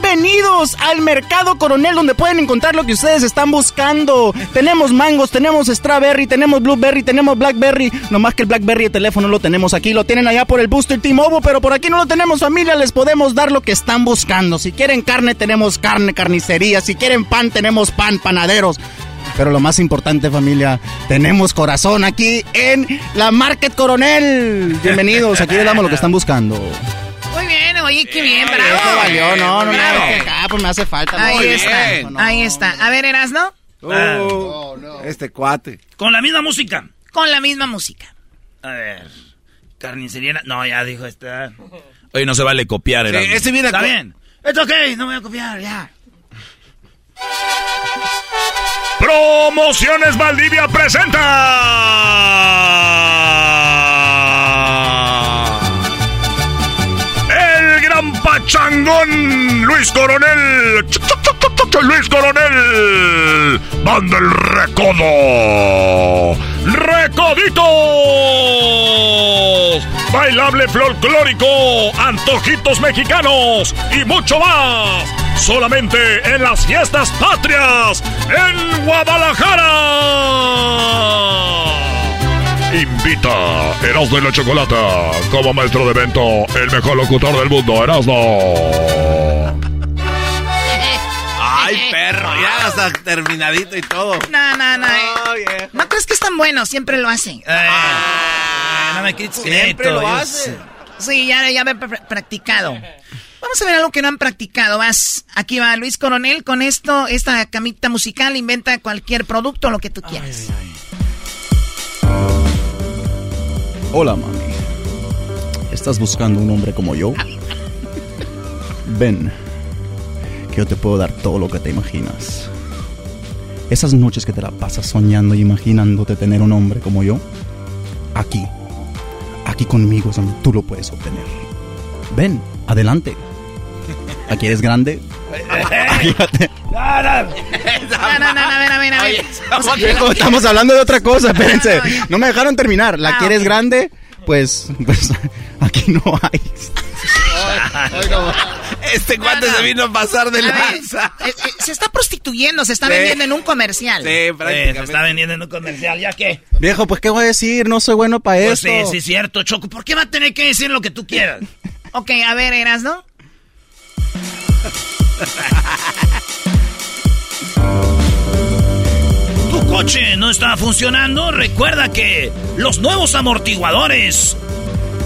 Bienvenidos al Mercado Coronel donde pueden encontrar lo que ustedes están buscando. Tenemos mangos, tenemos strawberry, tenemos blueberry, tenemos blackberry. No más que el blackberry de teléfono lo tenemos aquí, lo tienen allá por el Booster T-Mobile, pero por aquí no lo tenemos familia, les podemos dar lo que están buscando. Si quieren carne, tenemos carne, carnicería. Si quieren pan, tenemos pan, panaderos. Pero lo más importante, familia, tenemos corazón aquí en la Market Coronel. Bienvenidos, aquí les damos lo que están buscando. Muy bien, oye, qué bien, bravo. Eso valió, no, no, no, acá, pues me hace falta. Ahí Muy está, bien. ahí está. A ver, Erasno, Oh, Este cuate. Con la misma música. con la misma música. A ver. Carnicería. No, ya dijo esta. Oye, no se vale copiar, Sí, Erasmo. este viene Está bien. It's ok, no me voy a copiar, ya. Promociones Valdivia presenta. Gran pachangón Luis Coronel. Luis Coronel. Banda el recodo. Recoditos. Bailable folclórico. Antojitos mexicanos. Y mucho más. Solamente en las fiestas patrias. En Guadalajara. Invita Erasmo y la Chocolata como maestro de evento, el mejor locutor del mundo, Erasmo. Ay, perro, ya está terminadito y todo. No, no, no. eh. ¿No crees que es tan bueno? Siempre lo hacen. no me quites Siempre lo yo hace. sé. Sí, ya, ya me he pr- practicado. Vamos a ver algo que no han practicado. Vas, aquí va Luis Coronel con esto, esta camita musical, inventa cualquier producto, lo que tú quieras. Hola, mami. ¿Estás buscando un hombre como yo? Ven, que yo te puedo dar todo lo que te imaginas. Esas noches que te la pasas soñando y imaginándote tener un hombre como yo, aquí, aquí conmigo es donde tú lo puedes obtener. Ven, adelante. ¿Aquí eres grande? No, no, no, a ver, a ver, a ver. Viejo, estamos hablando de otra cosa, espérense. No me dejaron terminar. ¿La Ah, quieres grande? Pues, pues aquí no hay. Este cuate se vino a pasar de lanza. eh, eh, se está prostituyendo, se está Sí. vendiendo en un comercial. Sí, Eh, se prácticamente. está vendiendo en un comercial, ¿ya qué? Viejo, pues qué voy a decir, no soy bueno para Pues esto. sí, sí, cierto, Choco. ¿Por qué va a tener que decir lo que tú quieras? Ok, a ver, Eras, ¿no? ¿Tu coche no está funcionando? Recuerda que los nuevos amortiguadores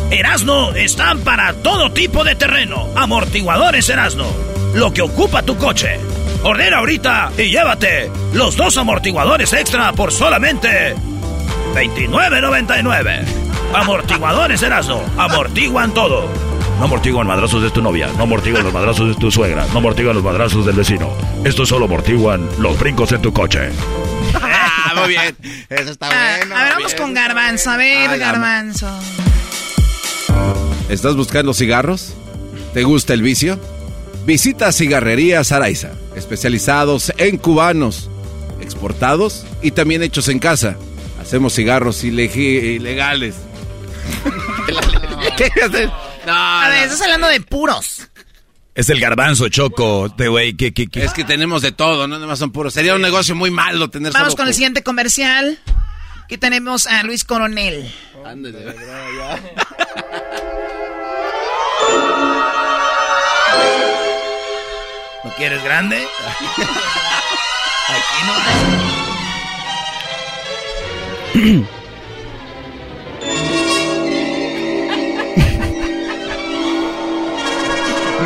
Erasno están para todo tipo de terreno. Amortiguadores Erasno. Lo que ocupa tu coche. Ordena ahorita y llévate los dos amortiguadores extra por solamente $29.99. Amortiguadores Erasno. Amortiguan todo. No amortiguan madrazos de tu novia, no amortiguan los madrazos de tu suegra, no amortiguan los madrazos del vecino. Esto solo amortiguan los brincos en tu coche. Ah, muy bien. Eso está Ah, bueno. a ver, vamos con Garbanzo. A ver, Ah, Garbanzo. ¿Estás buscando cigarros? ¿Te gusta el vicio? Visita Cigarrerías Araiza, especializados en cubanos, exportados y también hechos en casa. Hacemos cigarros ilegales. ¿Qué haces? No, A ver, no. estás hablando de puros. Es el garbanzo, Choco, de güey, que, que, que- Es que tenemos de todo, no nada más son puros. Sería un negocio muy malo tener Vamos solo con el siguiente comercial. Aquí tenemos a Luis Coronel. Ándale. ¿No quieres grande? Aquí no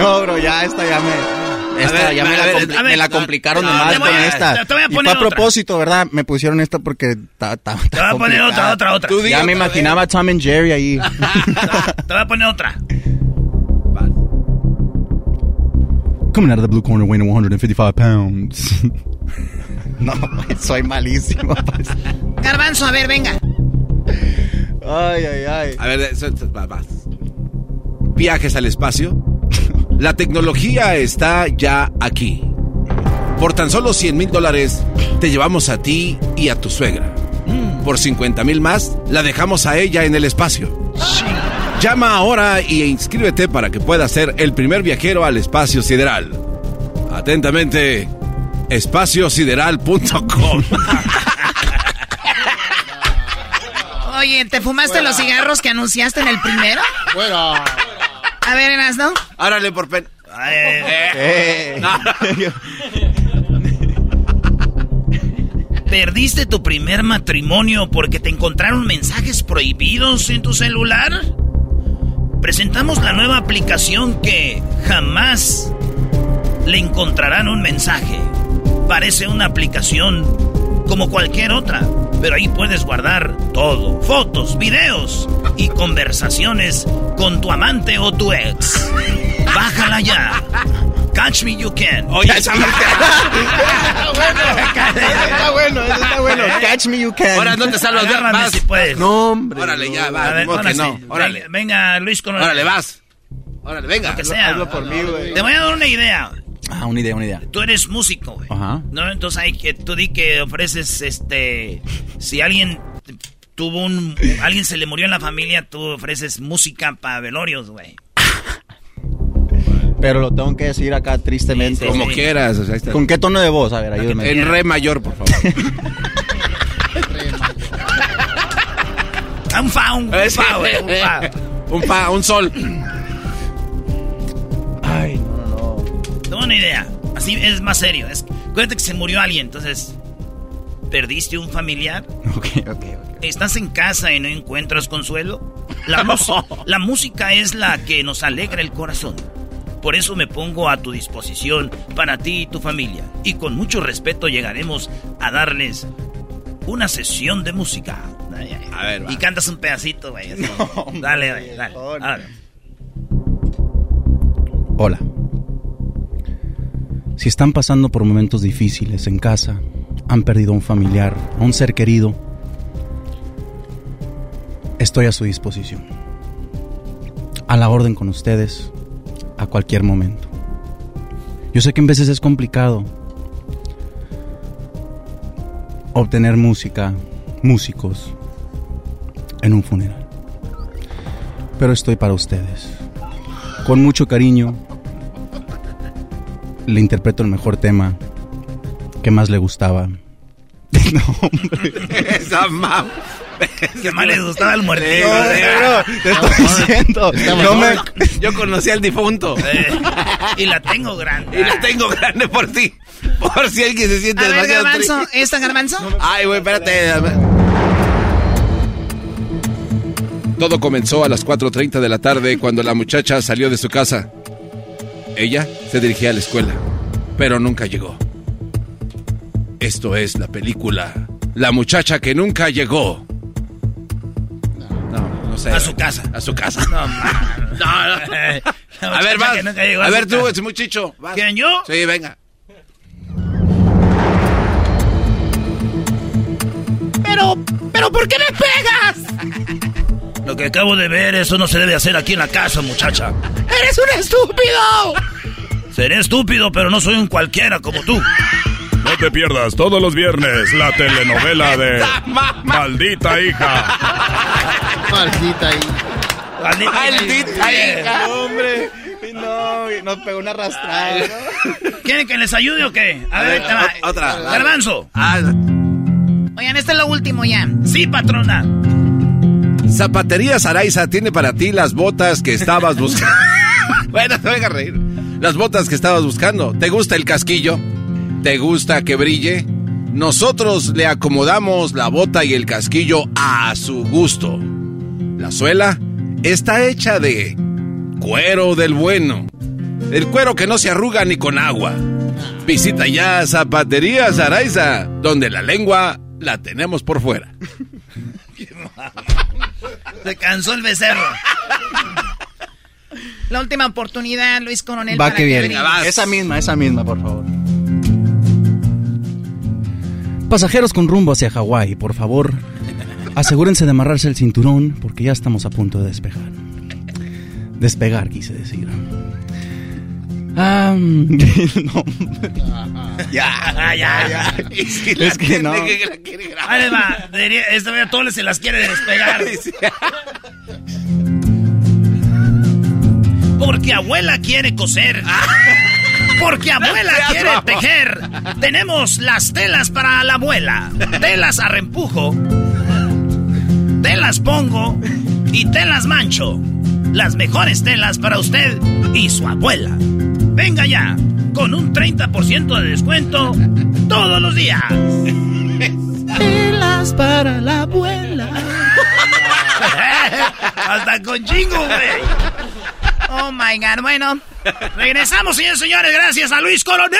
No, bro, ya esta ya me. Esta ver, ya me, la, ver, me complicaron de no, más con a- esta. te- voy a y poner fue a otra. propósito, ¿verdad? Me pusieron esta porque ta- ta- Te voy a poner otra, otra, otra. Tú Ya me imaginaba a Tom and Jerry ahí. Te voy a poner otra. Coming out of the blue corner weighing 155 pounds. no, soy malísimo. pues. Garbanzo, a ver, venga. Ay, ay, ay. A ver, va- vas. Viajes al espacio. La tecnología está ya aquí. Por tan solo 100 mil dólares, te llevamos a ti y a tu suegra. Por 50 mil más, la dejamos a ella en el espacio. Llama ahora y inscríbete para que puedas ser el primer viajero al espacio sideral. Atentamente, espaciosideral.com. Oye, ¿te fumaste los cigarros que anunciaste en el primero? Bueno. A ver, ¿no? Árale por pen. Eh. ¿Perdiste tu primer matrimonio porque te encontraron mensajes prohibidos en tu celular? Presentamos la nueva aplicación que jamás le encontrarán un mensaje. Parece una aplicación como cualquier otra, pero ahí puedes guardar todo, fotos, videos y conversaciones con tu amante o tu ex. Bájala ya. Catch me you can. Oye, esa Está bueno, eso está bueno. Catch me you can. Ahora no te salvas, Agárrame vas. si puedes. No, hombre. Órale, ya, va. A ver, ahora que no. sí. Órale. Venga, Luis con Órale, vas. Órale, venga. Lo que sea. Hazlo por mí, güey. Te voy a dar una idea. Ah, una idea, una idea. Tú eres músico, güey. Ajá. ¿No? Entonces hay que tú di que ofreces este si alguien tuvo un alguien se le murió en la familia, tú ofreces música para velorios, güey. Pero lo tengo que decir acá tristemente. Como quieras. o sea, ahí está. ¿Con qué tono de voz? A ver, ayúdame. En re mayor, por favor. Un fa, un, un fa, güey, un fa. un fa, un sol. Una idea. Así es más serio. Es, acuérdate que se murió alguien, entonces perdiste un familiar. Ok, ok, ok. ¿Estás en casa y no encuentras consuelo? La, la música es la que nos alegra el corazón. Por eso me pongo a tu disposición para ti y tu familia. Y con mucho respeto llegaremos a darles una sesión de música. Ay, ay, ay. A ver, va. Y cantas un pedacito, güey. dale, güey, dale. Dale. Hola. Si están pasando por momentos difíciles en casa, han perdido a un familiar, a un ser querido, estoy a su disposición. A la orden con ustedes, a cualquier momento. Yo sé que en veces es complicado obtener música, músicos, en un funeral. Pero estoy para ustedes. Con mucho cariño, le interpreto el mejor tema que más le gustaba. no, hombre. Esa mam. Que más les gustaba el muertito. No, no, te estoy diciendo. No me- Yo conocí al difunto. Eh, y la tengo grande. Y la tengo grande por ti. Por si alguien se siente A ver, demasiado Garbanzo, triste. ¿esta Garbanzo? Ay, güey, espérate. Todo comenzó a las 4.30 de la tarde cuando la muchacha salió de su casa. Ella se dirigía a la escuela, pero nunca llegó. Esto es la película La muchacha que nunca llegó. No, no sé. A su casa. A su casa. No. No, no. A ver, vas. Que nunca llegó a ver, tú, ese muchacho. vas. ¿Quién, yo? Sí, venga. Pero, pero, ¿por qué me pegas? Lo que acabo de ver, eso no se debe hacer aquí en la casa, muchacha. ¡Eres un estúpido! Seré estúpido, pero no soy un cualquiera como tú. No te pierdas todos los viernes la telenovela de Maldita hija. Maldita hija. Maldita hija. hombre. No, nos pegó una arrastrada. ¿Quieren que les ayude o qué? A ver, te va. o- otra. Garbanzo. Oigan, este es lo último ya. Sí, patrona. Zapatería Saraiza tiene para ti las botas que estabas buscando. bueno, te voy a reír. Las botas que estabas buscando. ¿Te gusta el casquillo? ¿Te gusta que brille? Nosotros le acomodamos la bota y el casquillo a su gusto. La suela está hecha de cuero del bueno. El cuero que no se arruga ni con agua. Visita ya Zapatería Saraiza, donde la lengua la tenemos por fuera. Se cansó el becerro. La última oportunidad, Luis Coronel. Va para que viene. Esa misma, esa misma, por favor. Pasajeros con rumbo hacia Hawái, por favor, asegúrense de amarrarse el cinturón porque ya estamos a punto de despegar. Despegar, quise decir. Ah, no. Ya, ya, ya. Y si Es que no. que la quiere grabar. Ahí va. Esta vez a todos se las quiere despegar. Porque abuela quiere coser. Porque abuela quiere tejer. Tenemos las telas para la abuela. Telas a reempujo. Telas pongo y telas mancho. Las mejores telas para usted y su abuela. Venga ya, con un 30% de descuento todos los días. Telas para la abuela. Hasta con chingo, güey. Oh my god. Bueno, regresamos, señores señores. Gracias a Luis Coronel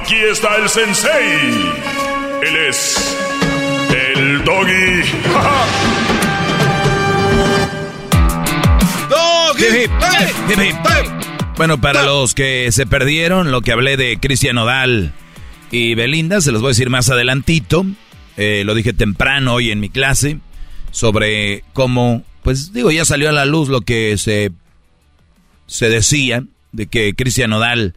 Aquí está el sensei. Él es el doggy. Bueno, para los que se perdieron lo que hablé de Cristian Odal y Belinda, se los voy a decir más adelantito. Eh, lo dije temprano hoy en mi clase sobre cómo, pues digo, ya salió a la luz lo que se, se decía de que Cristian Odal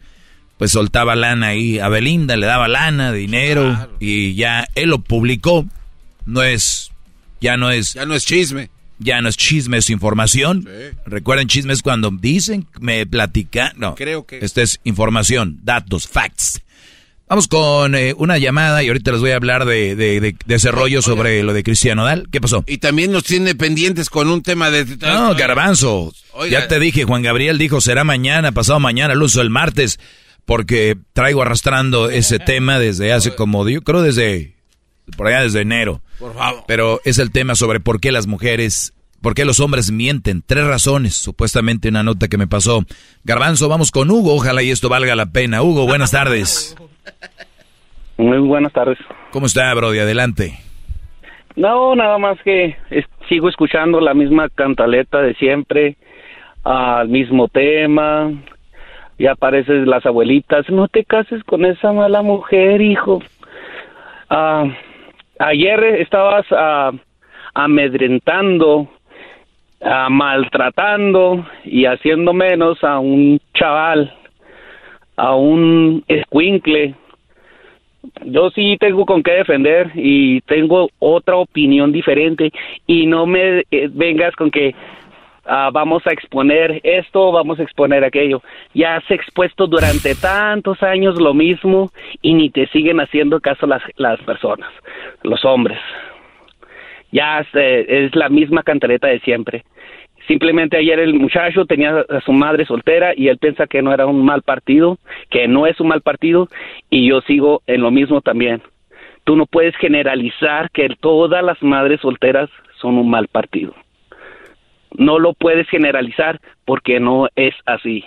pues soltaba lana ahí a Belinda, le daba lana, dinero y ya él lo publicó. No es, ya no es... Ya no es chisme. Ya no es chisme, es información. Recuerden, chisme es cuando dicen, me platican. No, Creo que- Esta es información, datos, facts. Vamos con eh, una llamada y ahorita les voy a hablar de, de, de- de ese rollo sobre lo de Cristiano Dal. ¿Qué pasó? Y también nos tiene pendientes con un tema de... No, garbanzo. Oiga. Ya te dije, Juan Gabriel dijo, será mañana, pasado mañana, el uso el martes, porque traigo arrastrando ese tema desde hace como, yo creo desde, por allá desde enero. Por favor. Pero es el tema sobre por qué las mujeres, por qué los hombres mienten. Tres razones, supuestamente una nota que me pasó. Garbanzo, vamos con Hugo, ojalá y esto valga la pena. Hugo, buenas tardes. Muy buenas tardes. ¿Cómo está, Brody? Adelante. No, nada más que es- sigo escuchando la misma cantaleta de siempre, al mismo tema. Y aparecen las abuelitas, no te cases con esa mala mujer, hijo. Ah, ayer estabas ah, amedrentando, ah, maltratando y haciendo menos a un chaval, a un escuincle yo sí tengo con qué defender y tengo otra opinión diferente y no me eh, vengas con que ah, vamos a exponer esto, vamos a exponer aquello. Ya has expuesto durante tantos años lo mismo y ni te siguen haciendo caso las, las personas, los hombres. Ya es, eh, es la misma cantareta de siempre. Simplemente ayer el muchacho tenía a su madre soltera y él piensa que no era un mal partido, que no es un mal partido y yo sigo en lo mismo también. Tú no puedes generalizar que todas las madres solteras son un mal partido. No lo puedes generalizar porque no es así.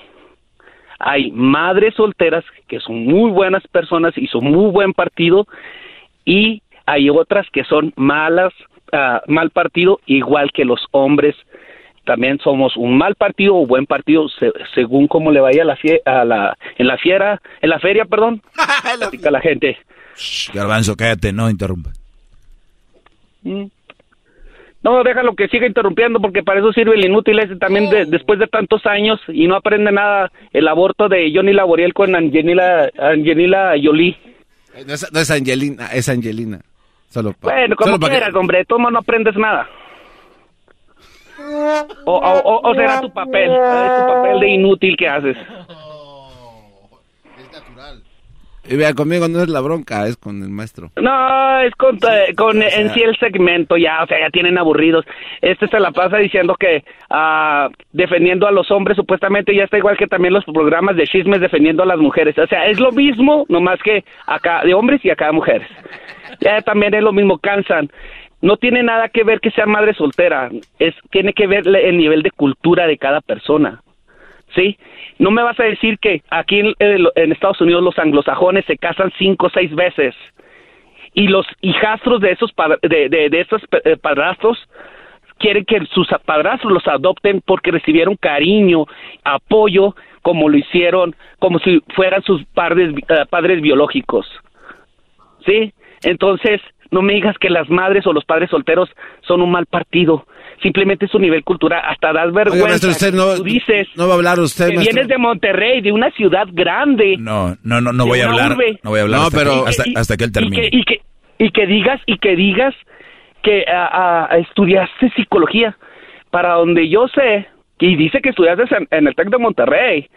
Hay madres solteras que son muy buenas personas y son muy buen partido y hay otras que son malas, ah, mal partido, igual que los hombres también somos un mal partido o buen partido se- según cómo le vaya a la, fie- a la en la fiera en la feria perdón platica la gente Garbanzo, cállate, no interrumpa. Mm. No déjalo que siga interrumpiendo porque para eso sirve el inútil ese también de- después de tantos años y no aprende nada el aborto de Johnny Laboriel con Angelina Angelina Jolie. No es, no es Angelina, es Angelina. Solo pa- bueno como solo pa' que- quieras hombre de todo modo no aprendes nada. O, o, o- o será tu papel tu papel de inútil que haces Y vea, conmigo no es la bronca, es con el maestro. No, es con, con en sí el segmento ya, o sea, ya tienen aburridos. Este se la pasa diciendo que ah, defendiendo a los hombres supuestamente ya está igual que también los programas de chismes defendiendo a las mujeres. O sea, es lo mismo, nomás que acá de hombres y acá de mujeres. Ya también es lo mismo, cansan. No tiene nada que ver que sea madre soltera, es tiene que ver el nivel de cultura de cada persona. ¿Sí? No me vas a decir que aquí en, Estados Unidos los anglosajones se casan cinco o seis veces y los hijastros de esos de, de, esos eh, padrastros quieren que sus padrastros los adopten porque recibieron cariño, apoyo, como lo hicieron, como si fueran sus padres, eh, padres biológicos. ¿Sí? Entonces, no me digas que las madres o los padres solteros son un mal partido. Simplemente es un nivel cultural. Hasta das vergüenza. usted no, Tú dices no va a hablar usted, que vienes de Monterrey, de una ciudad grande. No, no, no, no voy a hablar. No voy a hablar hasta, pero, que, hasta, que él termine. Y que, y que, digas, y que digas que estudiaste psicología. Para donde yo sé, y dice que estudiaste en, el TEC de Monterrey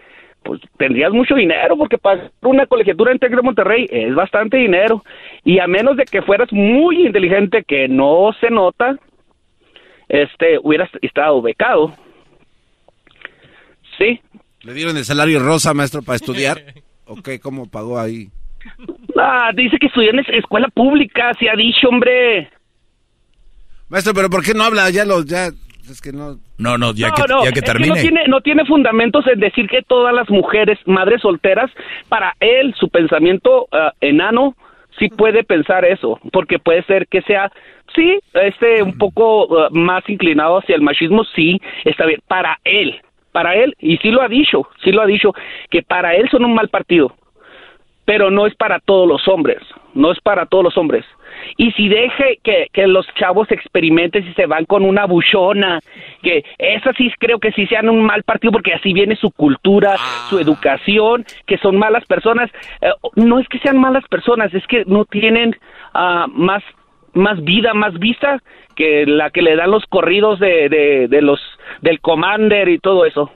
pues tendrías mucho dinero porque para una colegiatura en TEC de Monterrey es bastante dinero y a menos de que fueras muy inteligente que no se nota este hubieras estado becado. Sí. Le dieron el salario rosa maestro para estudiar ¿O qué? cómo pagó ahí ah dice que estudió en escuela pública se ha dicho hombre. Maestro pero por qué no habla ya los ya es que no. No no ya que ya que termine no tiene no tiene fundamentos en decir que todas las mujeres madres solteras para él su pensamiento ah, enano sí puede pensar eso, porque puede ser que sea, sí, este un poco uh, más inclinado hacia el machismo, sí, está bien, para él, para él, y sí lo ha dicho, sí lo ha dicho, que para él son un mal partido, pero no es para todos los hombres, no es para todos los hombres. Y si deje que, que los chavos experimenten si se van con una buchona, que esas sí creo que sí sean un mal partido porque así viene su cultura, su ah. educación, que son malas personas. Eh, no es que sean malas personas, es que no tienen uh, más más vida, más vista que la que le dan los corridos de, de, de los del Commander y todo eso.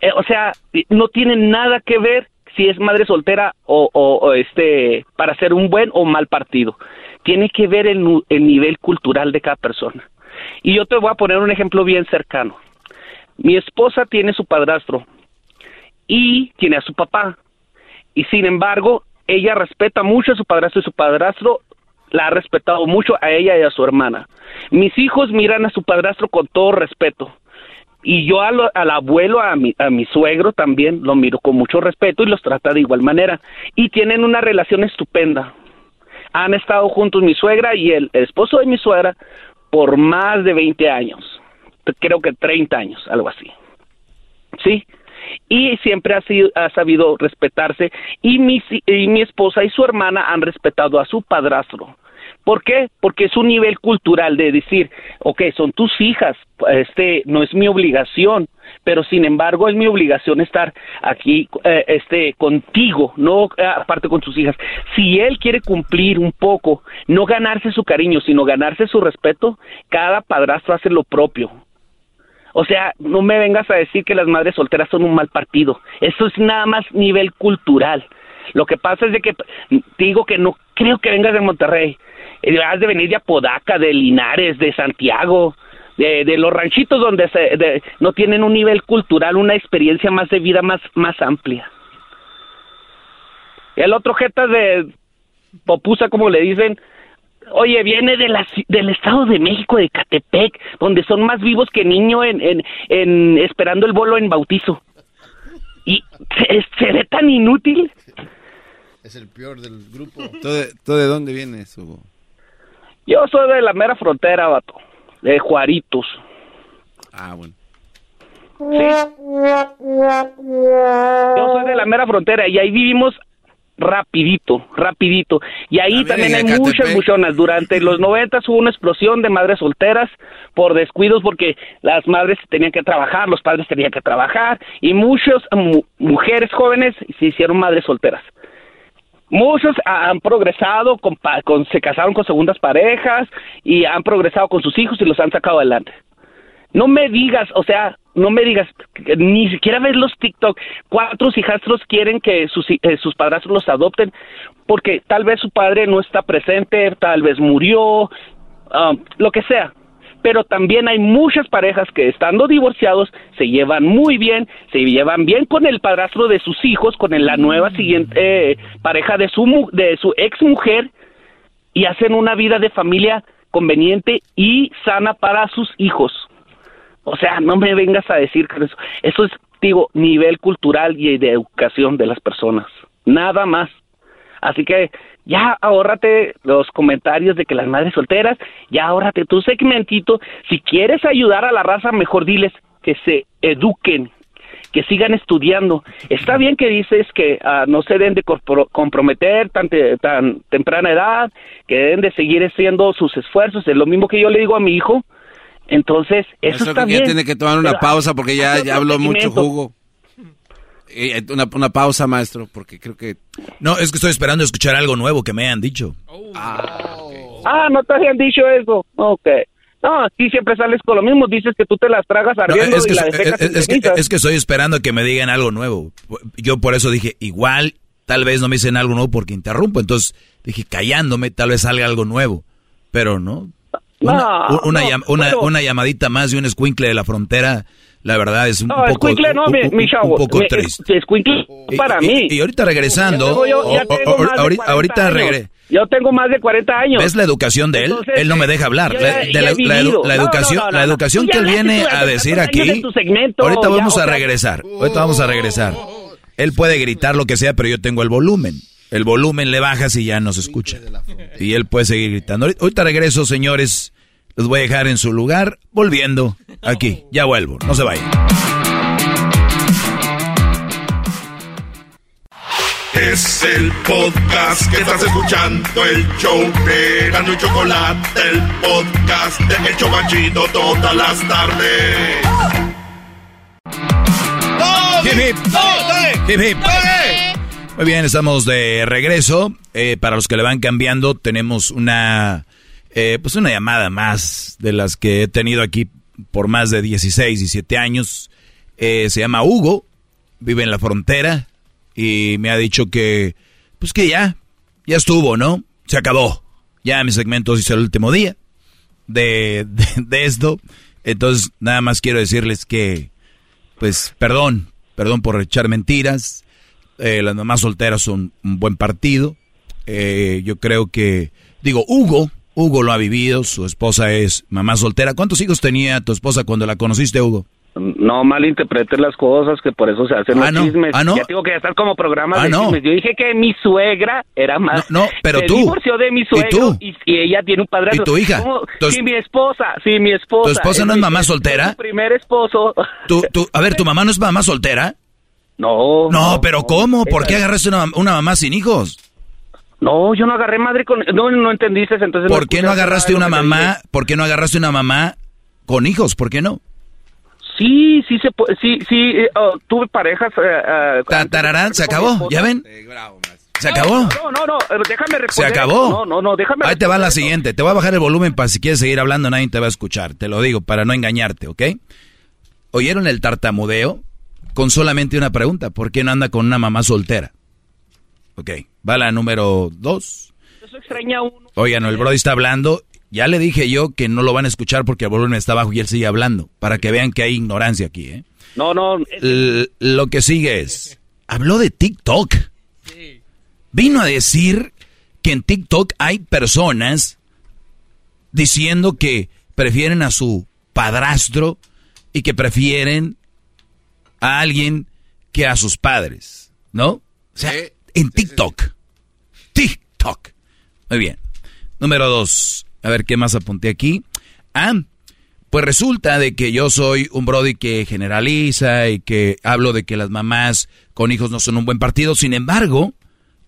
Eh, o sea, no tienen nada que ver si es madre soltera o, o, este para ser un buen o mal partido tiene que ver el, el nivel cultural de cada persona. Y yo te voy a poner un ejemplo bien cercano. Mi esposa tiene su padrastro y tiene a su papá. Y sin embargo, ella respeta mucho a su padrastro y su padrastro la ha respetado mucho a ella y a su hermana. Mis hijos miran a su padrastro con todo respeto. Y yo al, abuelo, a mi, a mi suegro también lo miro con mucho respeto y los trata de igual manera. Y tienen una relación estupenda han estado juntos mi suegra y el, esposo de mi suegra por más de 20 años, creo que 30 años, algo así. ¿Sí? Y siempre ha, sido, ha sabido respetarse y mi, y mi esposa y su hermana han respetado a su padrastro. ¿Por qué? Porque es un nivel cultural de decir, ok, son tus hijas, este, no es mi obligación, pero sin embargo es mi obligación estar aquí, eh, este, contigo, no eh, aparte con tus hijas. Si él quiere cumplir un poco, no ganarse su cariño, sino ganarse su respeto, cada padrastro hace lo propio. O sea, no me vengas a decir que las madres solteras son un mal partido. Eso es nada más nivel cultural. Lo que pasa es de que te digo que no creo que vengas de Monterrey. Eh, has de venir de Apodaca, de Linares, de Santiago, de, de los ranchitos donde se, no tienen un nivel cultural, una experiencia más de vida más, más amplia. El otro jeta de Popusa, como le dicen, oye, viene de la, del Estado de México, de Catepec, donde son más vivos que niño en, en, en esperando el bolo en bautizo. Y se, se ve tan inútil. Es el peor del grupo. ¿Todo, de dónde viene eso? Yo soy de la mera frontera, vato. De Juaritos. Ah, bueno. Sí. Yo soy de la mera frontera y ahí vivimos rapidito, rapidito. Y ahí también hay muchas buchonas. Durante los noventas hubo una explosión de madres solteras por descuidos porque las madres tenían que trabajar, los padres tenían que trabajar y muchas mujeres jóvenes se hicieron madres solteras. Muchos han progresado, con, se casaron con segundas parejas y han progresado con sus hijos y los han sacado adelante. No me digas, o sea, no me digas, ni siquiera ves los TikTok. Cuatro hijastros quieren que sus, eh, sus padrastros los adopten porque tal vez su padre no está presente, tal vez murió, ah, lo que sea. Pero también hay muchas parejas que estando divorciados se llevan muy bien, se llevan bien con el padrastro de sus hijos, con la nueva siguiente eh, pareja de su de su ex mujer y hacen una vida de familia conveniente y sana para sus hijos. O sea, no me vengas a decir que eso, eso es, digo, nivel cultural y de educación de las personas. Nada más. Así que ya ahórrate los comentarios de que las madres solteras, ya ahórrate tu segmentito. Si quieres ayudar a la raza, mejor diles que se eduquen, que sigan estudiando. Está bien que dices que ah, no se deben de comprometer tan, te- tan temprana edad, que deben de seguir haciendo sus esfuerzos. Es lo mismo que yo le digo a mi hijo. Entonces, eso que bien. ya tiene que tomar una Pero pausa porque ya, ya habló mucho jugo. Eh, una, una pausa, maestro, porque creo que... No, es que estoy esperando escuchar algo nuevo que me hayan dicho. Ah, no te habían dicho eso. Ok. No, aquí siempre sales con lo mismo. Dices que tú te las tragas No, ardiendo es, que, y la es- es- que, es que estoy esperando que me digan algo nuevo. Yo por eso dije, igual, tal vez no me dicen algo nuevo porque interrumpo. Entonces dije, callándome, tal vez salga algo nuevo. Pero no. Una, No, una, no, una- una llamadita más de un escuincle de la frontera, la verdad es un No, poco, escuincle no, un- mi, un- mi un chavo. poco Mi- triste. escuincle para Y- mí. Y, ahorita regresando, ya ahorita, 40 ahorita años. regre- Yo tengo más de 40 años. ¿Ves la educación de él? Entonces, él no me deja hablar. La, ya- de ya la- la edu- la educación, no, no, la no. educación Tú que ya él viene a decir aquí. segmento, ahorita ya, vamos o a regresar. Ahorita vamos a regresar. Él puede gritar lo que sea, pero yo tengo el volumen. El volumen le bajas y ya no se escucha. Y él puede seguir gritando. Ahorita- regreso, señores. Los voy a dejar en su lugar. Volviendo aquí. Ya vuelvo. No se vayan. Es el podcast que estás escuchando, el show de Gano y Chocolate, el podcast de El Chocachito todas las tardes. Hip, hip. Hip, hip. Muy bien, estamos de regreso. Eh, para los que le van cambiando, tenemos una, eh, pues una llamada más de las que he tenido aquí por más de 16, 17 años. Eh, se llama Hugo, vive en la frontera y me ha dicho que, pues que ya, ya estuvo, ¿no? Se acabó. Ya mi segmento hice el último día de, de, de esto. Entonces, nada más quiero decirles que, pues, perdón, perdón por echar mentiras. Eh, las mamás solteras son un buen partido. Eh, yo creo que, digo, Hugo, Hugo lo ha vivido, su esposa es mamá soltera. ¿Cuántos hijos tenía tu esposa cuando la conociste, Hugo? No malinterpretes las cosas, que por eso se hacen Ah, los no. chismes. Ah, no. Ya digo que ya están como programas Ah, de no. chismes. Yo dije que mi suegra era más. No, no, pero se tú. divorció de mi ¿Y suegro tú? y, y ella tiene un padrastro. ¿Y tu hija? ¿Cómo? Tu- Sí, mi esposa, sí, mi esposa. ¿Tu esposa no es mamá soltera? Mi primer esposo. ¿Tú, tú, a ver, ¿tu mamá no es mamá soltera? No. No, pero ¿cómo? ¿Por qué agarraste una, una mamá sin hijos? No, yo no agarré madre con... No, no entendiste, entonces... ¿Por qué no agarraste una mamá? ¿Por qué no agarraste una mamá con hijos? ¿Por qué no? Sí, sí se puede, sí, sí, eh, oh, tuve parejas. tararán, se acabó, ¿ya ven? Se acabó. No, no, no, déjame responder. Se acabó. No, no, no, déjame. Ahí te va la siguiente. Te voy a bajar el volumen para si quieres seguir hablando, nadie te va a escuchar. Te lo digo para no engañarte, ¿ok? ¿Oyeron el tartamudeo? Con solamente una pregunta. ¿Por qué no anda con una mamá soltera? Ok, va la número dos. Eso extraña a uno. Oigan, el Brody está hablando. Ya le dije yo que no lo van a escuchar porque el volumen está bajo y él sigue hablando. Para que vean que hay ignorancia aquí, ¿eh? No, no. L- lo que sigue es, habló de TikTok. Vino a decir que en TikTok hay personas diciendo que prefieren a su padrastro y que prefieren a alguien que a sus padres, ¿no? O sea, en TikTok. TikTok. Muy bien. Número dos. A ver qué más apunté aquí. Ah, pues resulta de que yo soy un Brody que generaliza y que hablo de que las mamás con hijos no son un buen partido. Sin embargo,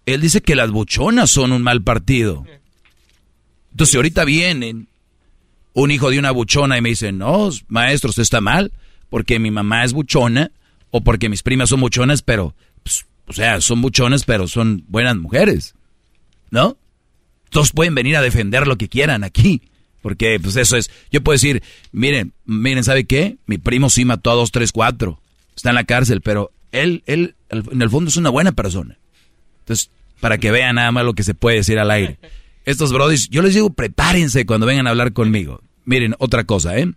él dice que las buchonas son un mal partido. Entonces, ahorita vienen un hijo de una buchona y me dicen, no, maestro, usted está mal, porque mi mamá es buchona o porque mis primas son buchonas, pero, pues, o sea, son buchonas, pero son buenas mujeres. ¿No? Todos pueden venir a defender lo que quieran aquí. Porque, pues eso es. Yo puedo decir, miren, miren, ¿sabe qué? Mi primo sí mató a dos, tres, cuatro. Está en la cárcel, pero él, él, en el fondo es una buena persona. Entonces, para que vean nada más lo que se puede decir al aire. Estos brodis, yo les digo, prepárense cuando vengan a hablar conmigo. Miren, otra cosa, ¿eh?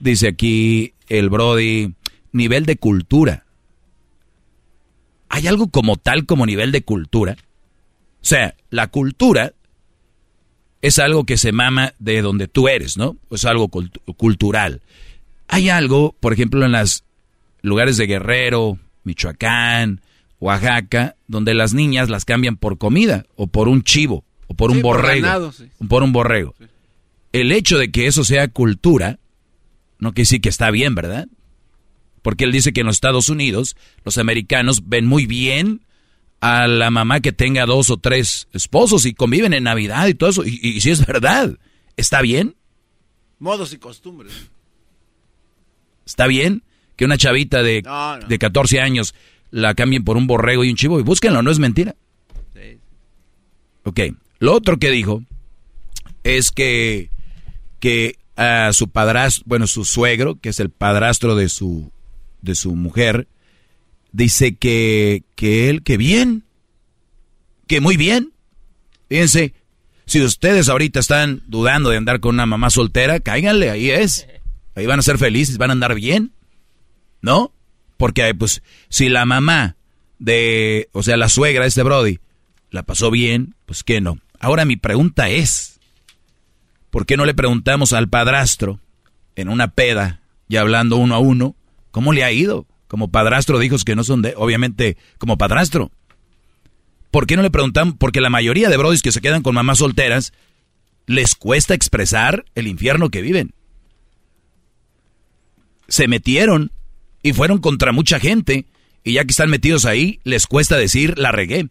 Dice aquí el brody, nivel de cultura. ¿Hay algo como tal como nivel de cultura? O sea, la cultura es algo que se mama de donde tú eres, ¿no? Es algo cultural. Hay algo, por ejemplo, en los lugares de Guerrero, Michoacán, Oaxaca, donde las niñas las cambian por comida o por un chivo o por un borrego. Por, un borrego. El hecho de que eso sea cultura, no quiere decir que está bien, ¿verdad? Porque él dice que en los Estados Unidos los americanos ven muy bien a la mamá que tenga dos o tres esposos y conviven en Navidad y todo eso. Y, si es verdad, ¿está bien? Modos y costumbres. ¿Está bien que una chavita de, de 14 años la cambien por un borrego y un chivo? Y búsquenlo, no es mentira. Sí. Ok, lo otro que dijo es que, que a su padrastro, bueno, su suegro, que es el padrastro de su, de su mujer, dice que, que él, que bien, que muy bien. Fíjense, si ustedes ahorita están dudando de andar con una mamá soltera, cáiganle, ahí es. Ahí van a ser felices, van a andar bien. ¿No? Porque, pues, si la mamá de, o sea, la suegra de este Brody, la pasó bien, pues que no. Ahora mi pregunta es, ¿por qué no le preguntamos al padrastro en una peda, y hablando uno a uno, cómo le ha ido? como padrastro de hijos que no son de, obviamente, como padrastro. ¿Por qué no le preguntan? Porque la mayoría de brodis que se quedan con mamás solteras les cuesta expresar el infierno que viven. Se metieron y fueron contra mucha gente y ya que están metidos ahí, les cuesta decir la regué.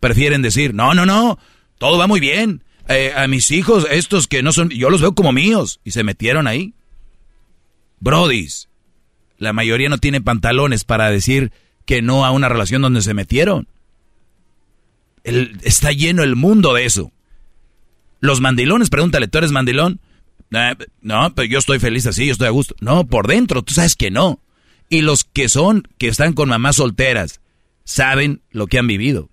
Prefieren decir, no, no, no, todo va muy bien. Eh, a mis hijos, estos que no son, yo los veo como míos y se metieron ahí. Brodis, la mayoría no tiene pantalones para decir que no a una relación donde se metieron. está lleno el mundo de eso. Los mandilones, pregúntale, ¿tú eres mandilón? no, pero yo estoy feliz así, yo estoy a gusto. No, por dentro, tú sabes que no. Y los que son, que están con mamás solteras, saben lo que han vivido.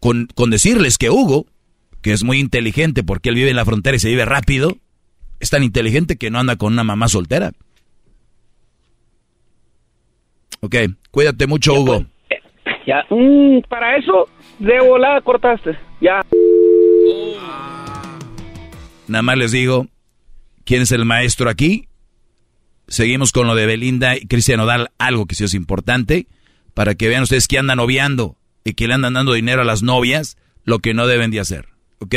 Con, con decirles que Hugo, que es muy inteligente porque él vive en la frontera y se vive rápido, es tan inteligente que no anda con una mamá soltera. Ok, cuídate mucho, Hugo. Ya, mm, para eso, de volada cortaste. Ya. Nada más les digo, ¿quién es el maestro aquí? Seguimos con lo de Belinda y Cristian Odal, algo que sí es importante, para que vean ustedes que andan noviando y que le andan dando dinero a las novias, lo que no deben de hacer, ¿ok?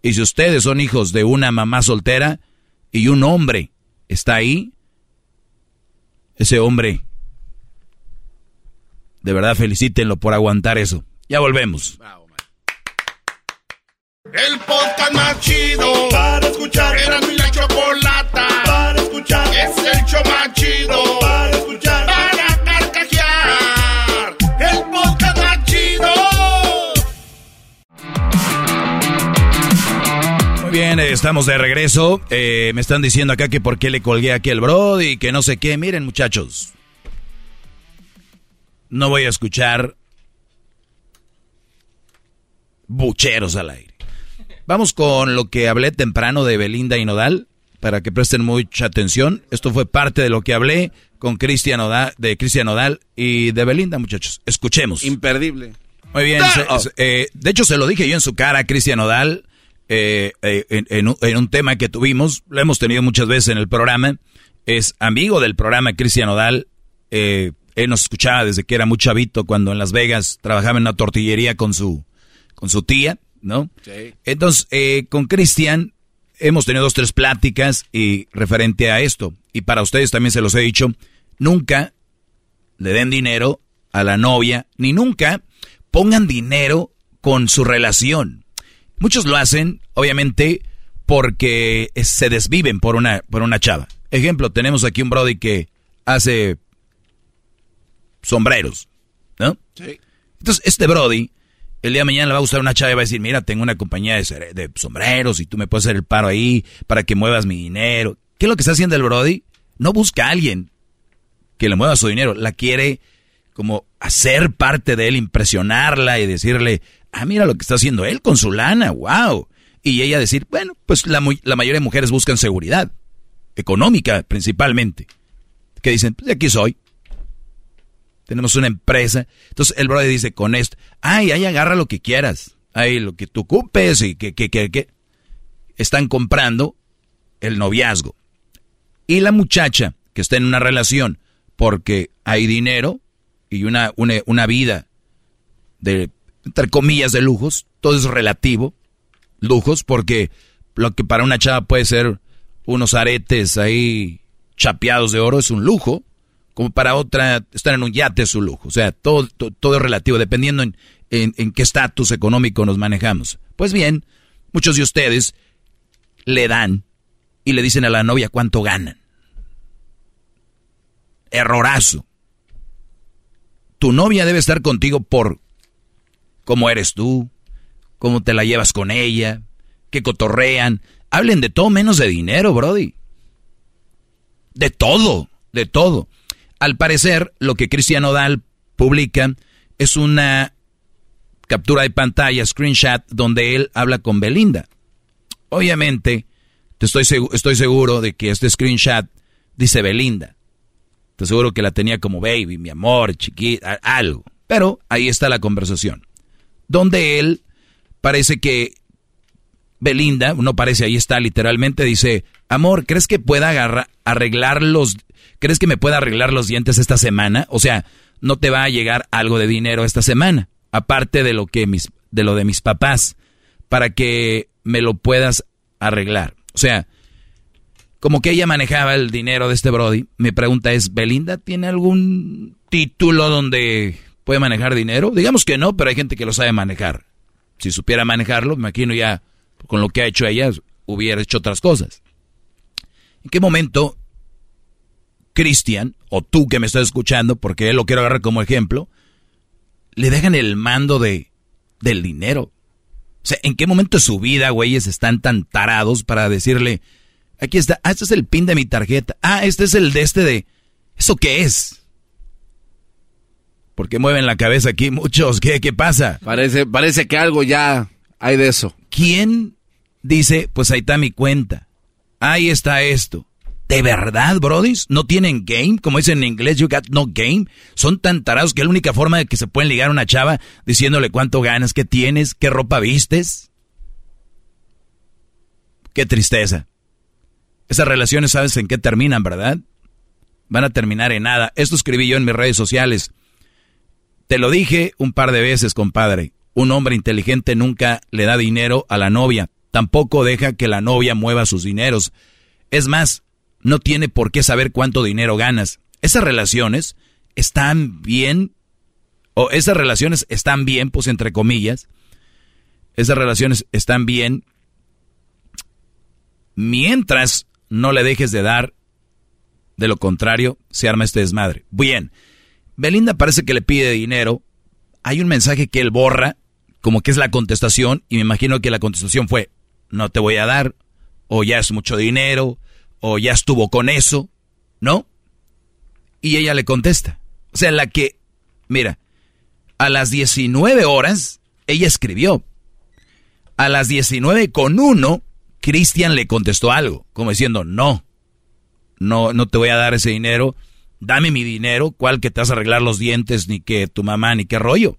Y si ustedes son hijos de una mamá soltera y un hombre está ahí, ese hombre de verdad, felicítenlo por aguantar eso. Ya volvemos. El podcast más chido para escuchar. Era mi la chocolata para escuchar. Es el show más chido para escuchar. Para carcajear. El podcast más chido. Muy bien, eh, estamos de regreso. Eh, me están diciendo acá que por qué le colgué aquí el Brody y que no sé qué. Miren, muchachos no voy a escuchar bucheros al aire. Vamos con lo que hablé temprano de Belinda y Nodal, para que presten mucha atención. Esto fue parte de lo que hablé con Cristian Nodal, de Cristian Nodal y de Belinda, muchachos. Escuchemos. Imperdible. Muy bien. Eh, de hecho, se lo dije yo en su cara a Cristian Nodal, eh, eh, en, un, tema que tuvimos, lo hemos tenido muchas veces en el programa. Es amigo del programa Cristian Nodal. Él nos escuchaba desde que era muy chavito cuando en Las Vegas trabajaba en una tortillería con su, con su tía, ¿no? Sí. Entonces, eh, con Cristian hemos tenido dos, tres pláticas y referente a esto. Y para ustedes también se los he dicho, nunca le den dinero a la novia, ni nunca pongan dinero con su relación. Muchos lo hacen, obviamente, porque se desviven por una, por una chava. Ejemplo, tenemos aquí un Brody que hace sombreros, ¿no? Sí. Entonces, este Brody El día de mañana le va a gustar una chava y va a decir, mira, tengo una compañía de, sombreros y tú me puedes hacer el paro ahí para que muevas mi dinero. ¿Qué es lo que está haciendo el Brody? No busca a alguien que le mueva su dinero. La quiere como hacer parte de él, impresionarla y decirle, ah, mira lo que está haciendo él con su lana, wow. Y ella decir, bueno, pues la mayoría de mujeres buscan seguridad, económica principalmente. Que dicen, pues de aquí soy. Tenemos una empresa. Entonces el brother dice, con esto, ay, ahí agarra lo que quieras. Ahí lo que tú ocupes y que, que, que, que. Están comprando el noviazgo. Y la muchacha que está en una relación porque hay dinero y una, una, una vida de, entre comillas, de lujos, todo es relativo, lujos, porque lo que para una chava puede ser unos aretes ahí chapeados de oro es un lujo, como para otra estar en un yate es un lujo. O sea, todo, to- todo, es relativo, dependiendo en, en, en qué estatus económico nos manejamos. Pues bien, muchos de ustedes le dan y le dicen a la novia cuánto ganan. Errorazo. Tu novia debe estar contigo por cómo eres tú, cómo te la llevas con ella, que cotorrean. Hablen de todo menos de dinero, Brody. De todo, de todo. Al parecer, lo que Cristian Odal publica es una captura de pantalla, screenshot, donde él habla con Belinda. Obviamente, te estoy, segu- estoy seguro de que este screenshot dice Belinda. Te seguro que la tenía como baby, mi amor, chiquita, algo. Pero ahí está la conversación. Donde él parece que Belinda, no parece, ahí está literalmente, dice, amor, ¿crees que pueda arreglar los, crees que me pueda arreglar los dientes esta semana? O sea, no te va a llegar algo de dinero esta semana, aparte de lo que mis, de lo de mis papás, para que me lo puedas arreglar. O sea, como que ella manejaba el dinero de este Brody, mi pregunta es, ¿Belinda tiene algún título donde puede manejar dinero? Digamos que no, pero hay gente que lo sabe manejar. Si supiera manejarlo, me imagino ya con lo que ha hecho ella, hubiera hecho otras cosas. ¿En qué momento Cristian, o tú que me estás escuchando, porque él lo quiero agarrar como ejemplo, le dejan el mando de, del dinero? O sea, ¿en qué momento de su vida, güeyes, están tan tarados para decirle, aquí está, ah, este es el pin de mi tarjeta, ah, este es el de este de... ¿Eso qué es? Porque mueven la cabeza aquí muchos, ¿qué, qué pasa? Parece, parece que algo ya hay de eso. ¿Quién dice, pues ahí está mi cuenta? Ahí está esto. ¿De verdad, brodis? ¿No tienen game? Como dicen en inglés, you got no game. Son tan tarados que la única forma de que se pueden ligar a una chava diciéndole cuánto ganas, qué tienes, qué ropa vistes. Qué tristeza. Esas relaciones, ¿sabes en qué terminan, verdad? Van a terminar en nada. Esto escribí yo en mis redes sociales. Te lo dije un par de veces, compadre. Un hombre inteligente nunca le da dinero a la novia. Tampoco deja que la novia mueva sus dineros. Es más, no tiene por qué saber cuánto dinero ganas. Esas relaciones están bien, o esas relaciones están bien, pues entre comillas. Esas relaciones están bien mientras no le dejes de dar. De lo contrario, se arma este desmadre. Bien, Belinda parece que le pide dinero. Hay un mensaje que él borra, como que es la contestación, y me imagino que la contestación fue, no te voy a dar, o ya es mucho dinero, o ya estuvo con eso, ¿no? Y ella le contesta. O sea, la que, mira, a las 19 horas, ella escribió. A las 19 con uno, Cristian le contestó algo, como diciendo, no, no, no te voy a dar ese dinero, dame mi dinero, ¿cuál que te vas a arreglar los dientes, ni que tu mamá, ni qué rollo?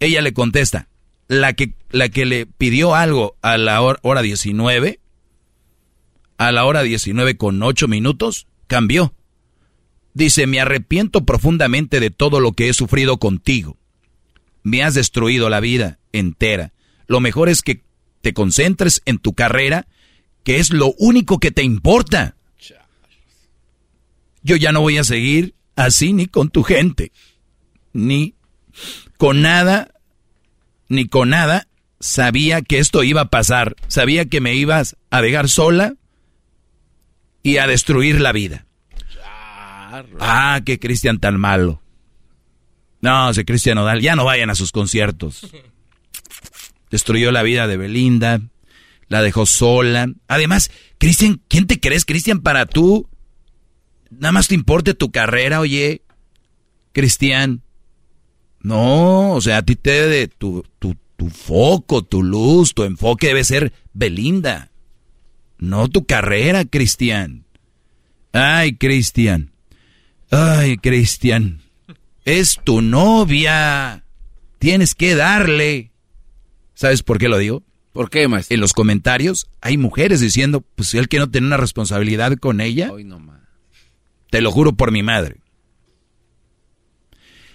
Ella le contesta, la que, la que le pidió algo a la hora, hora 19, a la hora 19 con 8 minutos, cambió. Dice, me arrepiento profundamente de todo lo que he sufrido contigo. Me has destruido la vida entera. Lo mejor es que te concentres en tu carrera, que es lo único que te importa. Yo ya no voy a seguir así ni con tu gente, ni con nada, ni con nada. Sabía que esto iba a pasar, sabía que me ibas a dejar sola y a destruir la vida. Ah, qué Cristian tan malo. No, ese Cristian Nodal, ya no vayan a sus conciertos. Destruyó la vida de Belinda, la dejó sola. Además, Cristian, ¿quién te crees, Cristian, para tú? Nada más te importe tu carrera, oye. Cristian. No, o sea, a ti te debe tu, tu, tu foco, tu luz, tu enfoque debe ser Belinda. No tu carrera, Cristian. Ay, Cristian. Ay, Cristian. Es tu novia. Tienes que darle. ¿Sabes por qué lo digo? ¿Por qué, maestro? En los comentarios hay mujeres diciendo, pues él que no tiene una responsabilidad con ella. Te lo juro por mi madre.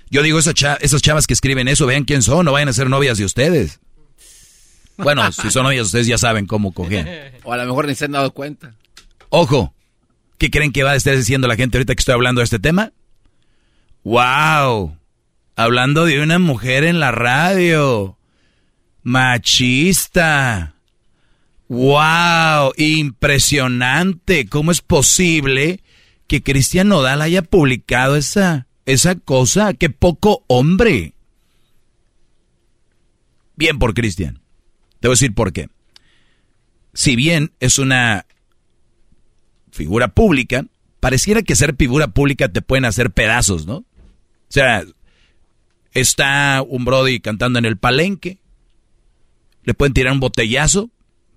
Yo digo, esas, esas chavas que escriben eso, vean quién son, no vayan a ser novias de ustedes. Bueno, si son novias, ustedes ya saben cómo coger. O a lo mejor ni se han dado cuenta. Ojo, ¿qué creen que va a estar diciendo la gente ahorita que estoy hablando de este tema? ¡Wow! Hablando de una mujer en la radio. Machista. ¡Wow! Impresionante. ¿Cómo es posible que Cristian Nodal haya publicado esa, esa cosa? ¡Qué poco hombre! Bien por Cristian. Te voy a decir por qué. Si bien es una figura pública, pareciera que ser figura pública te pueden hacer pedazos, ¿no? O sea, está un Brody cantando en el palenque, le pueden tirar un botellazo,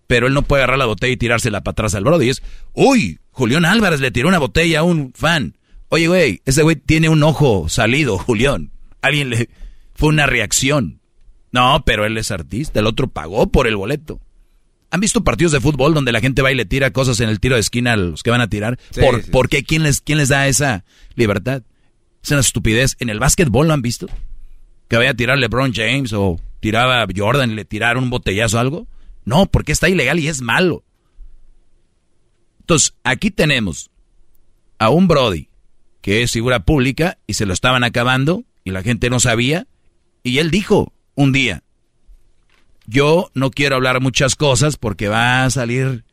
pero él no puede agarrar la botella y tirársela para atrás al Brody. Es, uy, Julián Álvarez le tiró una botella a un fan. Oye, güey, ese güey tiene un ojo salido, Julián. Alguien le... Fue una reacción. No, pero él es artista, el otro pagó por el boleto. ¿Han visto partidos de fútbol donde la gente va y le tira cosas en el tiro de esquina a los que van a tirar? ¿Por, ¿por qué? ¿Quién les, ¿Quién les da esa libertad? Es una estupidez. ¿En el básquetbol lo han visto? Que vaya a tirar LeBron James o tiraba Jordan y le tiraron un botellazo o algo. No, porque está ilegal y es malo. Entonces, aquí tenemos a un Brody que es figura pública y se lo estaban acabando y la gente no sabía. Y él dijo un día, yo no quiero hablar muchas cosas porque va a salir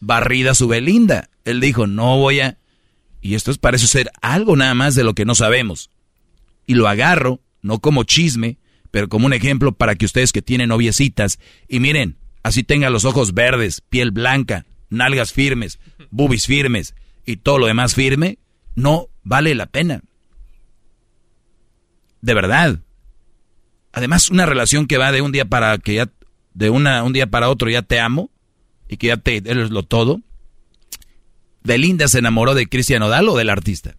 barrida su Belinda. Él dijo, no voy a... Y esto parece ser algo nada más de lo que no sabemos. Y lo agarro, no como chisme, pero como un ejemplo para que ustedes que tienen noviecitas, y miren, así tengan los ojos verdes, piel blanca, nalgas firmes, bubis firmes y todo lo demás firme, no vale la pena. De verdad. Además, una relación que va de un día para que ya, de una, un día para otro ya te amo y que ya te eres lo todo. ¿Belinda se enamoró de Cristian Odal o del artista?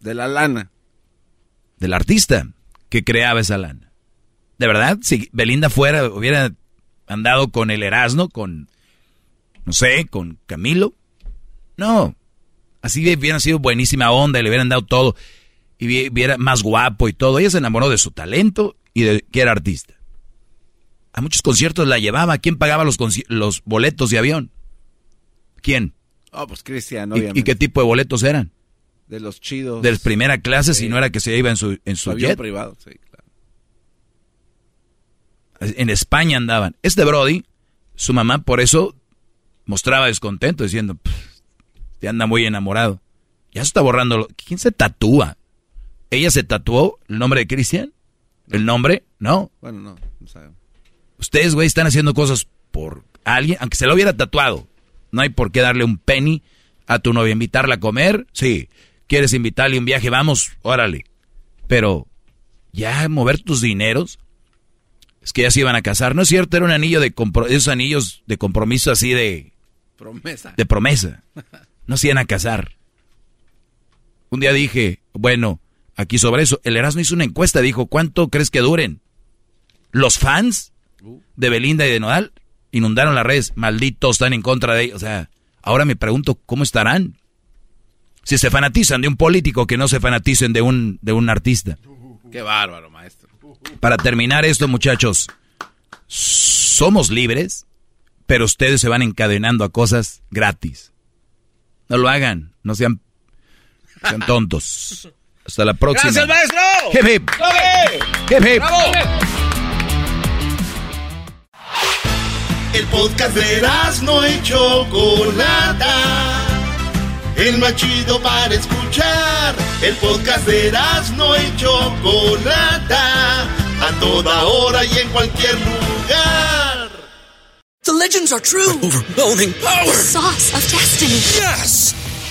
De la lana. Del artista que creaba esa lana. ¿De verdad? Si Belinda fuera, hubiera andado con el Erasmo, con, no sé, con Camilo. No. Así hubiera sido buenísima onda y le hubieran dado todo y viera más guapo y todo. Ella se enamoró de su talento y de que era artista. A muchos conciertos la llevaba. ¿Quién pagaba los, los boletos de avión? ¿Quién? Oh, pues Cristian, ¿Y, qué tipo de boletos eran? De los chidos. De primera clase, si no era que se iba en su, en su avión privado, sí, claro. En España andaban. Este Brody, su mamá por eso mostraba descontento, diciendo, te anda muy enamorado. Ya se está borrando. ¿Quién se tatúa? ¿Ella se tatuó el nombre de Cristian? ¿El nombre? No. Bueno, no, no sabemos. Ustedes, güey, están haciendo cosas por alguien, aunque se lo hubiera tatuado. No hay por qué darle un penny a tu novia, invitarla a comer. Sí. ¿Quieres invitarle un viaje? Vamos, órale. Pero ya mover tus dineros. Es que ya se iban a casar. No es cierto, era un anillo de esos anillos de compromiso así de... Promesa. De promesa. No se iban a casar. Un día dije, bueno, aquí sobre eso. El Erasmo hizo una encuesta, dijo, ¿cuánto crees que duren? Los fans de Belinda y de Nodal inundaron las redes, malditos, están en contra de ellos. O sea, ahora me pregunto, ¿cómo estarán? Si se fanatizan de un político, que no se fanaticen de un, de un artista. Qué bárbaro, maestro. Para terminar esto, muchachos, somos libres, pero ustedes se van encadenando a cosas gratis. No lo hagan, no sean, sean tontos. Hasta la próxima. ¡Gracias, maestro! Hip hip. Hip hip. ¡Bravo! El podcast de no y Chocolata. el más chido para escuchar. El podcast de no y Chocolata, a toda hora y en cualquier lugar. The legends are true. overwhelming power! The sauce of destiny. Yes!